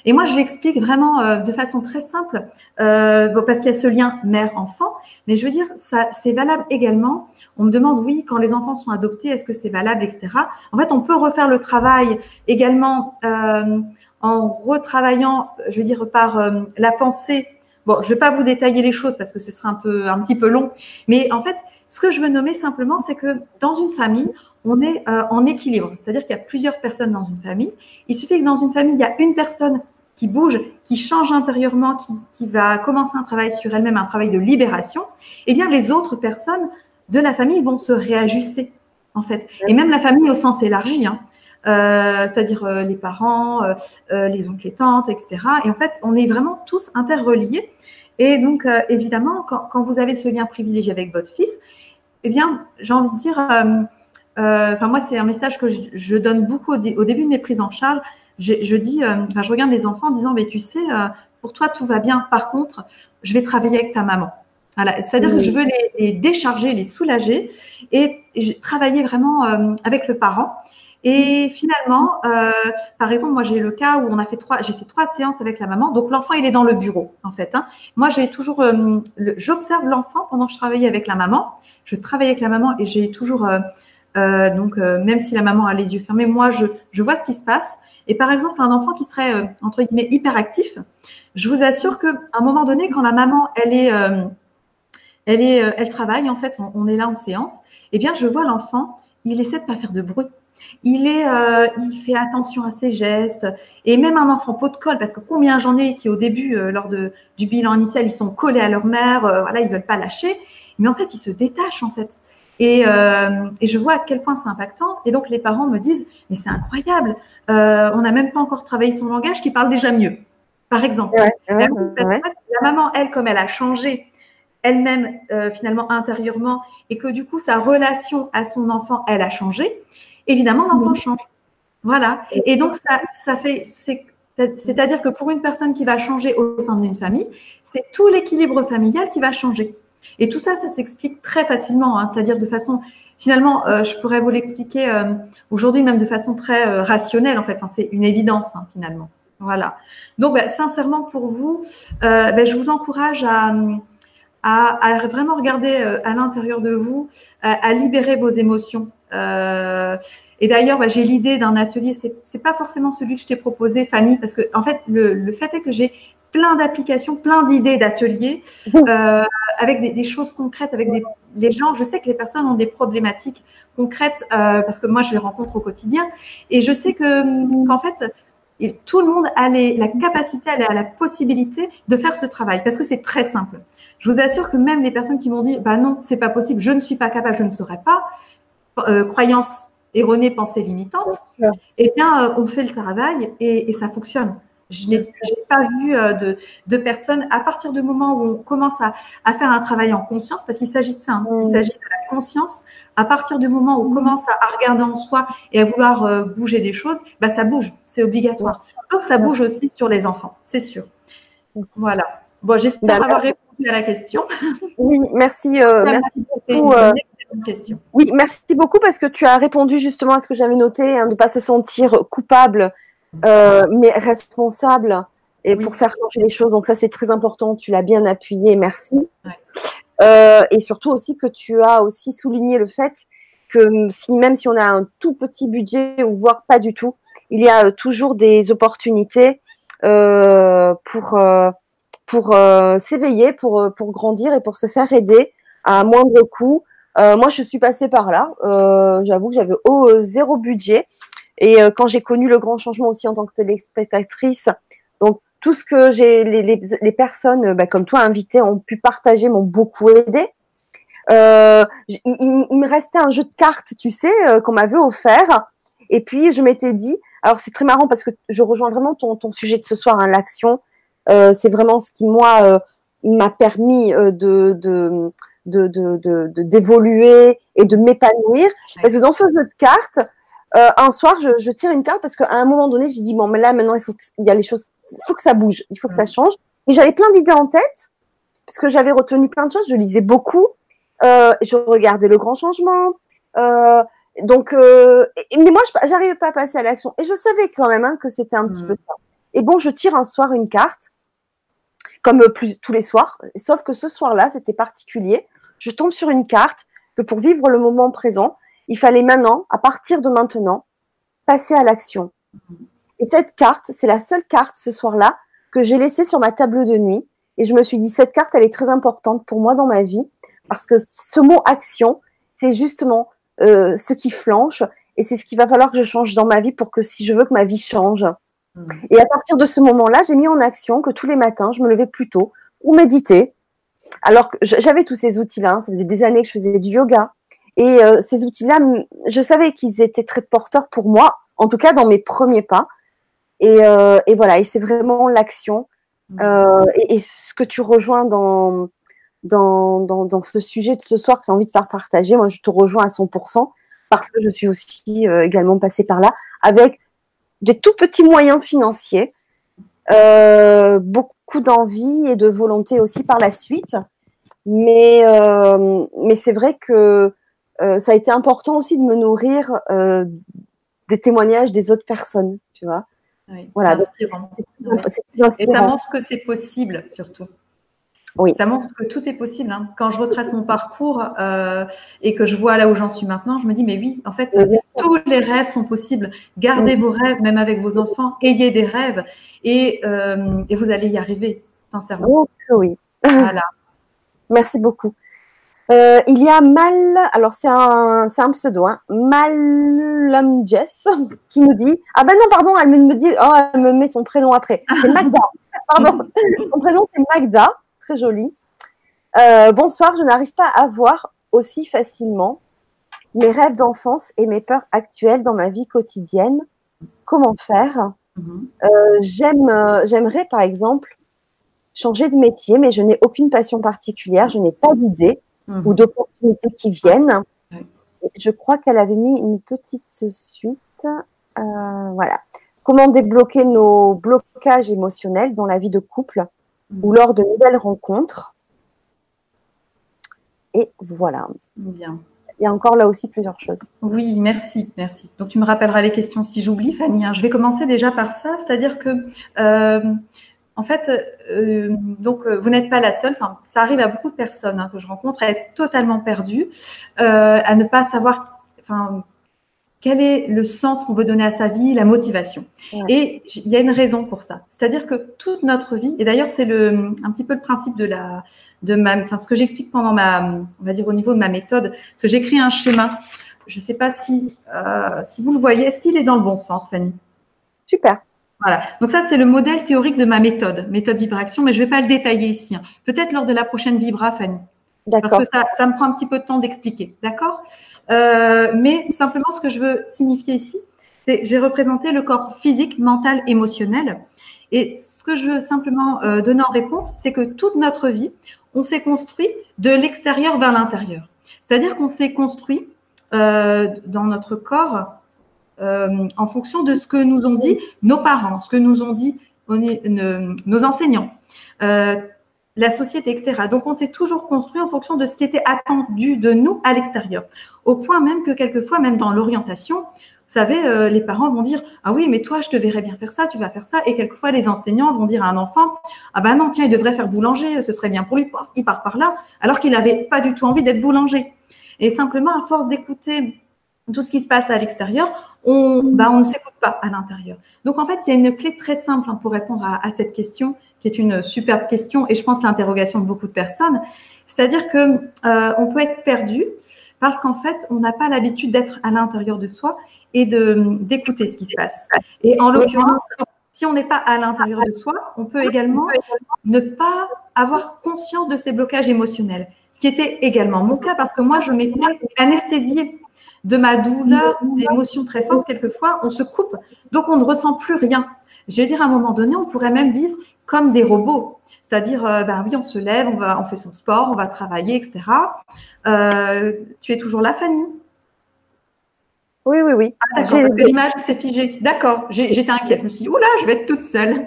B: Et moi, je l'explique vraiment euh, de façon très simple, euh, parce qu'il y a ce lien mère-enfant, mais je veux dire, ça, c'est valable également. On me demande, oui, quand les enfants sont adoptés, est-ce que c'est valable, etc. En fait, on peut refaire le travail également euh, en retravaillant, je veux dire, par euh, la pensée. Bon, je ne vais pas vous détailler les choses parce que ce serait un peu, un petit peu long, mais en fait, ce que je veux nommer simplement, c'est que dans une famille, on est euh, en équilibre. C'est-à-dire qu'il y a plusieurs personnes dans une famille. Il suffit que dans une famille, il y a une personne qui bouge, qui change intérieurement, qui, va commencer un travail sur elle-même, un travail de libération, eh bien, les autres personnes de la famille vont se réajuster, en fait. Et même la famille au sens élargi, hein. Euh, c'est-à-dire euh, les parents, les oncles et tantes, etc. Et en fait, on est vraiment tous interreliés. Et donc, évidemment, quand, quand, vous avez ce lien privilégié avec votre fils, eh bien, j'ai envie de dire, euh, enfin, moi, c'est un message que je, donne beaucoup au, début de mes prises en charge. Je, dis, euh, je regarde les enfants en disant, mais tu sais, euh, pour toi, tout va bien. Par contre, je vais travailler avec ta maman. Voilà. C'est-à-dire que je veux les, décharger, les soulager et, travailler vraiment avec le parent. Et finalement, par exemple, moi j'ai le cas où on a fait trois, j'ai fait trois séances avec la maman. Donc l'enfant il est dans le bureau en fait. Hein. Moi j'ai toujours, j'observe l'enfant pendant que je travaillais avec la maman. Je travaille avec la maman et j'ai toujours donc, même si la maman a les yeux fermés, moi, je, je, vois ce qui se passe. Et par exemple, un enfant qui serait, entre guillemets, hyperactif, je vous assure qu'à un moment donné, quand la maman, elle est, elle, est, elle travaille, en fait, on, on est là en séance, eh bien, je vois l'enfant, il essaie de pas faire de bruit. Il, est, euh, il fait attention à ses gestes. Et même un enfant pot de colle, parce que combien j'en ai qui, au début, euh, lors de, du bilan initial, ils sont collés à leur mère, euh, voilà, ils veulent pas lâcher. Mais en fait, ils se détachent, en fait. Et, et je vois à quel point c'est impactant. Et donc, les parents me disent, mais c'est incroyable, on n'a même pas encore travaillé son langage qui parle déjà mieux. Par exemple. la maman, elle, comme elle a changé elle-même, finalement, intérieurement, et que du coup, sa relation à son enfant, elle a changé, évidemment, l'enfant change. Voilà. Et donc, ça, ça fait, c'est-à-dire que pour une personne qui va changer au sein d'une famille, c'est tout l'équilibre familial qui va changer. Et tout ça, ça s'explique très facilement, hein. c'est-à-dire de façon, finalement, euh, je pourrais vous l'expliquer euh, aujourd'hui même de façon très euh, rationnelle, en fait. c'est une évidence, hein, finalement. Voilà. Donc, bah, sincèrement, pour vous, bah, je vous encourage à, à, vraiment regarder à l'intérieur de vous, à libérer vos émotions. Euh, et d'ailleurs, bah, j'ai l'idée d'un atelier. C'est, c'est pas forcément celui que je t'ai proposé, Fanny, parce que en fait, le, le fait est que j'ai plein d'applications, plein d'idées d'ateliers euh, avec des, des, choses concrètes, avec des, les gens. Je sais que les personnes ont des problématiques concrètes euh, parce que moi, je les rencontre au quotidien, et je sais que qu'en fait, tout le monde a les, la capacité, a la possibilité de faire ce travail parce que c'est très simple. Je vous assure que même les personnes qui m'ont dit, bah non, c'est pas possible, je ne suis pas capable, je ne saurais pas, euh, croyances erronées, pensées limitantes, eh bien, euh, on fait le travail et, ça fonctionne. Je n'ai pas vu euh, de, de, personnes, à partir du moment où on commence à, à faire un travail en conscience, parce qu'il s'agit de ça, hein, il s'agit de la conscience, à partir du moment où on commence à, regarder en soi et à vouloir bouger des choses, bah, ça bouge, c'est obligatoire. Donc, ça bouge aussi sur les enfants, c'est sûr. Voilà. Bon, j'espère avoir répondu à la question.
A: Oui, merci. merci beaucoup question. Oui, merci beaucoup parce que tu as répondu justement à ce que j'avais noté, hein, de ne pas se sentir coupable, euh, mais responsable et pour faire changer les choses. Donc ça, c'est très important. Tu l'as bien appuyé. Merci. Euh, et surtout aussi que tu as aussi souligné le fait que si, même si on a un tout petit budget ou voire pas du tout, il y a euh, toujours des opportunités pour pour s'éveiller, pour pour grandir et pour se faire aider à moindre coût euh, moi, je suis passée par là. Euh, J'avoue que j'avais oh, zéro budget. Et euh, quand j'ai connu le grand changement aussi en tant que téléspectatrice, donc tout ce que j'ai, les, les, les, personnes, bah, comme toi, invitées, ont pu partager, m'ont beaucoup aidé. Euh, il, il, me restait un jeu de cartes, tu sais, euh, qu'on m'avait offert. Et puis, je m'étais dit, alors c'est très marrant parce que je rejoins vraiment ton, ton sujet de ce soir, hein, l'action. Euh, c'est vraiment ce qui, moi, m'a permis de, de, de d'évoluer et de m'épanouir. Parce que dans ce jeu de cartes, euh, un soir, je, je, tire une carte parce qu'à un moment donné, j'ai dit bon, mais là maintenant, il faut qu'il y a les choses, il faut que ça bouge, il faut que ça change. Et j'avais plein d'idées en tête parce que j'avais retenu plein de choses. Je lisais beaucoup, euh, je regardais le grand changement. Euh, donc, mais moi, j'arrivais pas à passer à l'action. Et je savais quand même hein, que c'était un petit peu ça. Et bon, je tire un soir une carte comme plus, tous les soirs. Sauf que ce soir-là, c'était particulier. Je tombe sur une carte que pour vivre le moment présent, il fallait maintenant, à partir de maintenant, passer à l'action. Et cette carte, c'est la seule carte ce soir-là que j'ai laissée sur ma table de nuit. Et je me suis dit, cette carte, elle est très importante pour moi dans ma vie parce que ce mot action, c'est justement euh, ce qui flanche et c'est ce qu'il va falloir que je change dans ma vie pour que si je veux que ma vie change, et à partir de ce moment-là, j'ai mis en action que tous les matins, je me levais plus tôt ou méditer. Alors que j'avais tous ces outils-là, hein. ça faisait des années que je faisais du yoga. Et euh, ces outils-là, je savais qu'ils étaient très porteurs pour moi, en tout cas dans mes premiers pas. Et, euh, et voilà, et c'est vraiment l'action. Mmh. Euh, et, et, ce que tu rejoins dans, dans, dans, dans, ce sujet de ce soir que tu as envie de faire partager, moi je te rejoins à 100% parce que je suis aussi également passée par là avec des tout petits moyens financiers, euh, beaucoup d'envie et de volonté aussi par la suite. Mais, euh, mais c'est vrai que euh, ça a été important aussi de me nourrir des témoignages des autres personnes, tu vois.
B: Oui, voilà, inspirant. Et ça montre que c'est possible, surtout. Oui. Ça montre que tout est possible. Hein. Quand je retrace mon parcours euh, et que je vois là où j'en suis maintenant, je me dis, mais oui, en fait, tous les rêves sont possibles. Gardez vos rêves, même avec vos enfants. Ayez des rêves et, euh, et vous allez y arriver, sincèrement.
A: Oh, oui. Voilà. Merci beaucoup. Euh, il y a Mal, alors c'est un, un, pseudo, hein, Malum Jess, qui nous dit Ah ben non, pardon, elle me dit, oh, elle me met son prénom après. C'est Magda. pardon, son prénom c'est Magda très joli. Euh, bonsoir, je n'arrive pas à voir aussi facilement mes rêves d'enfance et mes peurs actuelles dans ma vie quotidienne. Comment faire? Mhm. euh, J'aime, euh, J'aimerais, par exemple, changer de métier, mais je n'ai aucune passion particulière, je n'ai pas d'idée mhm. ou d'opportunités qui viennent. Je crois qu'elle avait mis une petite suite. voilà. Comment débloquer nos blocages émotionnels dans la vie de couple? Ou lors de nouvelles rencontres. Et voilà. Bien. Il y a encore là aussi plusieurs choses.
B: Oui, merci, merci. Donc tu me rappelleras les questions si j'oublie, Fanny. Hein. Je vais commencer déjà par ça, c'est-à-dire que euh, en fait, euh, donc euh, vous n'êtes pas la seule. Enfin, ça arrive à beaucoup de personnes hein, que je rencontre à être totalement perdues, à ne pas savoir, enfin, quel est le sens qu'on veut donner à sa vie, la motivation. Et il y a une raison pour ça. C'est-à-dire que toute notre vie, et d'ailleurs c'est le un petit peu le principe de la de ma, enfin ce que j'explique pendant ma, on va dire au niveau de ma méthode, parce que j'écris un schéma. Je ne sais pas si euh, si vous le voyez. Est-ce qu'il est dans le bon sens, Fanny?
A: Super.
B: Voilà. Donc ça, c'est le modèle théorique de ma méthode, méthode vibration, mais je ne vais pas le détailler ici. Hein. Peut-être lors de la prochaine vibra, Fanny. D'accord. Parce que ça, ça me prend un petit peu de temps d'expliquer. D'accord? Euh, mais simplement, ce que je veux signifier ici, c'est j'ai représenté le corps physique, mental, émotionnel. Et ce que je veux simplement euh, donner en réponse, c'est que toute notre vie, on s'est construit de l'extérieur vers l'intérieur. C'est-à-dire qu'on s'est construit euh, dans notre corps en fonction de ce que nous ont dit nos parents, ce que nous ont dit nos enseignants la société, etc. Donc, on s'est toujours construit en fonction de ce qui était attendu de nous à l'extérieur. Au point même que quelquefois, même dans l'orientation, vous savez, euh, les parents vont dire Ah oui, mais toi, je te verrais bien faire ça, tu vas faire ça. Et quelquefois, les enseignants vont dire à un enfant Ah ben non, tiens, il devrait faire boulanger, ce serait bien pour lui. Il part par là, alors qu'il n'avait pas du tout envie d'être boulanger. Et simplement, à force d'écouter tout ce qui se passe à l'extérieur, on, bah, on ne s'écoute pas à l'intérieur. Donc, en fait, il y a une clé très simple hein, pour répondre à cette question qui est une superbe question et je pense l'interrogation de beaucoup de personnes. C'est-à-dire que euh, on peut être perdu parce qu'en fait, on n'a pas l'habitude d'être à l'intérieur de soi et de d'écouter ce qui se passe. Et en l'occurrence, si on n'est pas à l'intérieur de soi, on peut également ne pas avoir conscience de ces blocages émotionnels. Ce qui était également mon cas parce que moi, je m'étais anesthésiée de ma douleur, d'émotions très fortes. Quelquefois, on se coupe, donc on ne ressent plus rien. Je veux dire, à un moment donné, on pourrait même vivre comme des robots. C'est-à-dire, ben oui, on se lève, on, va, on fait son sport, on va travailler, etc. Euh, tu es toujours là, Fanny?
A: Oui, oui, oui.
B: Ah, parce que l'image s'est figée. D'accord, j'étais inquiète. Je me suis dit, oula, je vais être toute seule.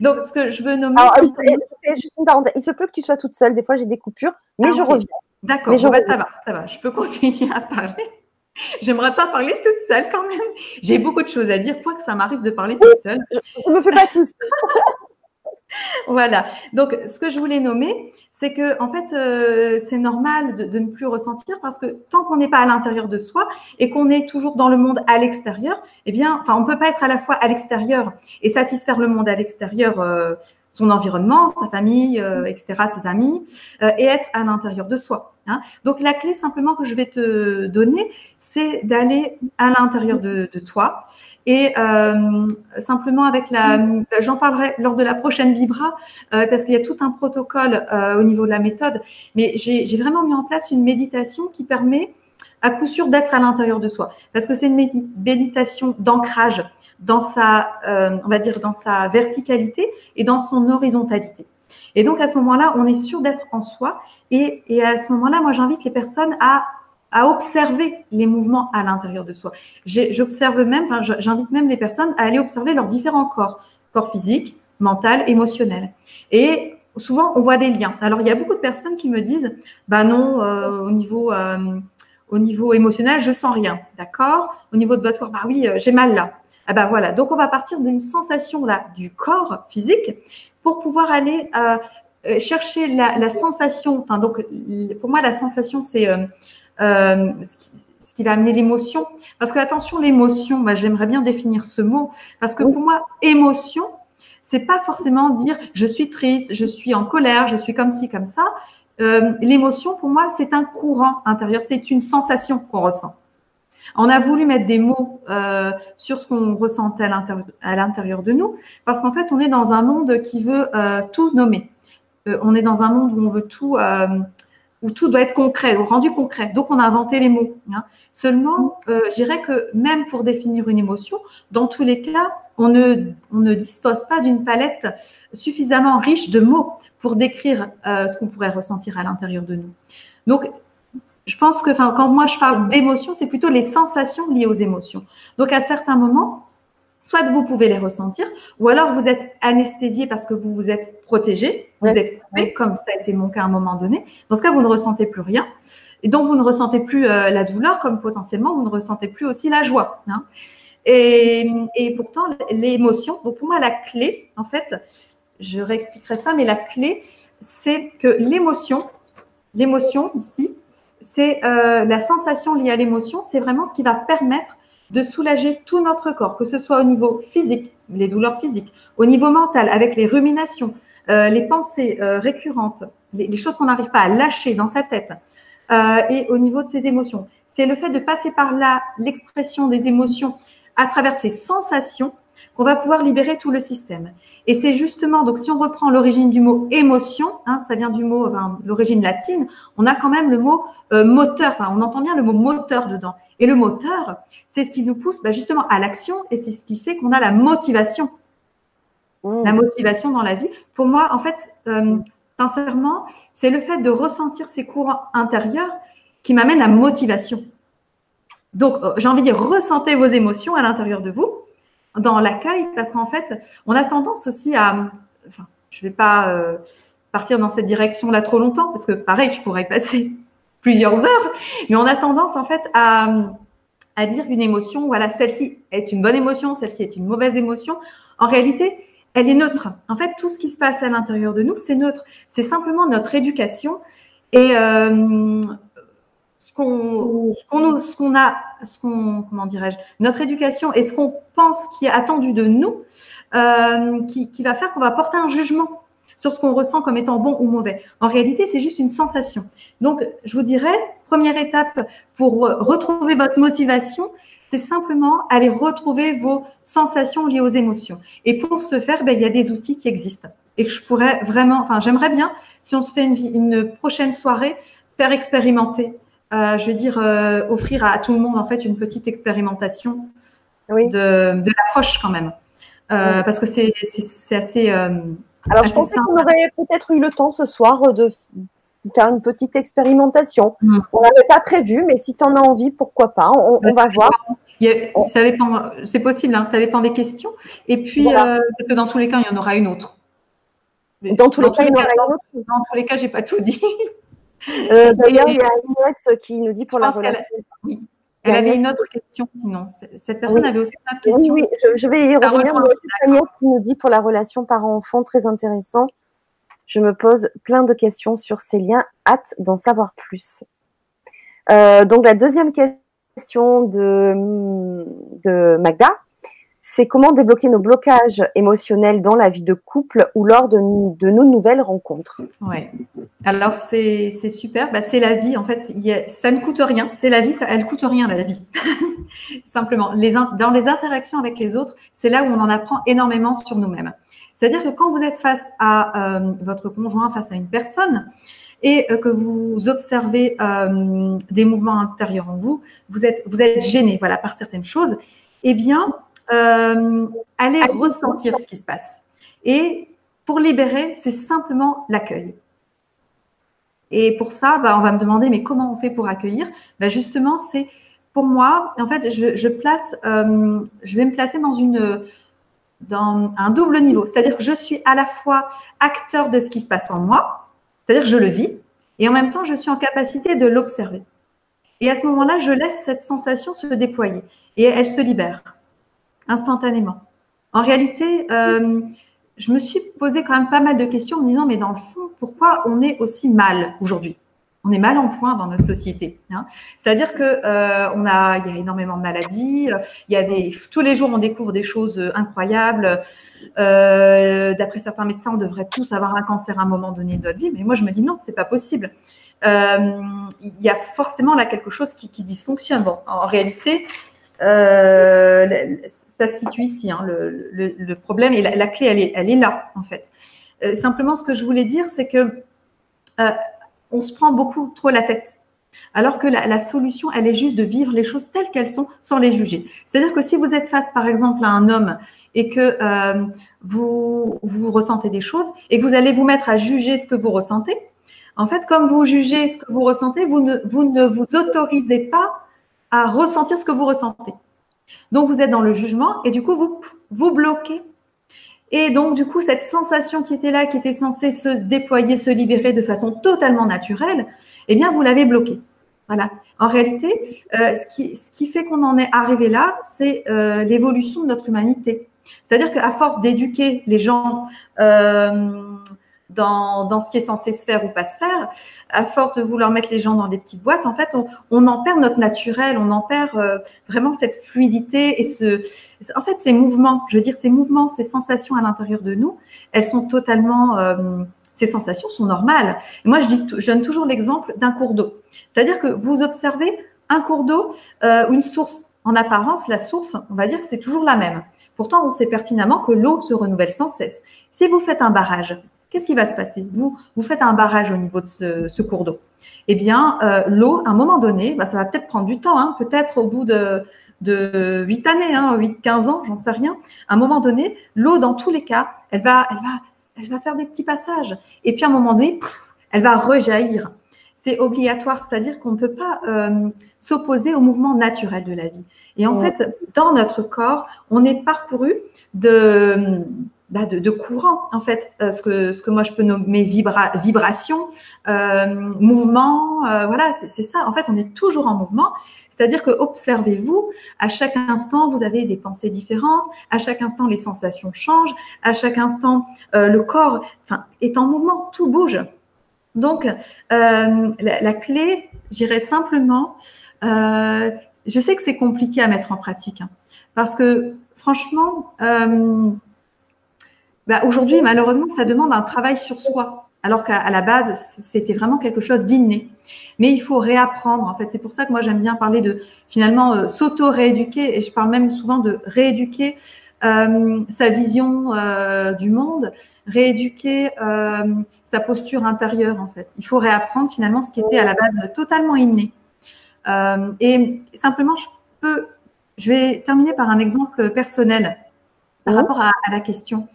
B: Donc, ce que je veux nommer. Alors,
A: juste une parenthèse. Il se peut que tu sois toute seule. Des fois, j'ai des coupures, mais ah, je reviens.
B: D'accord, bon, ben, ça va, ça va. Je peux continuer à parler. J'aimerais pas parler toute seule quand même. J'ai beaucoup de choses à dire, quoi que ça m'arrive de parler toute seule.
A: Je ne me fais pas tout seul.
B: voilà. Donc, ce que je voulais nommer, c'est que en fait, euh, c'est normal de, ne plus ressentir parce que tant qu'on n'est pas à l'intérieur de soi et qu'on est toujours dans le monde à l'extérieur, eh bien, enfin, on peut pas être à la fois à l'extérieur et satisfaire le monde à l'extérieur. Euh, son environnement, sa famille, euh, etc., ses amis, et être à l'intérieur de soi. Hein. Donc la clé simplement que je vais te donner, c'est d'aller à l'intérieur de, toi et euh, simplement avec la, j'en parlerai lors de la prochaine Vibra euh, parce qu'il y a tout un protocole euh, au niveau de la méthode. Mais j'ai vraiment mis en place une méditation qui permet à coup sûr d'être à l'intérieur de soi parce que c'est une méditation d'ancrage dans sa, euh, on va dire dans sa verticalité et dans son horizontalité. Et donc à ce moment-là, on est sûr d'être en soi et, et à ce moment-là, moi j'invite les personnes à à observer les mouvements à l'intérieur de soi. J'observe même, enfin, j'invite même les personnes à aller observer leurs différents corps, corps physique, mental, émotionnel. Et souvent, on voit des liens. Alors, il y a beaucoup de personnes qui me disent, bah non, euh, au niveau euh, au niveau émotionnel, je sens rien, d'accord? Au niveau de votre corps, bah oui, euh, j'ai mal là. Ah bah voilà. Donc, on va partir d'une sensation là du corps physique pour pouvoir aller chercher la, sensation. Enfin, donc, pour moi, la sensation, c'est euh, euh, ce, qui, va amener l'émotion. Parce que, attention, l'émotion, bah, j'aimerais bien définir ce mot. Parce que pour moi, émotion, c'est pas forcément dire je suis triste, je suis en colère, je suis comme ci, comme ça. l'émotion, pour moi, c'est un courant intérieur, c'est une sensation qu'on ressent. On a voulu mettre des mots euh, sur ce qu'on ressentait à l'intérieur de nous, parce qu'en fait, on est dans un monde qui veut euh, tout nommer. Euh, on est dans un monde où on veut tout, où tout doit être concret, ou rendu concret. Donc, on a inventé les mots. Hein. Seulement, je dirais que même pour définir une émotion, dans tous les cas, on ne, dispose pas d'une palette suffisamment riche de mots pour décrire ce qu'on pourrait ressentir à l'intérieur de nous. Donc, je pense que quand moi je parle d'émotions, c'est plutôt les sensations liées aux émotions. Donc à certains moments, soit vous pouvez les ressentir, ou alors vous êtes anesthésié parce que vous vous êtes protégé, vous êtes coupé, comme ça a été mon cas à un moment donné. Dans ce cas, vous ne ressentez plus rien. Et donc, vous ne ressentez plus euh, la douleur, comme potentiellement, vous ne ressentez plus aussi la joie. Hein. Et, et, pourtant, l'émotion, donc pour moi, la clé, en fait, je réexpliquerai ça, mais la clé, c'est que l'émotion, l'émotion ici, c'est euh, la sensation liée à l'émotion, c'est vraiment ce qui va permettre de soulager tout notre corps, que ce soit au niveau physique, les douleurs physiques, au niveau mental, avec les ruminations, euh, les pensées euh, récurrentes, les, choses qu'on n'arrive pas à lâcher dans sa tête, et au niveau de ses émotions. C'est le fait de passer par là, l'expression des émotions à travers ces sensations, qu'on va pouvoir libérer tout le système. Et c'est justement, donc si on reprend l'origine du mot émotion, hein, ça vient du mot, enfin, l'origine latine, on a quand même le mot euh, moteur, enfin on entend bien le mot moteur dedans. Et le moteur, c'est ce qui nous pousse bah, justement à l'action et c'est ce qui fait qu'on a la motivation. La mmh. motivation dans la vie. Pour moi, en fait, euh, sincèrement, c'est le fait de ressentir ces courants intérieurs qui m'amène à motivation. Donc, euh, j'ai envie de dire, ressentez vos émotions à l'intérieur de vous dans l'accueil, parce qu'en fait, on a tendance aussi à, enfin, je ne vais pas euh, partir dans cette direction-là trop longtemps, parce que pareil, je pourrais y passer plusieurs heures, mais on a tendance en fait à, à dire qu'une émotion, voilà, celle-ci est une bonne émotion, celle-ci est une mauvaise émotion. En réalité, elle est neutre. En fait, tout ce qui se passe à l'intérieur de nous, c'est neutre. C'est simplement notre éducation et euh, ce qu'on a ce qu'on comment dirais-je notre éducation et ce qu'on pense qui est attendu de nous euh, qui, qui, va faire qu'on va porter un jugement sur ce qu'on ressent comme étant bon ou mauvais. En réalité, c'est juste une sensation. Donc, je vous dirais, première étape pour retrouver votre motivation, c'est simplement aller retrouver vos sensations liées aux émotions. Et pour ce faire, ben, il y a des outils qui existent et que je pourrais vraiment, enfin, j'aimerais bien, si on se fait une, une prochaine soirée, faire expérimenter euh, je veux dire, euh, offrir à, tout le monde en fait une petite expérimentation de, l'approche quand même. Euh, parce que c'est assez.
A: Alors, je pensais qu'on aurait peut-être eu le temps ce soir de faire une petite expérimentation. Mm. On n'avait pas prévu, mais si tu en as envie, pourquoi pas? On, va voir.
B: Ça dépend, c'est possible, hein, ça dépend des questions. Et puis, parce que dans tous les cas, il y en aura une autre.
A: Dans tous les cas, il y en aura une autre.
B: Dans tous les cas, j'ai pas tout dit.
A: Euh, d'ailleurs, il y a Inès qui nous dit pour la relation.
B: oui. Elle avait une autre question, sinon. Cette personne avait aussi une autre question.
A: Oui, oui, je, vais y revenir. Inès qui nous dit pour la relation parent-enfant, très intéressant. Je me pose plein de questions sur ces liens. Hâte d'en savoir plus. Euh, donc, la deuxième question de, de Magda c'est comment débloquer nos blocages émotionnels dans la vie de couple ou lors de, nos nouvelles rencontres?
B: Ouais. Alors c'est super, bah, c'est la vie en fait. ça ne coûte rien, c'est la vie, ça, elle coûte rien la vie. Simplement, dans les interactions avec les autres, c'est là où on en apprend énormément sur nous-mêmes. C'est-à-dire que quand vous êtes face à euh, votre conjoint, face à une personne, et euh, que vous observez euh, des mouvements intérieurs en vous, vous êtes, gêné voilà, par certaines choses, eh bien, euh, aller ressentir ce qui se passe. Et pour libérer, c'est simplement l'accueil. Et pour ça, bah, on va me demander, mais comment on fait pour accueillir? Bah, Justement, c'est pour moi, en fait, je, place, je vais me placer dans un double niveau. C'est-à-dire que je suis à la fois acteur de ce qui se passe en moi, c'est-à-dire je le vis, et en même temps, je suis en capacité de l'observer. Et à ce moment-là, je laisse cette sensation se déployer et elle se libère instantanément. En réalité, euh, je me suis posé quand même pas mal de questions en me disant, mais dans le fond, pourquoi on est aussi mal aujourd'hui? On est mal en point dans notre société. Hein. C'est-à-dire que euh, on a, il y a énormément de maladies. Il y a des, tous les jours, on découvre des choses incroyables. Euh, D'après certains médecins, on devrait tous avoir un cancer à un moment donné de notre vie. Mais moi, je me dis non, c'est pas possible. Euh, il y a forcément là quelque chose qui, dysfonctionne. En réalité, euh, ça se situe ici. Hein, le, problème et la, clé, elle est, là en fait. Euh, simplement, ce que je voulais dire, c'est que euh, on se prend beaucoup trop la tête. Alors que la, solution, elle est juste de vivre les choses telles qu'elles sont sans les juger. C'est-à-dire que si vous êtes face, par exemple, à un homme et que euh, vous, vous ressentez des choses et que vous allez vous mettre à juger ce que vous ressentez, en fait, comme vous jugez ce que vous ressentez, vous ne vous, ne vous autorisez pas à ressentir ce que vous ressentez. Donc, vous êtes dans le jugement et du coup, vous vous bloquez et donc, du coup, cette sensation qui était là, qui était censée se déployer, se libérer de façon totalement naturelle, eh bien, vous l'avez bloquée. Voilà. En réalité, euh, ce, qui, fait qu'on en est arrivé là, c'est euh, l'évolution de notre humanité. C'est-à-dire qu'à force d'éduquer les gens euh, dans, ce qui est censé se faire ou pas se faire, à force de vouloir mettre les gens dans des petites boîtes, en fait, on, en perd notre naturel, on en perd euh, vraiment cette fluidité et ce, en fait, ces mouvements, je veux dire, ces mouvements, ces sensations à l'intérieur de nous, elles sont totalement, euh, ces sensations sont normales. Moi, je, donne toujours l'exemple d'un cours d'eau. C'est-à-dire que vous observez un cours d'eau euh, une source. En apparence, la source, on va dire c'est toujours la même. Pourtant, on sait pertinemment que l'eau se renouvelle sans cesse. Si vous faites un barrage, qu'est-ce qui va se passer? Vous, vous faites un barrage au niveau de ce, ce cours d'eau. Eh bien, euh, l'eau, à un moment donné, bah, ça va peut-être prendre du temps, hein, peut-être au bout de, de 8 années, hein, 8, 15 ans, j'en sais rien. À un moment donné, l'eau, dans tous les cas, elle va, elle, va, elle va faire des petits passages. Et puis, à un moment donné, elle va rejaillir. C'est obligatoire, c'est-à-dire qu'on ne peut pas euh, s'opposer au mouvement naturel de la vie. Et en ouais. fait, dans notre corps, on est parcouru de bah, de, courant, en fait, euh, ce, que, ce que moi je peux nommer vibra vibration, euh, mouvement, euh, voilà, c'est ça. En fait, on est toujours en mouvement. C'est-à-dire que observez-vous, à chaque instant, vous avez des pensées différentes, à chaque instant, les sensations changent, à chaque instant, le corps enfin, est en mouvement, tout bouge. Donc, la, la, clé, j'irais simplement, je sais que c'est compliqué à mettre en pratique, hein, parce que franchement, bah, aujourd'hui, malheureusement, ça demande un travail sur soi, alors qu'à la base, c'était vraiment quelque chose d'inné. Mais il faut réapprendre. En fait, c'est pour ça que moi j'aime bien parler de finalement euh, s'auto-rééduquer, et je parle même souvent de rééduquer euh, sa vision euh, du monde, rééduquer sa posture intérieure. En fait, il faut réapprendre finalement ce qui était à la base totalement inné. Et simplement, je peux, je vais terminer par un exemple personnel par rapport à, à la question.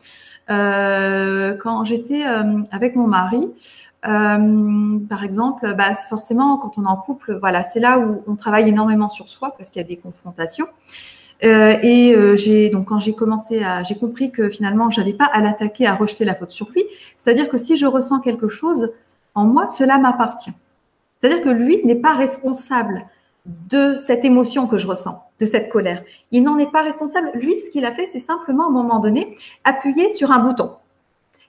B: Euh, quand j'étais euh, avec mon mari, euh, par exemple, bah, forcément, quand on est en couple, voilà, c'est là où on travaille énormément sur soi parce qu'il y a des confrontations. Et j'ai donc quand j'ai commencé j'ai compris que finalement, j'avais pas à l'attaquer, à rejeter la faute sur lui. C'est-à-dire que si je ressens quelque chose en moi, cela m'appartient. C'est-à-dire que lui n'est pas responsable de cette émotion que je ressens, de cette colère. Il n'en est pas responsable. Lui, ce qu'il a fait, c'est simplement, à un moment donné, appuyer sur un bouton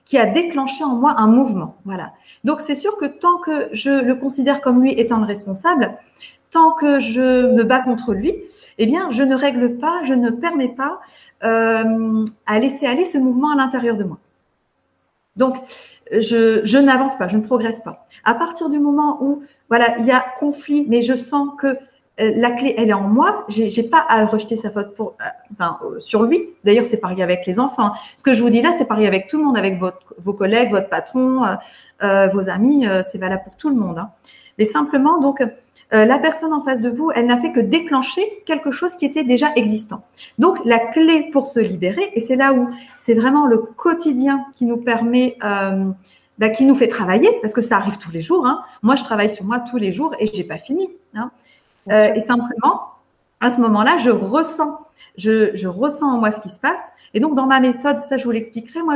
B: qui a déclenché en moi un mouvement. Voilà. Donc, c'est sûr que tant que je le considère comme lui étant le responsable, tant que je me bats contre lui, eh bien, je ne règle pas, je ne permets pas euh, à laisser aller ce mouvement à l'intérieur de moi. Donc, je, je n'avance pas, je ne progresse pas. À partir du moment où, voilà, il y a conflit, mais je sens que la clé, elle est en moi. J'ai pas à rejeter sa faute pour, euh, enfin, euh, sur lui. D'ailleurs, c'est pareil avec les enfants. Ce que je vous dis là, c'est pareil avec tout le monde, avec vos collègues, votre patron, euh, vos amis. c'est valable pour tout le monde. Hein. Mais simplement, donc, euh, la personne en face de vous, elle n'a fait que déclencher quelque chose qui était déjà existant. Donc, la clé pour se libérer, et c'est là où c'est vraiment le quotidien qui nous permet, euh, bah, qui nous fait travailler, parce que ça arrive tous les jours. Hein. Moi, je travaille sur moi tous les jours et j'ai pas fini. Hein. Euh, et simplement, à ce moment-là, je ressens Je, je ressens en moi ce qui se passe. Et donc, dans ma méthode, ça, je vous l'expliquerai. Moi,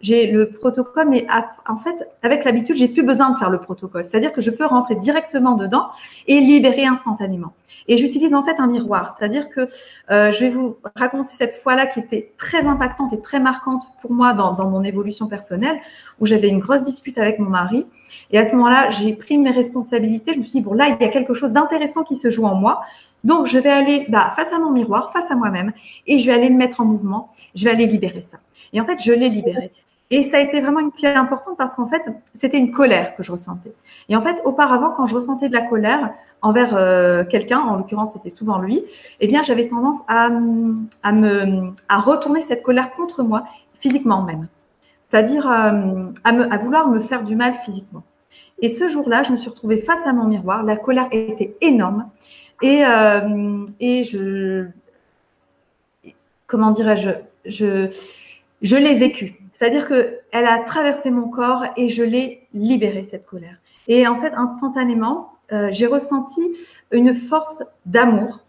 B: j'ai le protocole, mais en fait, avec l'habitude, j'ai plus besoin de faire le protocole. C'est-à-dire que je peux rentrer directement dedans et libérer instantanément. Et j'utilise en fait un miroir. C'est-à-dire que euh, je vais vous raconter cette fois-là qui était très impactante et très marquante pour moi dans, dans mon évolution personnelle, où j'avais une grosse dispute avec mon mari. Et à ce moment-là, j'ai pris mes responsabilités. Je me suis dit, bon, là, il y a quelque chose d'intéressant qui se joue en moi. Donc, je vais aller bah, face à mon miroir, face à moi-même, et je vais aller me mettre en mouvement. Je vais aller libérer ça. Et en fait, je l'ai libéré. Et ça a été vraiment une clé importante parce qu'en fait, c'était une colère que je ressentais. Et en fait, auparavant, quand je ressentais de la colère envers euh, quelqu'un, en l'occurrence, c'était souvent lui, eh bien, j'avais tendance à, me, à retourner cette colère contre moi, physiquement même. C'est-à-dire euh, à, à vouloir me faire du mal physiquement. Et ce jour-là, je me suis retrouvée face à mon miroir. La colère était énorme. Et, euh, et je, comment dirais-je, je, je l'ai vécu. C'est-à-dire qu'elle a traversé mon corps et je l'ai libérée, cette colère. Et en fait, instantanément, euh, j'ai ressenti une force d'amour.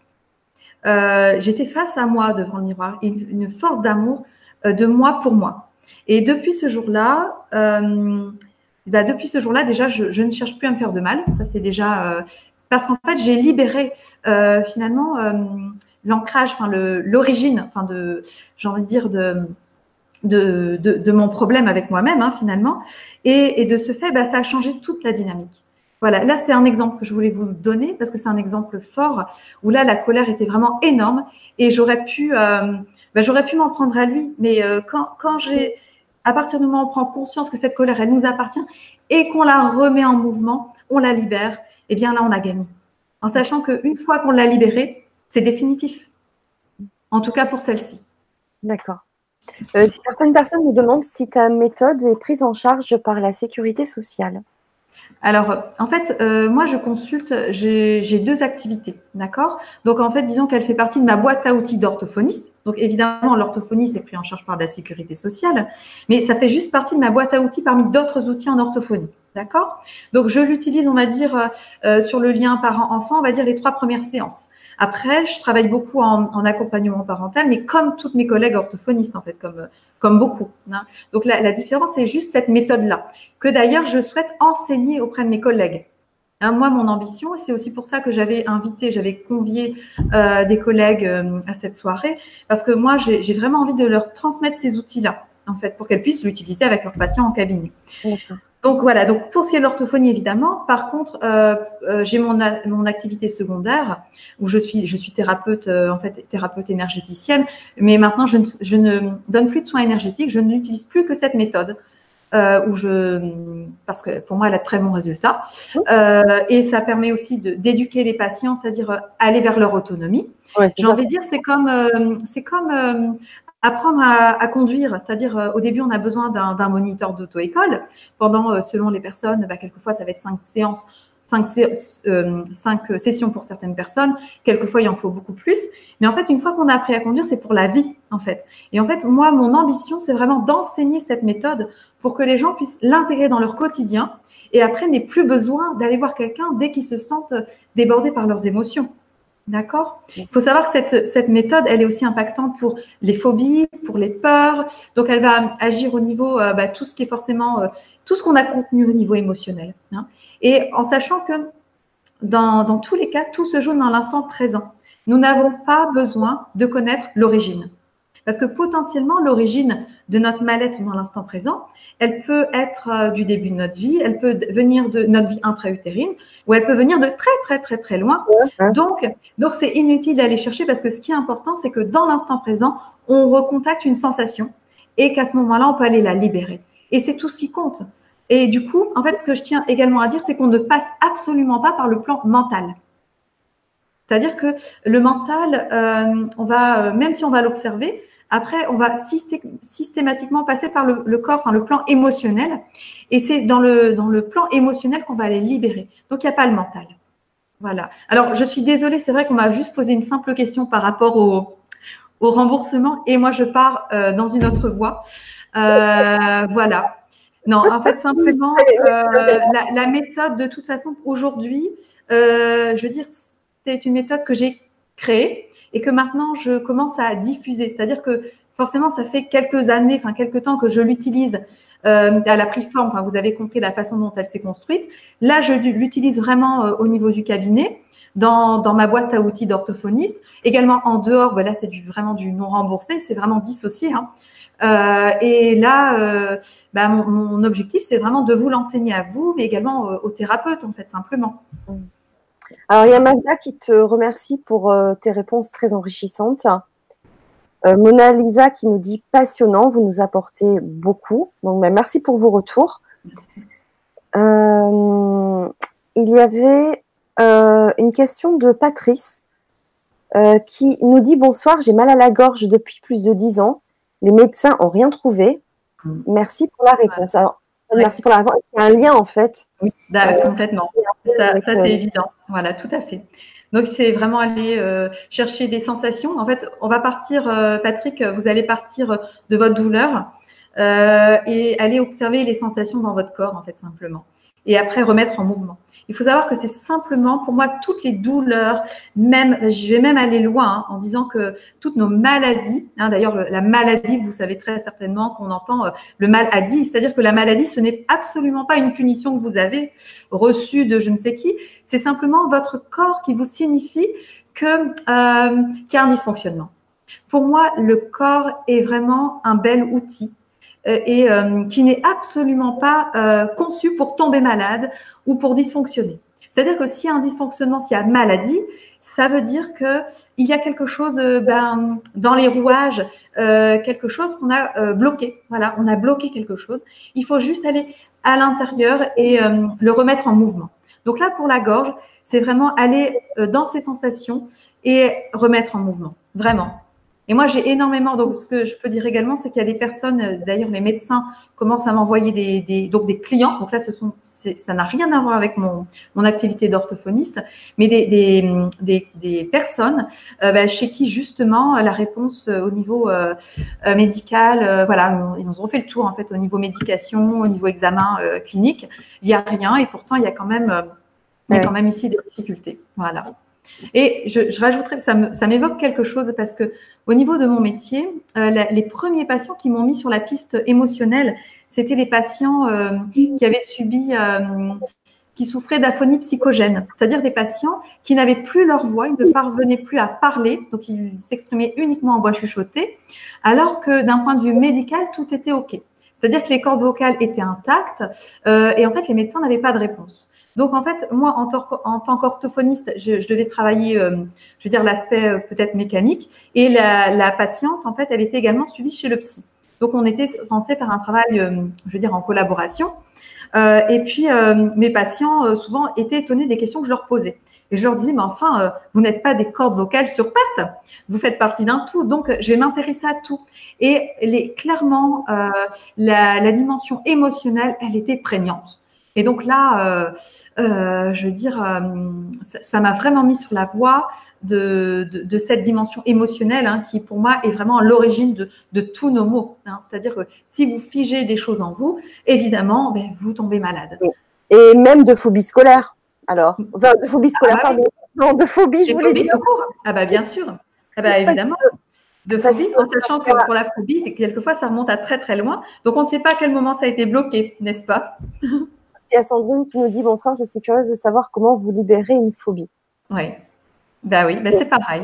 B: Euh, j'étais face à moi devant le miroir, une, force d'amour de moi pour moi. Et depuis ce jour-là, bah depuis ce jour-là, déjà, je, ne cherche plus à me faire de mal. Ça, c'est déjà parce qu'en fait, j'ai libéré euh, finalement euh, l'ancrage, enfin l'origine, enfin de, j'ai envie de dire de mon problème avec moi-même hein, finalement, et, de ce fait, bah, ça a changé toute la dynamique. Voilà, là c'est un exemple que je voulais vous donner parce que c'est un exemple fort où là la colère était vraiment énorme et j'aurais pu, euh, bah, j'aurais pu m'en prendre à lui, mais quand, quand j'ai, à partir du moment où on prend conscience que cette colère elle nous appartient et qu'on la remet en mouvement, on la libère eh bien là, on a gagné. En sachant qu'une fois qu'on l'a libérée, c'est définitif. En tout cas pour celle-ci.
A: D'accord. Euh, certaines personnes me demandent si ta méthode est prise en charge par la sécurité sociale.
B: Alors, en fait, euh, moi, je consulte, j'ai deux activités, d'accord? Donc, en fait, disons qu'elle fait partie de ma boîte à outils d'orthophoniste. Donc, évidemment, l'orthophonie, c'est pris en charge par la sécurité sociale, mais ça fait juste partie de ma boîte à outils parmi d'autres outils en orthophonie. D'accord? Donc, je l'utilise, on va dire, euh, euh, sur le lien parent-enfant, on va dire les trois premières séances. Après, je travaille beaucoup en, accompagnement parental, mais comme toutes mes collègues orthophonistes, en fait, comme, beaucoup. Hein. Donc, la, différence, c'est juste cette méthode-là, que d'ailleurs, je souhaite enseigner auprès de mes collègues. Hein, moi, mon ambition, c'est aussi pour ça que j'avais invité, j'avais convié euh, des collègues à cette soirée, parce que moi, j'ai vraiment envie de leur transmettre ces outils-là, en fait, pour qu'elles puissent l'utiliser avec leurs patients en cabinet. Donc voilà, donc pour ce qui est de l'orthophonie, évidemment. Par contre, euh, euh j'ai mon, mon activité secondaire où je suis, je suis thérapeute, euh, en fait, thérapeute énergéticienne. Mais maintenant, je ne, je ne donne plus de soins énergétiques. Je n'utilise plus que cette méthode. Où je, parce que pour moi, elle a de très bons résultats. Et ça permet aussi d'éduquer les patients, c'est-à-dire aller vers leur autonomie. J'ai envie de dire, c'est comme, c'est comme apprendre à, conduire, c'est-à-dire euh, au début on a besoin d'un moniteur d'auto-école. Pendant, euh, selon les personnes, bah, quelquefois ça va être cinq séances, cinq, euh, cinq, sessions pour certaines personnes. Quelquefois il en faut beaucoup plus. Mais en fait, une fois qu'on a appris à conduire, c'est pour la vie en fait. Et en fait, moi, mon ambition, c'est vraiment d'enseigner cette méthode pour que les gens puissent l'intégrer dans leur quotidien et après n'aient plus besoin d'aller voir quelqu'un dès qu'ils se sentent débordés par leurs émotions. D'accord Il faut savoir que cette, cette, méthode, elle est aussi impactante pour les phobies, pour les peurs. Donc, elle va agir au niveau, euh, bah, tout ce qui est forcément, euh, tout ce qu'on a contenu au niveau émotionnel. Hein. Et en sachant que dans, dans tous les cas, tout se joue dans l'instant présent. Nous n'avons pas besoin de connaître l'origine. Parce que potentiellement, l'origine de notre mal-être dans l'instant présent, elle peut être euh, du début de notre vie, elle peut venir de notre vie intra-utérine, ou elle peut venir de très, très, très, très loin. Donc, donc c'est inutile d'aller chercher parce que ce qui est important, c'est que dans l'instant présent, on recontacte une sensation et qu'à ce moment-là, on peut aller la libérer. Et c'est tout ce qui compte. Et du coup, en fait, ce que je tiens également à dire, c'est qu'on ne passe absolument pas par le plan mental. C'est-à-dire que le mental, euh, on va, euh, même si on va l'observer, après, on va systématiquement passer par le, corps, enfin le plan émotionnel. Et c'est dans le, dans le plan émotionnel qu'on va aller libérer. Donc, il n'y a pas le mental. Voilà. Alors, je suis désolée, c'est vrai qu'on m'a juste posé une simple question par rapport au, au remboursement et moi, je pars euh, dans une autre voie. Euh, voilà. Non, en fait, simplement, euh, la, la, méthode, de toute façon, aujourd'hui, je veux dire, c'est une méthode que j'ai créée et que maintenant je commence à diffuser. C'est-à-dire que forcément, ça fait quelques années, enfin quelques temps que je l'utilise. Euh, elle a pris forme. Enfin, vous avez compris la façon dont elle s'est construite. Là, je l'utilise vraiment euh, au niveau du cabinet, dans, ma boîte à outils d'orthophoniste. Également en dehors, ben là, c'est vraiment du non remboursé. C'est vraiment dissocié. Hein. Euh, et là, euh, bah, mon, mon, objectif, c'est vraiment de vous l'enseigner à vous, mais également aux thérapeutes, en fait, simplement.
A: Alors, il y a Magda qui te remercie pour euh, tes réponses très enrichissantes. Euh, Mona Lisa qui nous dit passionnant, vous nous apportez beaucoup. Donc, ben, merci pour vos retours. Euh, il y avait une question de Patrice qui nous dit bonsoir, j'ai mal à la gorge depuis plus de dix ans. Les médecins n'ont rien trouvé. Merci pour la réponse. Alors, merci pour la réponse. Il y a un lien en fait.
B: Oui, bah, complètement. Ça, ça c'est évident. Voilà, tout à fait. Donc, c'est vraiment aller euh, chercher des sensations. En fait, on va partir, euh, Patrick, vous allez partir de votre douleur euh, et aller observer les sensations dans votre corps, en fait, simplement. Et après, remettre en mouvement. Il faut savoir que c'est simplement, pour moi, toutes les douleurs, même, je vais même aller loin hein, en disant que toutes nos maladies, hein, d'ailleurs, la maladie, vous savez très certainement qu'on entend euh, le mal a dit, c'est-à-dire que la maladie, ce n'est absolument pas une punition que vous avez reçue de je ne sais qui, c'est simplement votre corps qui vous signifie que euh, qu'il y a un dysfonctionnement. Pour moi, le corps est vraiment un bel outil et euh, qui n'est absolument pas euh, conçu pour tomber malade ou pour dysfonctionner. C'est-à-dire que s'il y a un dysfonctionnement, s'il y a maladie, ça veut dire que il y a quelque chose ben, dans les rouages, euh, quelque chose qu'on a euh, bloqué. Voilà, on a bloqué quelque chose. Il faut juste aller à l'intérieur et euh, le remettre en mouvement. Donc là, pour la gorge, c'est vraiment aller dans ces sensations et remettre en mouvement. Vraiment. Et moi, j'ai énormément. Donc, ce que je peux dire également, c'est qu'il y a des personnes. euh, D'ailleurs, les médecins commencent à m'envoyer des, des donc des clients. Donc là, ce sont, ça n'a rien à voir avec mon mon activité d'orthophoniste, mais des des, des, des personnes euh, bah, chez qui justement la réponse euh, au niveau euh, médical, euh, voilà, ils nous ont fait le tour en fait au niveau médication, au niveau examen euh, clinique. Il y a rien et pourtant il y a quand même, il y a quand même ici des difficultés. Voilà. Et je, rajouterais, ça m'évoque quelque chose parce que au niveau de mon métier, euh, les premiers patients qui m'ont mis sur la piste émotionnelle, c'était les patients euh, qui avaient subi, euh, qui souffraient d'aphonie psychogène, c'est-à-dire des patients qui n'avaient plus leur voix, ils ne parvenaient plus à parler, donc ils s'exprimaient uniquement en voix chuchotée, alors que d'un point de vue médical, tout était OK. C'est-à-dire que les cordes vocales étaient intactes et en fait, les médecins n'avaient pas de réponse. Donc en fait, moi, en, tant- qu'orthophoniste, je, devais travailler, euh, je veux dire, l'aspect euh, peut-être mécanique. Et la, patiente, en fait, elle était également suivie chez le psy. Donc on était censé faire un travail, euh, je veux dire, en collaboration. Et puis mes patients, souvent, étaient étonnés des questions que je leur posais. Et je leur disais, mais enfin, vous n'êtes pas des cordes vocales sur pattes, vous faites partie d'un tout. Donc, je vais m'intéresser à tout. Et les, clairement, la, la dimension émotionnelle, elle était prégnante. Et donc là, euh, euh, je veux dire, euh, ça- m'a vraiment mis sur la voie de, de, de cette dimension émotionnelle hein, qui, pour moi, est vraiment à l'origine de, de tous nos maux. hein. C'est-à-dire que si vous figez des choses en vous, évidemment, ben, vous tombez malade.
A: Et même de phobie scolaire. Alors, enfin, de phobie scolaire,
B: Ah,
A: pardon. Non, de phobie, je voulais dire.
B: Ah bah bien sûr. Ah bah évidemment. De phobie, en sachant que pour la phobie, quelquefois ça remonte à très très loin. Donc on ne sait pas à quel moment ça a été bloqué, n'est-ce pas?
A: Il y a Sandrine qui nous dit bonsoir, je suis curieuse de savoir comment vous libérez une phobie.
B: Oui. Bah oui, bah c'est pareil.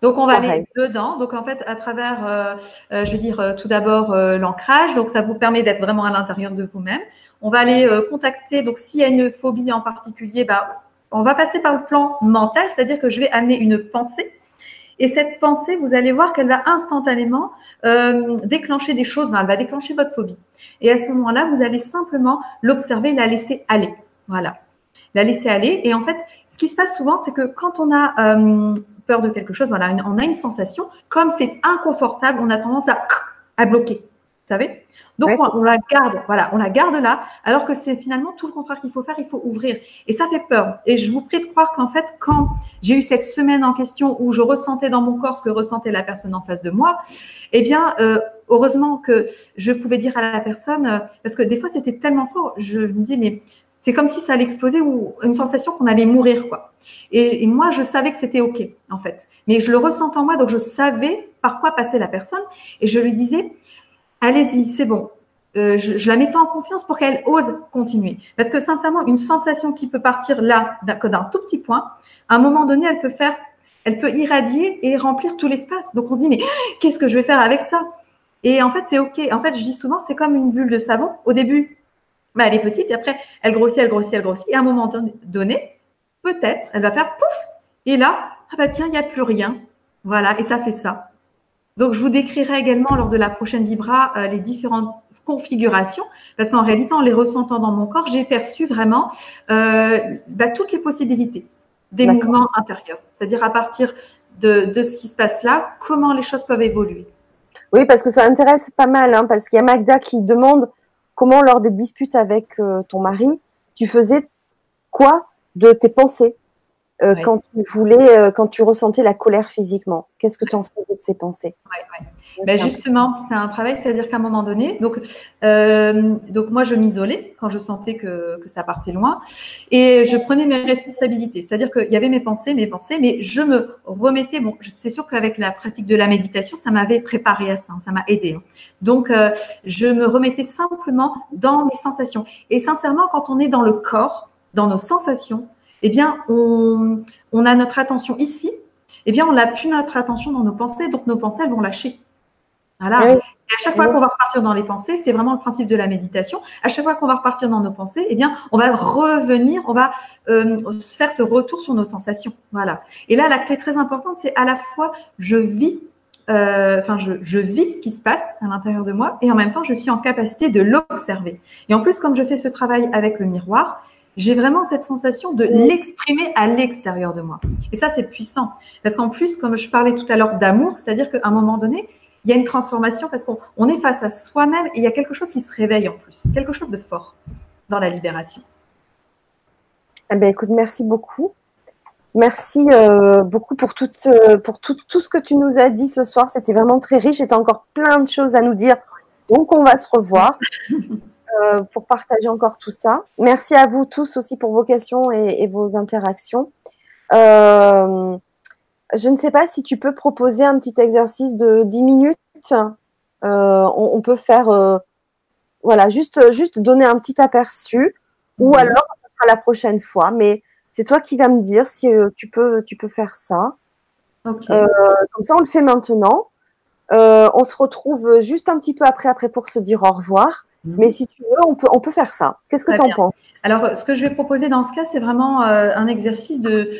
B: Donc on va
A: Pareil.
B: aller dedans. Donc en fait, à travers, euh, euh, je veux dire, euh, tout d'abord euh, l'ancrage. Donc ça vous permet d'être vraiment à l'intérieur de vous-même. On va aller contacter. Donc s'il y a une phobie en particulier, bah, on va passer par le plan mental, c'est-à-dire que je vais amener une pensée. Et cette pensée, vous allez voir qu'elle va instantanément euh, déclencher des choses. Elle va déclencher votre phobie. Et à ce moment-là, vous allez simplement l'observer, la laisser aller. Voilà. La laisser aller. Et en fait, ce qui se passe souvent, c'est que quand on a euh, peur de quelque chose, on a une sensation, comme c'est inconfortable, on a tendance à bloquer. Vous savez? Donc,
A: Ouais,
B: on, on la garde, voilà, on la garde là, alors que c'est finalement tout le contraire qu'il faut faire, il faut ouvrir. Et ça fait peur. Et je vous prie de croire qu'en fait, quand j'ai eu cette semaine en question où je ressentais dans mon corps ce que ressentait la personne en face de moi, eh bien, euh, heureusement que je pouvais dire à la personne, euh, parce que des fois c'était tellement fort, je me dis, mais c'est comme si ça allait exploser ou une sensation qu'on allait mourir, quoi. Et, moi, je savais que c'était OK, en fait. Mais je le ressentais en moi, donc je savais par quoi passait la personne. Et je lui disais, allez-y, c'est bon. Euh, je, la mettais en confiance pour qu'elle ose continuer. Parce que sincèrement, une sensation qui peut partir là, d'un tout petit point, à un moment donné, elle peut faire, elle peut irradier et remplir tout l'espace. Donc on se dit, mais qu'est-ce que je vais faire avec ça? Et en fait, c'est OK. En fait, je dis souvent, c'est comme une bulle de savon. Au début, bah, elle est petite et après, elle grossit, elle grossit, elle grossit. Et à un moment donné, peut-être, elle va faire pouf. Et là, ah bah tiens, il n'y a plus rien. Voilà, et ça fait ça. Donc, je vous décrirai également lors de la prochaine Vibra euh, les différentes configurations, parce qu'en réalité, en les ressentant dans mon corps, j'ai perçu vraiment euh, bah, toutes les possibilités des mouvements intérieurs. C'est-à-dire à partir de, de, ce qui se passe là, comment les choses peuvent évoluer.
A: Oui, parce que ça intéresse pas mal, hein, parce qu'il y a Magda qui demande comment, lors des disputes avec euh, ton mari, tu faisais quoi de tes pensées? Euh, quand tu voulais, euh, quand tu ressentais la colère physiquement Qu'est-ce que tu en faisais de ces pensées?
B: Ben justement, c'est un travail, c'est-à-dire qu'à un moment donné, donc, euh, donc moi je m'isolais quand je sentais que, que, ça partait loin et je prenais mes responsabilités. C'est-à-dire qu'il y avait mes pensées, mes pensées, mais je me remettais. Bon, c'est sûr qu'avec la pratique de la méditation, ça m'avait préparé à ça, ça m'a aidé. Hein. Donc je me remettais simplement dans mes sensations. Et sincèrement, quand on est dans le corps, dans nos sensations, eh bien, on, on a notre attention ici. Eh bien, on n'a plus notre attention dans nos pensées, donc nos pensées elles vont lâcher. Voilà. Et à chaque fois qu'on va repartir dans les pensées, c'est vraiment le principe de la méditation. À chaque fois qu'on va repartir dans nos pensées, eh bien, on va revenir, on va euh, faire ce retour sur nos sensations. Voilà. Et là, la clé très importante, c'est à la fois je vis, euh, enfin, je, je, vis ce qui se passe à l'intérieur de moi, et en même temps, je suis en capacité de l'observer. Et en plus, comme je fais ce travail avec le miroir, j'ai vraiment cette sensation de l'exprimer à l'extérieur de moi. Et ça, c'est puissant. Parce qu'en plus, comme je parlais tout à l'heure d'amour, c'est-à-dire qu'à un moment donné, il y a une transformation parce qu'on est face à soi-même et il y a quelque chose qui se réveille en plus, quelque chose de fort dans la libération.
A: Eh bien, écoute, merci beaucoup. Merci euh, beaucoup pour, tout, euh, pour tout, tout, ce que tu nous as dit ce soir. C'était vraiment très riche. Et tu encore plein de choses à nous dire. Donc, on va se revoir euh, pour partager encore tout ça. Merci à vous tous aussi pour vos questions et, et vos interactions. Euh, je ne sais pas si tu peux proposer un petit exercice de 10 minutes. Euh, on, peut faire, voilà, juste, juste donner un petit aperçu, ou mhm. alors sera la prochaine fois. Mais c'est toi qui vas me dire si tu, peux, tu peux faire ça. comme ça, on le fait maintenant. on se retrouve juste un petit peu après, après pour se dire au revoir. Mhm. Mais si tu veux, on peut, on peut faire ça. Qu'est-ce que tu en penses?
B: Alors, ce que je vais proposer dans ce cas, c'est vraiment un exercice de,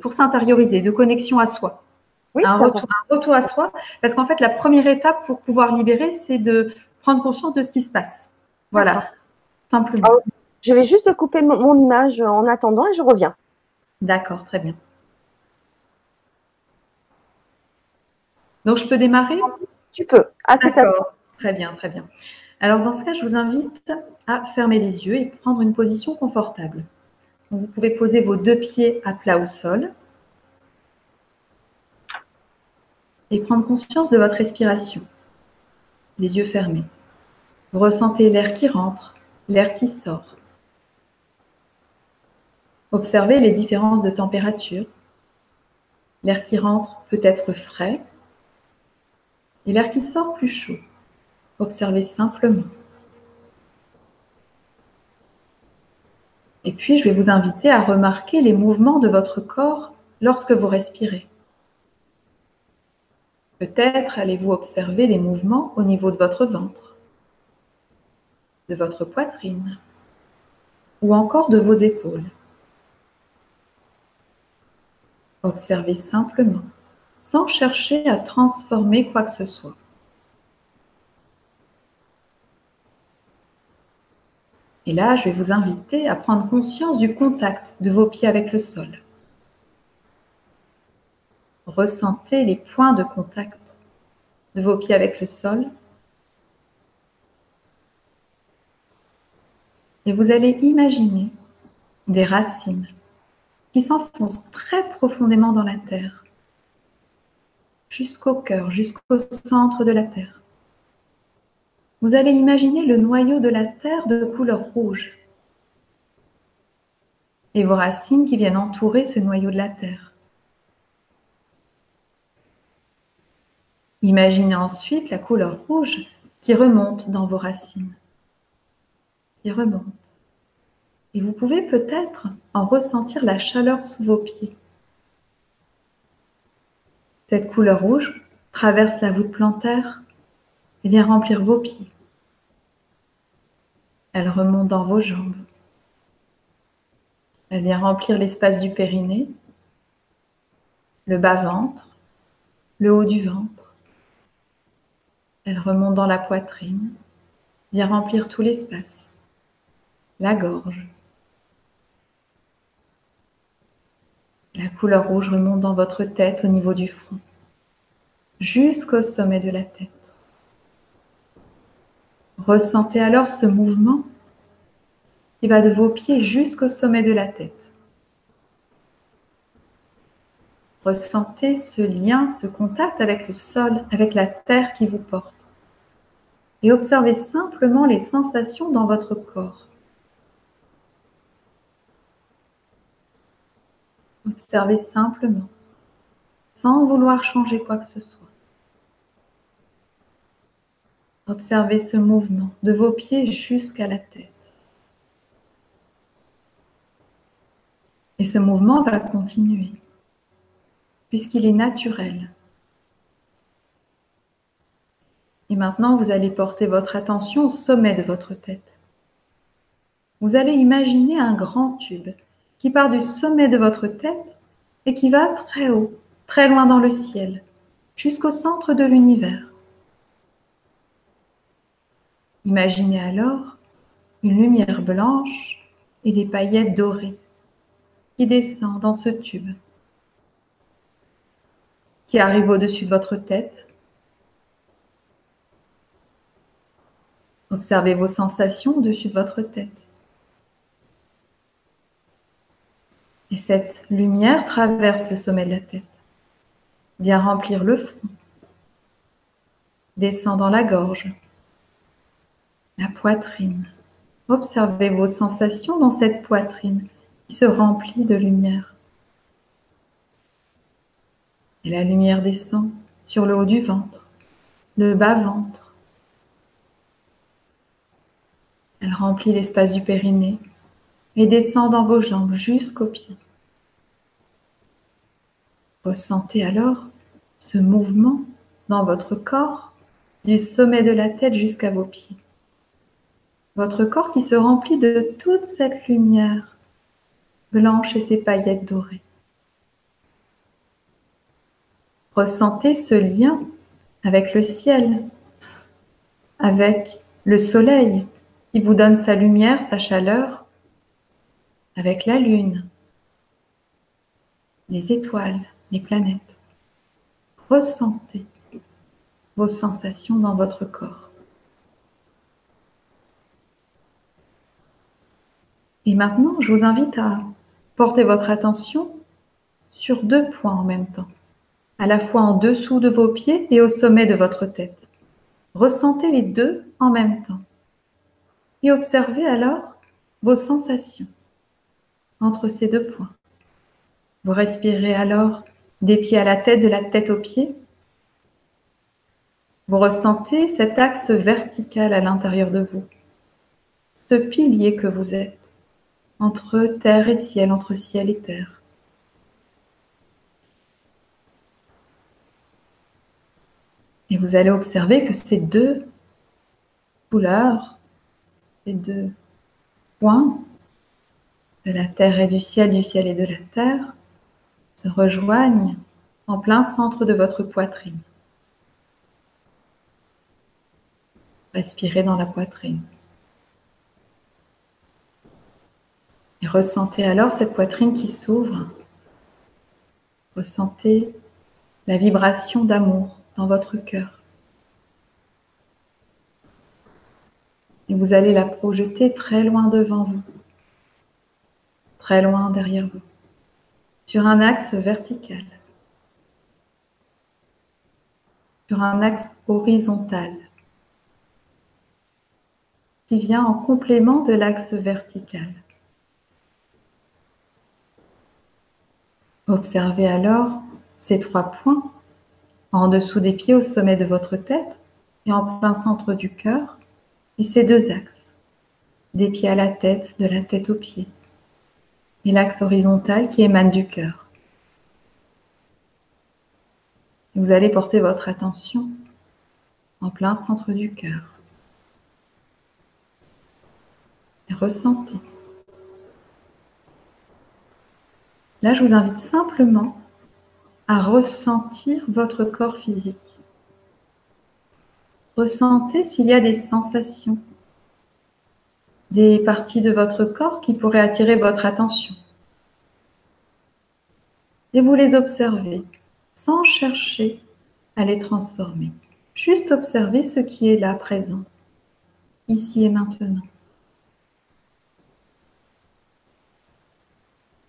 B: pour s'intérioriser, de connexion à soi. Oui, un, retour, à soi. Parce qu'en fait, la première étape pour pouvoir libérer, c'est de prendre conscience de ce qui se passe. Voilà, simplement. Ah
A: je vais juste couper mon image en attendant et je reviens.
B: D'accord, très bien. Donc, je peux démarrer?
A: Tu peux.
B: Ah, D'accord, très bien, très bien. Alors, dans ce cas, je vous invite à fermer les yeux et prendre une position confortable. Vous pouvez poser vos deux pieds à plat au sol et prendre conscience de votre respiration, les yeux fermés. Vous ressentez l'air qui rentre, l'air qui sort. Observez les différences de température. L'air qui rentre peut être frais et l'air qui sort plus chaud. Observez simplement. Et puis, je vais vous inviter à remarquer les mouvements de votre corps lorsque vous respirez. Peut-être allez-vous observer les mouvements au niveau de votre ventre, de votre poitrine ou encore de vos épaules. Observez simplement, sans chercher à transformer quoi que ce soit. Et là, je vais vous inviter à prendre conscience du contact de vos pieds avec le sol. Ressentez les points de contact de vos pieds avec le sol. Et vous allez imaginer des racines qui s'enfoncent très profondément dans la terre, jusqu'au cœur, jusqu'au centre de la terre. Vous allez imaginer le noyau de la Terre de couleur rouge. et vos racines qui viennent entourer ce noyau de la Terre. Imaginez ensuite la couleur rouge qui remonte dans vos racines, qui remonte. Et vous pouvez peut-être en ressentir la chaleur sous vos pieds. Cette couleur rouge traverse la voûte plantaire et vient remplir vos pieds. Elle remonte dans vos jambes. Elle vient remplir l'espace du périnée, le bas-ventre, le haut du ventre. Elle remonte dans la poitrine, vient remplir tout l'espace, la gorge. La couleur rouge remonte dans votre tête au niveau du front, jusqu'au sommet de la tête. Ressentez alors ce mouvement qui va de vos pieds jusqu'au sommet de la tête. Ressentez ce lien, ce contact avec le sol, avec la terre qui vous porte. Et observez simplement les sensations dans votre corps. Observez simplement, sans vouloir changer quoi que ce soit. Observez ce mouvement de vos pieds jusqu'à la tête. Et ce mouvement va continuer, puisqu'il est naturel. Et maintenant, vous allez porter votre attention au sommet de votre tête. Vous allez imaginer un grand tube qui part du sommet de votre tête et qui va très haut, très loin dans le ciel, jusqu'au centre de l'univers. Imaginez alors une lumière blanche et des paillettes dorées qui descend dans ce tube, qui arrive au-dessus de votre tête. Observez vos sensations au-dessus de votre tête. Et cette lumière traverse le sommet de la tête, vient remplir le front, descend dans la gorge, la poitrine. Observez vos sensations dans cette poitrine qui se remplit de lumière. Et la lumière descend sur le haut du ventre, le bas-ventre. Elle remplit l'espace du périnée et descend dans vos jambes jusqu'aux pieds. Ressentez alors ce mouvement dans votre corps du sommet de la tête jusqu'à vos pieds. Votre corps qui se remplit de toute cette lumière blanche et ses paillettes dorées. Ressentez ce lien avec le ciel, avec le soleil qui vous donne sa lumière, sa chaleur, avec la lune, les étoiles, les planètes. Ressentez vos sensations dans votre corps. Et maintenant, je vous invite à Portez votre attention sur deux points en même temps, à la fois en dessous de vos pieds et au sommet de votre tête. Ressentez les deux en même temps et observez alors vos sensations entre ces deux points. Vous respirez alors des pieds à la tête, de la tête aux pieds. Vous ressentez cet axe vertical à l'intérieur de vous, ce pilier que vous êtes entre terre et ciel, entre ciel et terre. Et vous allez observer que ces deux couleurs, ces deux points de la terre et du ciel, du ciel et de la terre, se rejoignent en plein centre de votre poitrine. Respirez dans la poitrine. Et ressentez alors cette poitrine qui s'ouvre. Ressentez la vibration d'amour dans votre cœur. Et vous allez la projeter très loin devant vous, très loin derrière vous, sur un axe vertical, sur un axe horizontal qui vient en complément de l'axe vertical. Observez alors ces trois points en dessous des pieds au sommet de votre tête et en plein centre du cœur et ces deux axes, des pieds à la tête, de la tête aux pieds et l'axe horizontal qui émane du cœur. Vous allez porter votre attention en plein centre du cœur. Ressentez. Là, je vous invite simplement à ressentir votre corps physique. Ressentez s'il y a des sensations, des parties de votre corps qui pourraient attirer votre attention. Et vous les observez sans chercher à les transformer. Juste observer ce qui est là présent, ici et maintenant.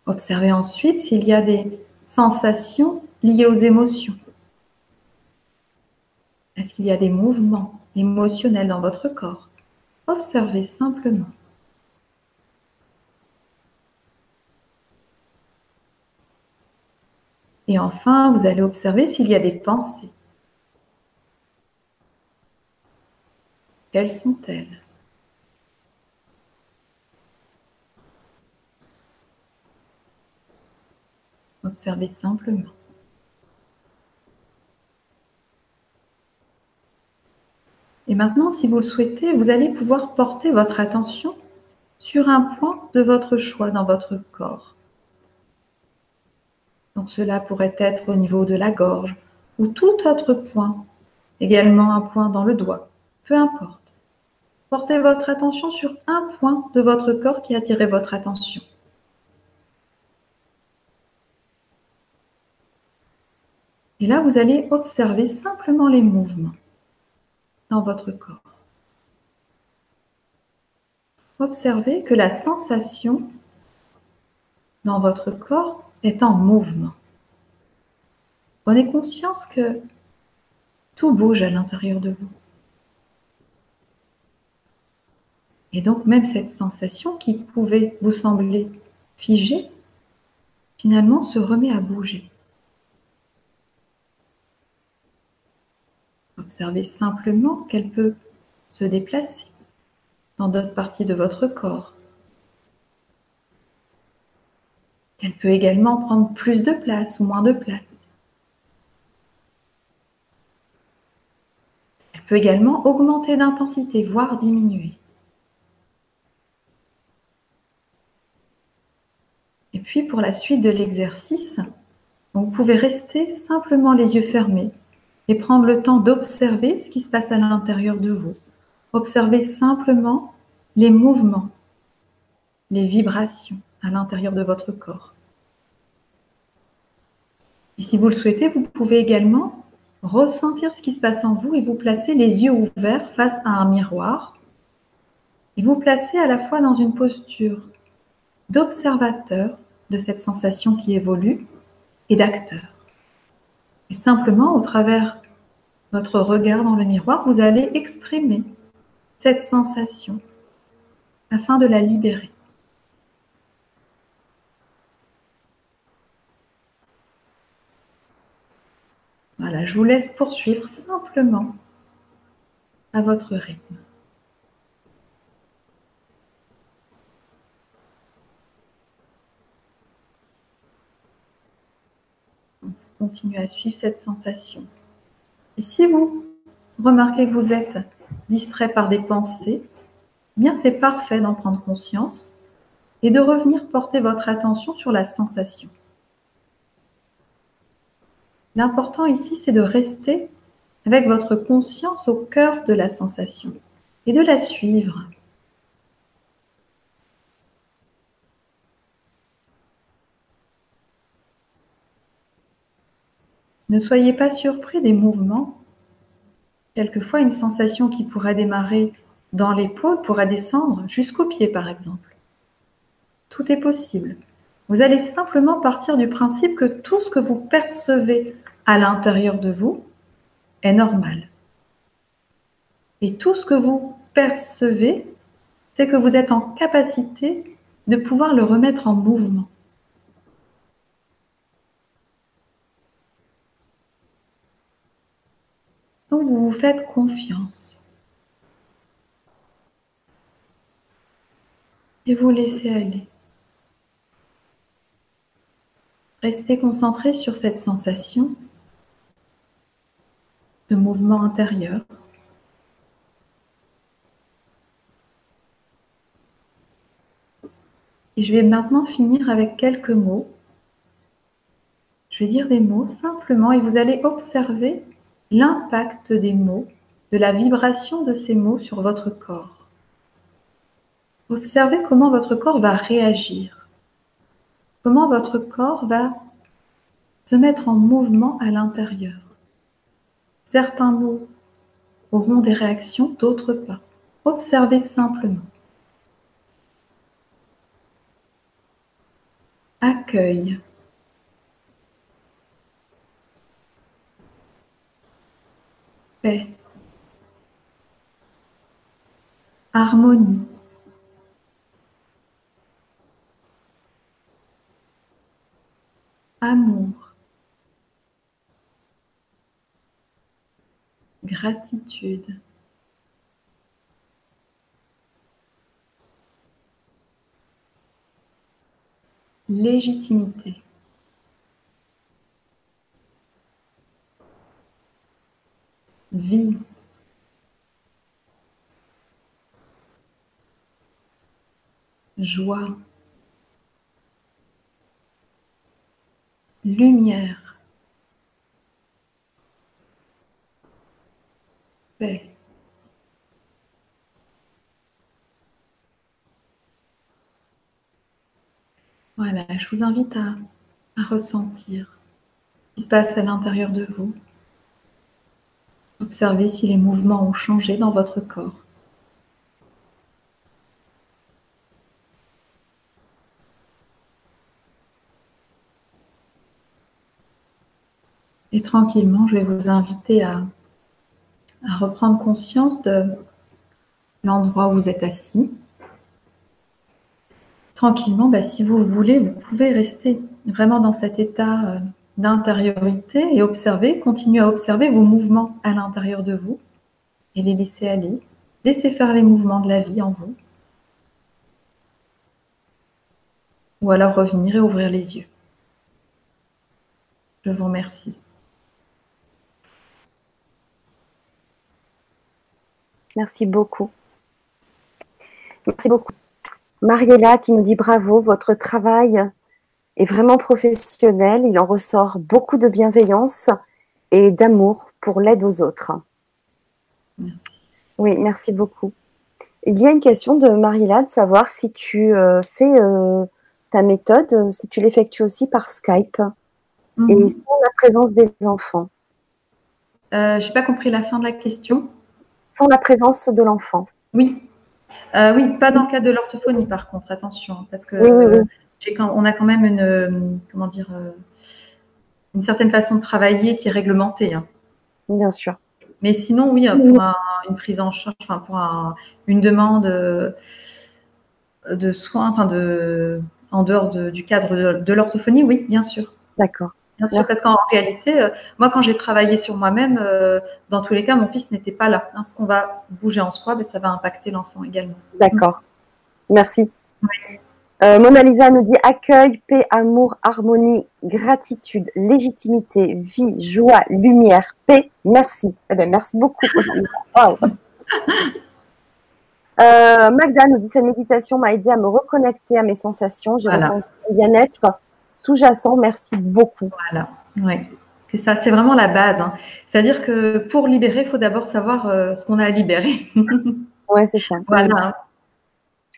B: Observez ensuite s'il y a des sensations liées aux émotions. Est-ce qu'il y a des mouvements émotionnels dans votre corps? Observez simplement. Et enfin, vous allez observer s'il y a des pensées. Quelles sont-elles? Observez simplement. Et maintenant, si vous le souhaitez, vous allez pouvoir porter votre attention sur un point de votre choix dans votre corps. Donc cela pourrait être au niveau de la gorge ou tout autre point, également un point dans le doigt, peu importe. Portez votre attention sur un point de votre corps qui attire votre attention. Et là, vous allez observer simplement les mouvements dans votre corps. Observez que la sensation dans votre corps est en mouvement. Prenez conscience que tout bouge à l'intérieur de vous. Et donc même cette sensation qui pouvait vous sembler figée, finalement se remet à bouger. Observez simplement qu'elle peut se déplacer dans d'autres parties de votre corps. Elle peut également prendre plus de place ou moins de place. Elle peut également augmenter d'intensité, voire diminuer. Et puis pour la suite de l'exercice, vous pouvez rester simplement les yeux fermés et prendre le temps d'observer ce qui se passe à l'intérieur de vous. Observez simplement les mouvements, les vibrations à l'intérieur de votre corps. Et si vous le souhaitez, vous pouvez également ressentir ce qui se passe en vous et vous placer les yeux ouverts face à un miroir et vous placer à la fois dans une posture d'observateur de cette sensation qui évolue et d'acteur. Et simplement, au travers votre regard dans le miroir, vous allez exprimer cette sensation afin de la libérer. Voilà, je vous laisse poursuivre simplement à votre rythme. Continuez à suivre cette sensation. Et si vous remarquez que vous êtes distrait par des pensées, eh bien c'est parfait d'en prendre conscience et de revenir porter votre attention sur la sensation. L'important ici, c'est de rester avec votre conscience au cœur de la sensation et de la suivre. Ne soyez pas surpris des mouvements. Quelquefois, une sensation qui pourrait démarrer dans l'épaule pourrait descendre jusqu'au pied, par exemple. Tout est possible. Vous allez simplement partir du principe que tout ce que vous percevez à l'intérieur de vous est normal. Et tout ce que vous percevez, c'est que vous êtes en capacité de pouvoir le remettre en mouvement. Vous vous faites confiance. Et vous laissez aller. Restez concentré sur cette sensation de mouvement intérieur. Et je vais maintenant finir avec quelques mots. Je vais dire des mots simplement et vous allez observer l'impact des mots, de la vibration de ces mots sur votre corps. Observez comment votre corps va réagir, comment votre corps va se mettre en mouvement à l'intérieur. Certains mots auront des réactions, d'autres pas. Observez simplement. Accueil. Paix. Harmonie. Amour. Gratitude. légitimité. Vie. Joie. Lumière. Paix. Voilà, je vous invite à, ressentir ce qui se passe à l'intérieur de vous. Observez si les mouvements ont changé dans votre corps. Et tranquillement, je vais vous inviter à, reprendre conscience de l'endroit où vous êtes assis tranquillement, bah, si vous le voulez, vous pouvez rester vraiment dans cet état euh, d'intériorité et observer, continuer à observer vos mouvements à l'intérieur de vous et les laisser aller. Laissez faire les mouvements de la vie en vous. Ou alors revenir et ouvrir les yeux. Je vous remercie.
A: Merci beaucoup. Merci beaucoup. Mariella qui nous dit bravo, votre travail est vraiment professionnel, il en ressort beaucoup de bienveillance et d'amour pour l'aide aux autres. Merci. Oui, merci beaucoup. Il y a une question de Mariella de savoir si tu euh, fais euh, ta méthode, si tu l'effectues aussi par Skype et mhm. sans la présence des enfants.
B: Euh, Je n'ai pas compris la fin de la question.
A: Sans la présence de l'enfant.
B: Oui, oui, pas dans le cas de l'orthophonie par contre, attention, parce que on a quand même une, euh, comment dire, euh, une certaine façon de travailler qui est réglementée. Hein.
A: Bien sûr.
B: Mais sinon, oui, pour une prise en charge, enfin pour une demande de soins, enfin de, en dehors du cadre de l'orthophonie, oui, bien sûr.
A: D'accord.
B: Bien sûr, parce qu'en réalité, euh, moi, quand j'ai travaillé sur moi-même, euh, dans tous les cas, mon fils n'était pas là. Hein, ce qu'on va bouger en soi, ben, ça va impacter l'enfant également.
A: D'accord. Merci. Euh, Mona Lisa nous dit accueil, paix, amour, harmonie, gratitude, légitimité, vie, joie, lumière, paix. Merci. Eh bien, merci beaucoup. Magda nous dit cette méditation m'a aidé à me reconnecter à mes sensations. J'ai ressenti bien-être sous-jacent. Merci beaucoup.
B: Voilà, oui. C'est ça, c'est vraiment la base. Hein. C'est-à-dire que pour libérer, il faut d'abord savoir euh, ce qu'on a à libérer.
A: oui, c'est ça. Voilà.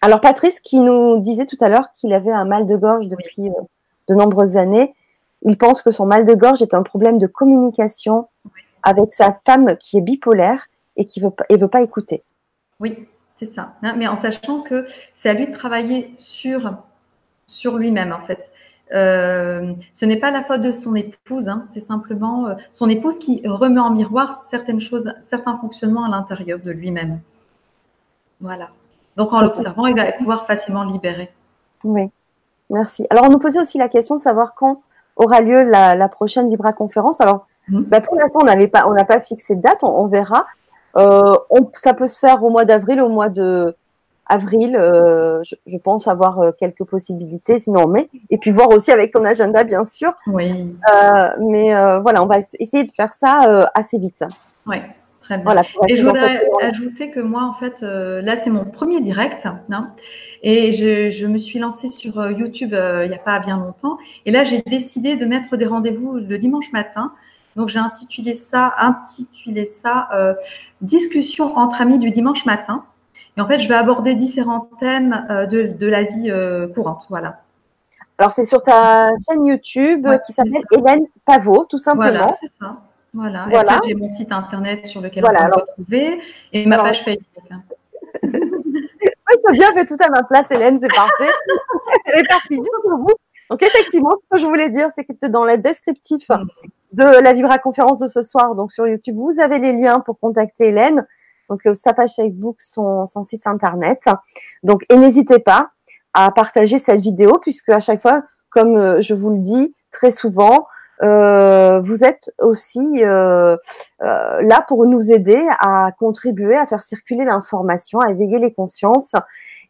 A: Alors, Patrice, qui nous disait tout à l'heure qu'il avait un mal de gorge depuis euh, de nombreuses années, il pense que son mal de gorge est un problème de communication avec sa femme qui est bipolaire et qui ne veut, veut pas écouter.
B: Oui, c'est ça. Mais en sachant que c'est à lui de travailler sur, sur lui-même, en fait. Euh, ce n'est pas la faute de son épouse, hein, c'est simplement euh, son épouse qui remet en miroir certaines choses, certains fonctionnements à l'intérieur de lui-même. Voilà. Donc en l'observant, il va pouvoir facilement libérer.
A: Oui, merci. Alors on nous posait aussi la question de savoir quand aura lieu la, prochaine Vibra conférence. Alors Mhm. Bah, pour l'instant, on n'avait pas, on n'a pas fixé de date, on, verra. Euh, ça peut se faire au mois d'avril, au mois de avril. Euh, je, pense avoir euh, quelques possibilités, sinon mai. Et puis voir aussi avec ton agenda, bien sûr.
B: Oui.
A: mais voilà, on va essayer de faire ça assez vite.
B: Oui. Très bien. Voilà, et je voudrais ajouter que moi, en fait, là, c'est mon premier direct. Hein, et je, je, me suis lancée sur YouTube il n'y a pas bien longtemps. Et là, j'ai décidé de mettre des rendez-vous le dimanche matin donc j'ai intitulé ça, intitulé ça euh, discussion entre amis du dimanche matin. Et en fait, je vais aborder différents thèmes euh, de, la vie euh, courante. Voilà.
A: Alors c'est sur ta chaîne YouTube qui s'appelle Hélène Pavot, tout simplement.
B: Voilà, c'est ça. Voilà. voilà. j'ai mon site internet sur lequel voilà, on peut retrouver et ma page Facebook. Hein.
A: oui, tu as bien fait tout à ma place, Hélène, c'est parfait. Elle est partie pour vous. Donc effectivement, ce que je voulais dire, c'est que dans le descriptif mm de la Vibra conférence de ce soir, donc sur YouTube, vous avez les liens pour contacter Hélène. Donc euh, sa page Facebook, son, site internet. Donc et n'hésitez pas à partager cette vidéo puisque à chaque fois, comme euh, je vous le dis très souvent, euh, vous êtes aussi là pour nous aider à contribuer à faire circuler l'information, à éveiller les consciences.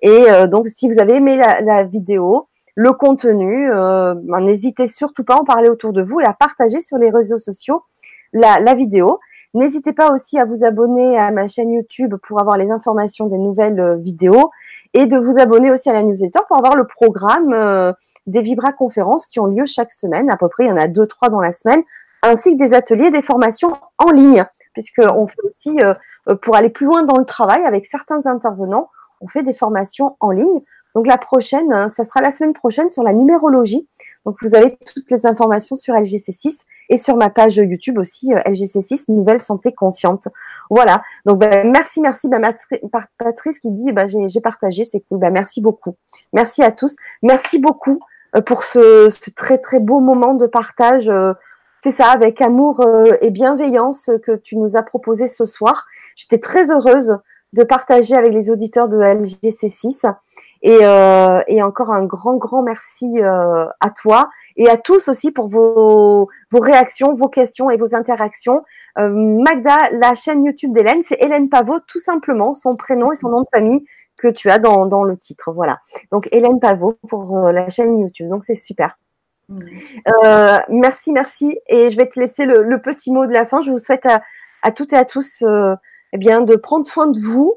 A: Et donc, si vous avez aimé la vidéo, le contenu. Euh, ben, n'hésitez surtout pas à en parler autour de vous et à partager sur les réseaux sociaux la, vidéo. N'hésitez pas aussi à vous abonner à ma chaîne YouTube pour avoir les informations des nouvelles euh, vidéos et de vous abonner aussi à la newsletter pour avoir le programme euh, des Vibra conférences qui ont lieu chaque semaine. À peu près, il y en a deux, trois dans la semaine, ainsi que des ateliers, des formations en ligne, puisqu'on fait aussi, pour aller plus loin dans le travail avec certains intervenants, on fait des formations en ligne. Donc la prochaine, hein, ça sera la semaine prochaine sur la numérologie. Donc vous avez toutes les informations sur LGC6 et sur ma page YouTube aussi euh, LGC6 Nouvelle Santé Consciente. Voilà. Donc ben, merci, merci ben, Patrice qui dit ben, j'ai partagé, c'est cool. Ben, merci beaucoup. Merci à tous. Merci beaucoup euh, pour ce, très très beau moment de partage. Euh, c'est ça, avec amour et bienveillance que tu nous as proposé ce soir. J'étais très heureuse de partager avec les auditeurs de LGC6. Et, euh, et encore un grand, grand merci euh, à toi et à tous aussi pour vos, vos réactions, vos questions et vos interactions. Euh, Magda, la chaîne YouTube d'Hélène, c'est Hélène Pavot, tout simplement, son prénom et son nom de famille que tu as dans, dans le titre. Voilà. Donc Hélène Pavot pour euh, la chaîne YouTube. Donc c'est super. Euh, merci, merci. Et je vais te laisser le, le, petit mot de la fin. Je vous souhaite à, à toutes et à tous euh, eh bien, de prendre soin de vous.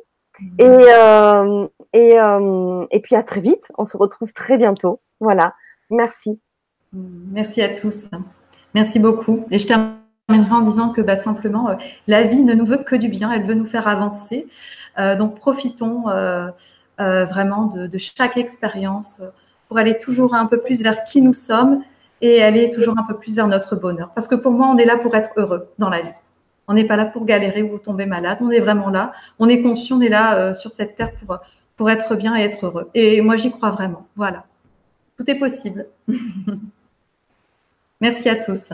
A: Et, euh, et, euh, et puis à très vite. On se retrouve très bientôt. Voilà. Merci.
B: Merci à tous. Merci beaucoup. Et je terminerai en disant que bah, simplement, euh, la vie ne nous veut que du bien. Elle veut nous faire avancer. donc profitons vraiment de, de, chaque expérience pour aller toujours un peu plus vers qui nous sommes et aller toujours un peu plus vers notre bonheur. Parce que pour moi, on est là pour être heureux dans la vie. On n'est pas là pour galérer ou tomber malade. On est vraiment là. On est conscient, on est là euh, sur cette terre pour, pour être bien et être heureux. Et moi, j'y crois vraiment. Voilà. Tout est possible. Merci à tous.